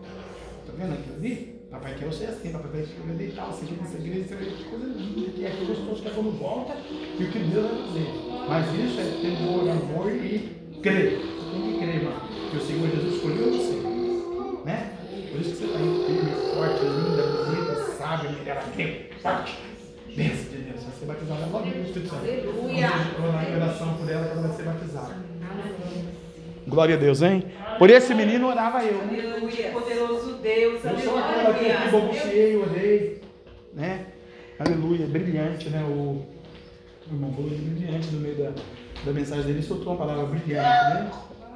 Tá vendo aquilo ali? Papai quer você assim, papai vai te deitar, você quer essa igreja, que coisa linda, que é gostoso que é quando volta e o que Deus vai fazer. Mas isso é temor, amor e crer. Você tem que crer, mano. Que o Senhor Jesus escolheu você. Né? Por isso que você está aí firme, forte, linda, bonita, sábia, mulher, forte. Bênção de Deus, vai ser batizada logo no Espírito Santo. Aleluia. Vamos orar em oração por ela que ela vai ser batizada. Glória a Deus, hein? Por esse menino orava eu. Aleluia. Poderoso Deus. Eu sou aquela que balbuciei, orei. Né? Aleluia. Brilhante, né? O, o irmão falou de brilhante no meio da, da mensagem dele. Soltou uma palavra brilhante, né?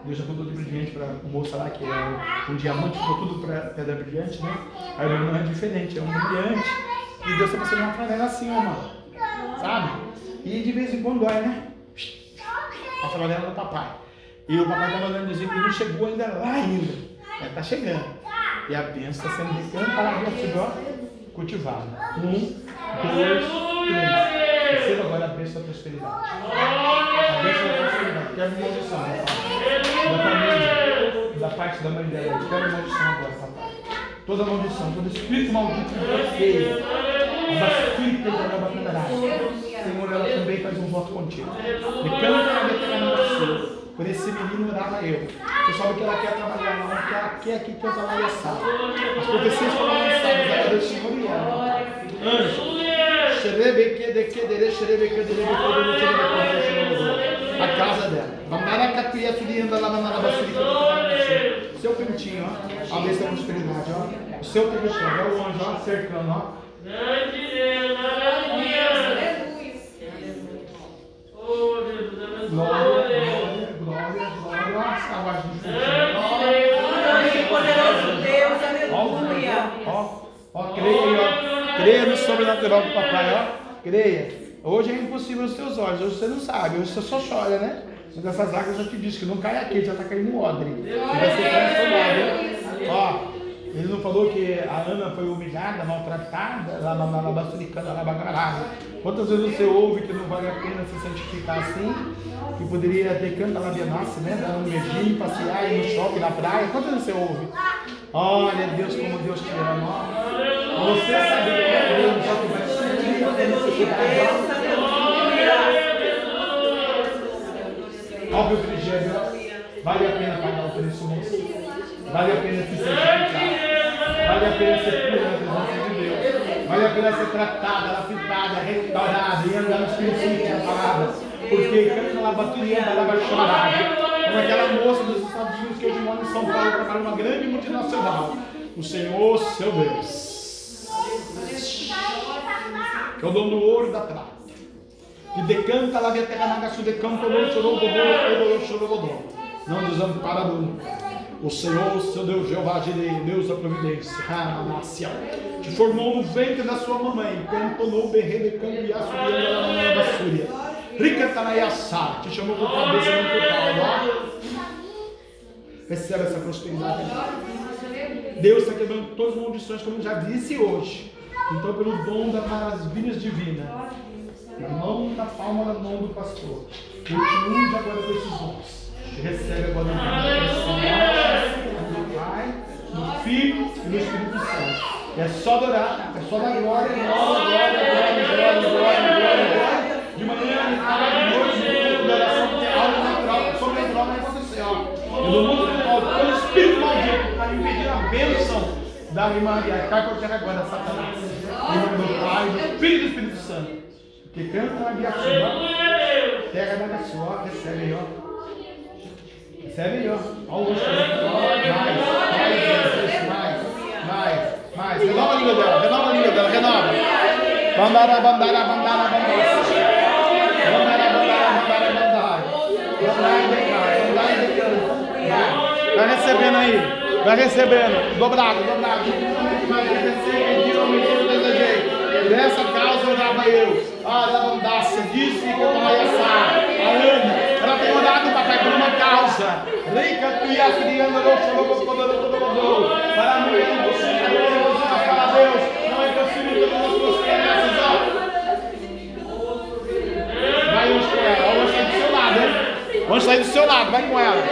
Deus já falou de brilhante para o moço lá, que é um diamante, ficou tudo para pedra brilhante, né? Aí o irmão é diferente, é um brilhante. E Deus está passando uma flanela assim, ó, mano. Sabe? E de vez em quando dói, né? A flanela do papai. E o papai estava olhando dizer que não chegou ainda lá ainda. Mas está chegando. E a bênção está sendo de canto para dentro, ó, cultivada. Um, dois, três. Receba agora a bênção da prosperidade. A bênção da prosperidade. Quero maldição, papai. Da família, da parte da mãe dela. Quero maldição agora, papai. Toda maldição, todo espírito maldito que nova Senhor, ela também faz um voto contigo. Me canta na minha por esse menino orava eu. Você sabe que ela quer trabalhar, não, que ela quer que canta lá e assado. As profecias foram lançadas, ela deu e ela. Anjo. A casa dela. Seu cantinho, ó. A bênção da prosperidade, ó. O seu território, ó. O anjo, ó. Cercando, ó. Grande Deus, aleluia. Oh, Jesus, abençoe. Glória, glória, glória. A aguarde do Grande poderoso Deus. Aleluia. ó, ó, creia ó. Creia no sobrenatural do papai, ó. Creia. Hoje é impossível os seus olhos, hoje você não sabe, hoje você só chora, né? Mas essas águas eu te disse que não cai aqui, já tá caindo no odre. Vai ser transformado? Ó, ele não falou que a Ana foi humilhada, maltratada, lá na, na, na Basilicana, lá bagarada. Quantas vezes você ouve que não vale a pena se santificar assim? Que poderia ter canta lá nasce, né? Dar um beijinho, passear, ir no shopping, na praia. Quantas vezes você ouve? Olha, Deus, como Deus te ama. Você sabe que é Deus, só que vai sentir a felicidade. Óbvio, Frigério, vale a pena pagar o preço, moço. Vale a pena se santificar. Vale a pena ser pura na presença de Deus. Vale a pena ser tratada, lapidada, restaurada e andar nos princípios da palavra. Porque canta lá bateria, ela vai chorar. Como aquela moça dos Estados Unidos que hoje mora em São Paulo, trabalha numa grande multinacional. O Senhor, seu Deus, que é o dono do ouro e da prata. Que decanta lá via terra nagaçu, decanta o chorou, chorou, chorou, Não desampara nunca. O Senhor, seu Deus, Jeová Jireh, Deus da providência, te formou no ventre da sua mamãe, cantonou, berrele, cambiaço, da Súria. Rica Tanayassa, te chamou por cabeça, não por cauda. Recebe essa prosperidade. Deus está quebrando todas as maldições, como já disse hoje. Então, pelo dom das maravilhas divinas, na mão da palma da mão do pastor, continue agora com esses dons. Recebe agora o do Pai, do Filho e do Espírito Santo. É só adorar, é só dar glória, glória, glória, glória, glória, glória, glória. De maneira maravilhosa, de oração, porque é algo natural, sobrenatural vai acontecer. Ó. Eu dou muito mal, pelo Espírito maldito, para impedir a bênção da Maria. Cai por terra agora, Satanás. Em nome do Pai, do Filho e do Espírito Santo. Que canta na minha terra da minha sua, recebe ó. Recebe ó. Olha o Mais, mais, mais, mais. Renova a língua dela, renova a língua dela, renova. Bandara, bandara, bandara, bandara. Bandara, bandara, bandara, bandara. Bandara, bandara. Vai recebendo aí. Vai recebendo. Dobrado, dobrado. Vai recebendo. Tira o desejei. Dessa causa orava eu. Ah, da andácia. Disse que eu estava A Ana. Ela tem orado, papai, por uma causa. Rica, tu e a criança, não chamou para a mulher, você para Deus. Não é possível todas as suas promessas, ó. Vai hoje com ela. Vamos sair do seu lado, hein? Vamos sair do seu lado, vai com ela.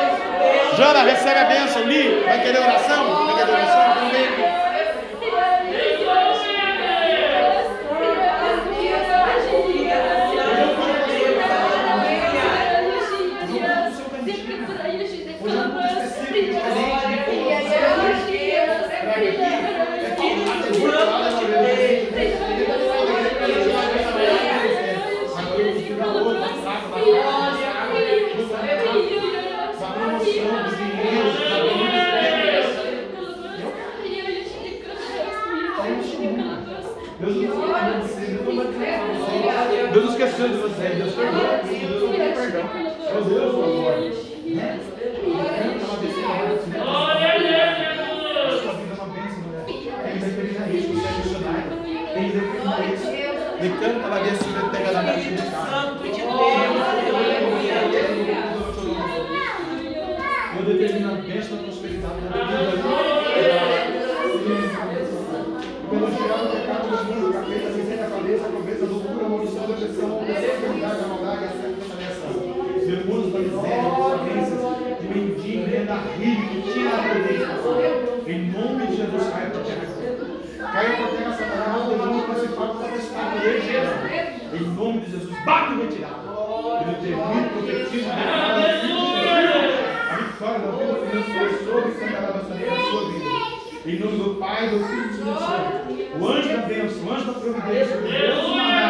Jana, recebe a bênção. Li, vai querer oração? Vai querer oração? Vamos de você, Deus perdoa, Deus não tem perdão. Oh Deus, meu glória. Glória a Deus. Sua vida é uma bênção, mulher. Tem determinar isso, você é missionário. Tem determinar isso. Decanta lá dentro, você pega na mente de casa. Eu determino a bênção da prosperidade na vida. Pelo geral, o pecado dos mundos, a cabeça, a cabeça, a cabeça, a loucura, a maldição, a depressão, opressão, a maldade, a seca, demônios da miséria, de mendigo, de da rígido, tira a prudência. Em nome de Jesus, caia por terra. Caia por terra, Satanás, o demônio principal que está estado retirado. Em nome de Jesus, bate o retirado. Ele termina, profetiza, a vitória da vida financeira sobre Santa Maria, na sua vida. Em nome do Pai, do Filho e do Espírito Santo. O anjo da bênção, o anjo da providência, o Deus do maná,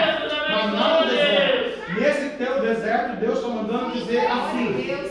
maná no deserto. Deus está mandando dizer assim: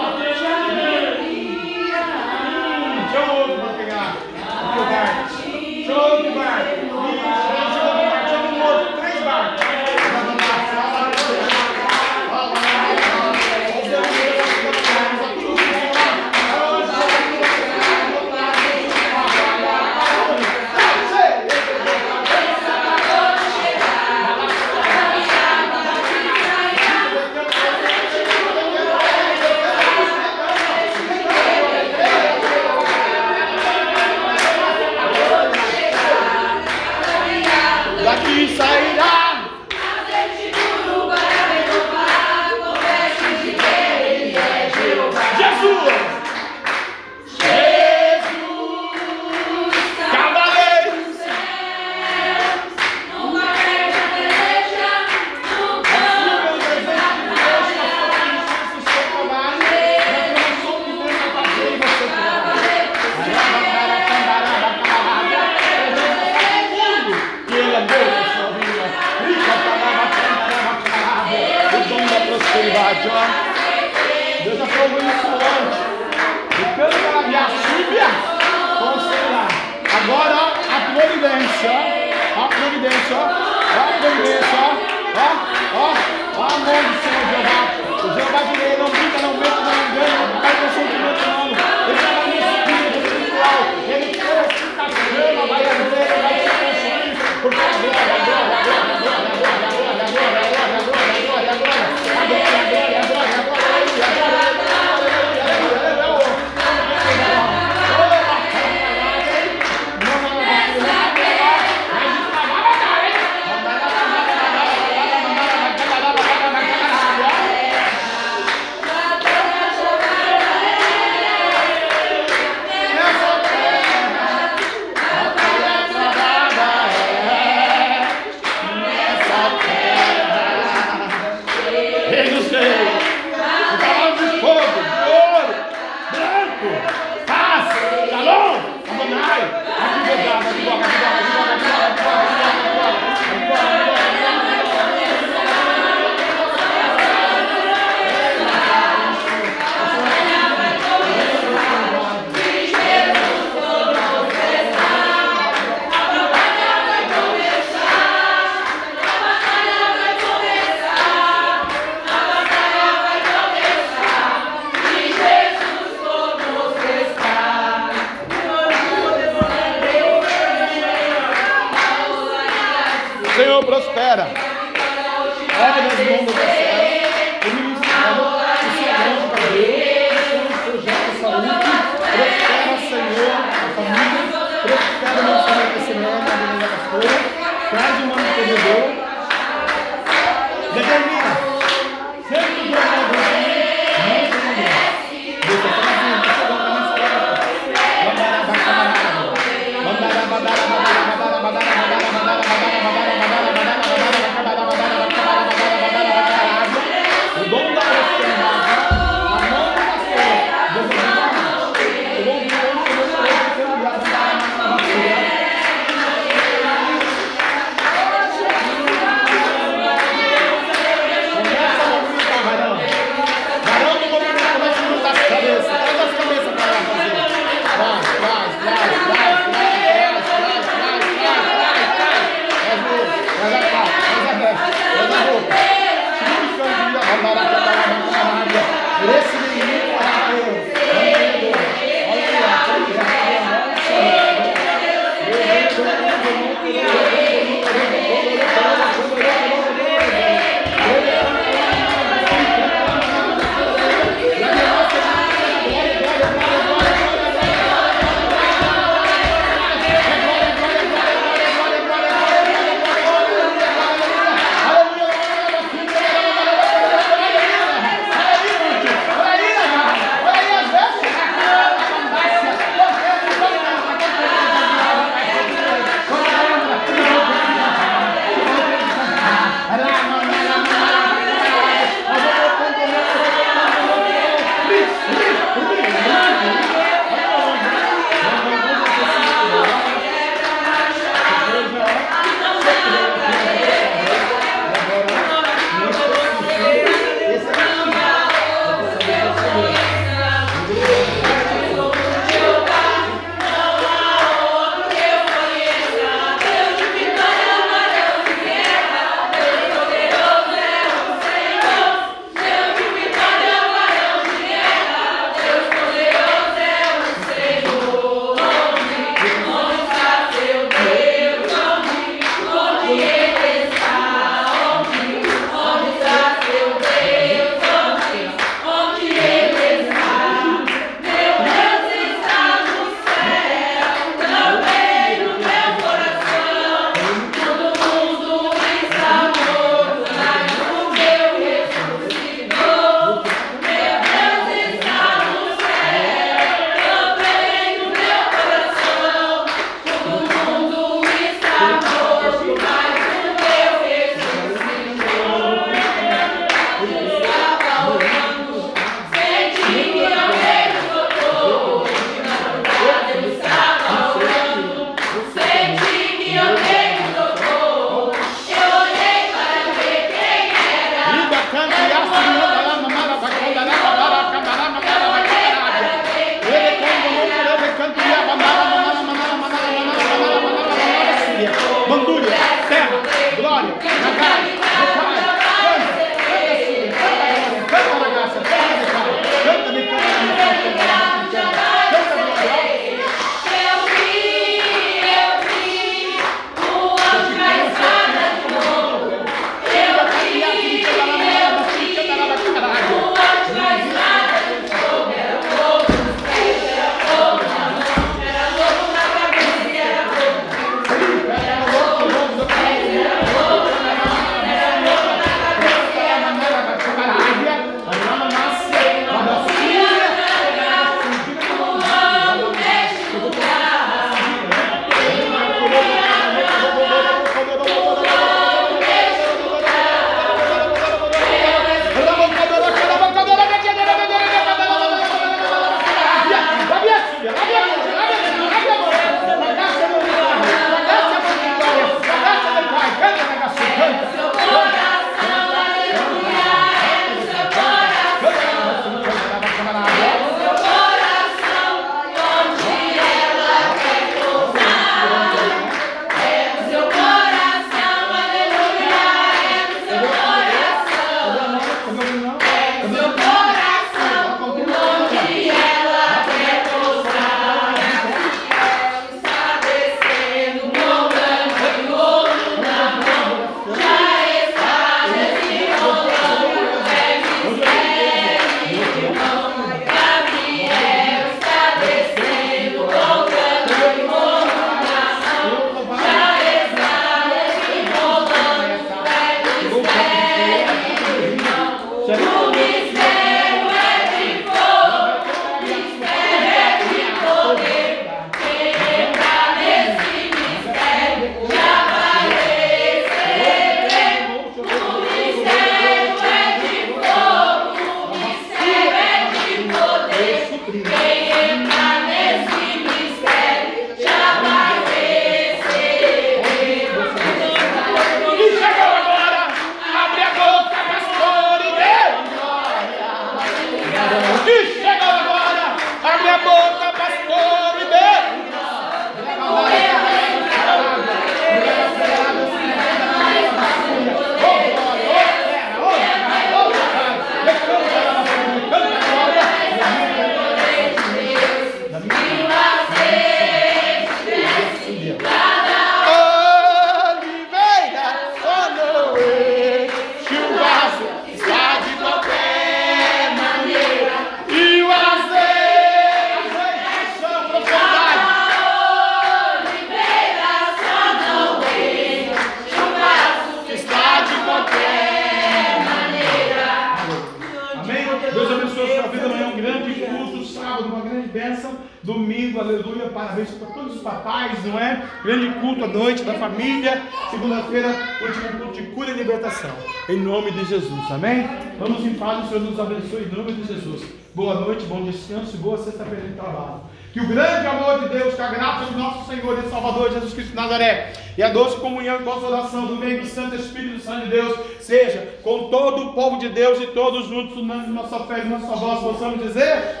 todos juntos, unânimes, uma fé e na nossa voz, possamos dizer: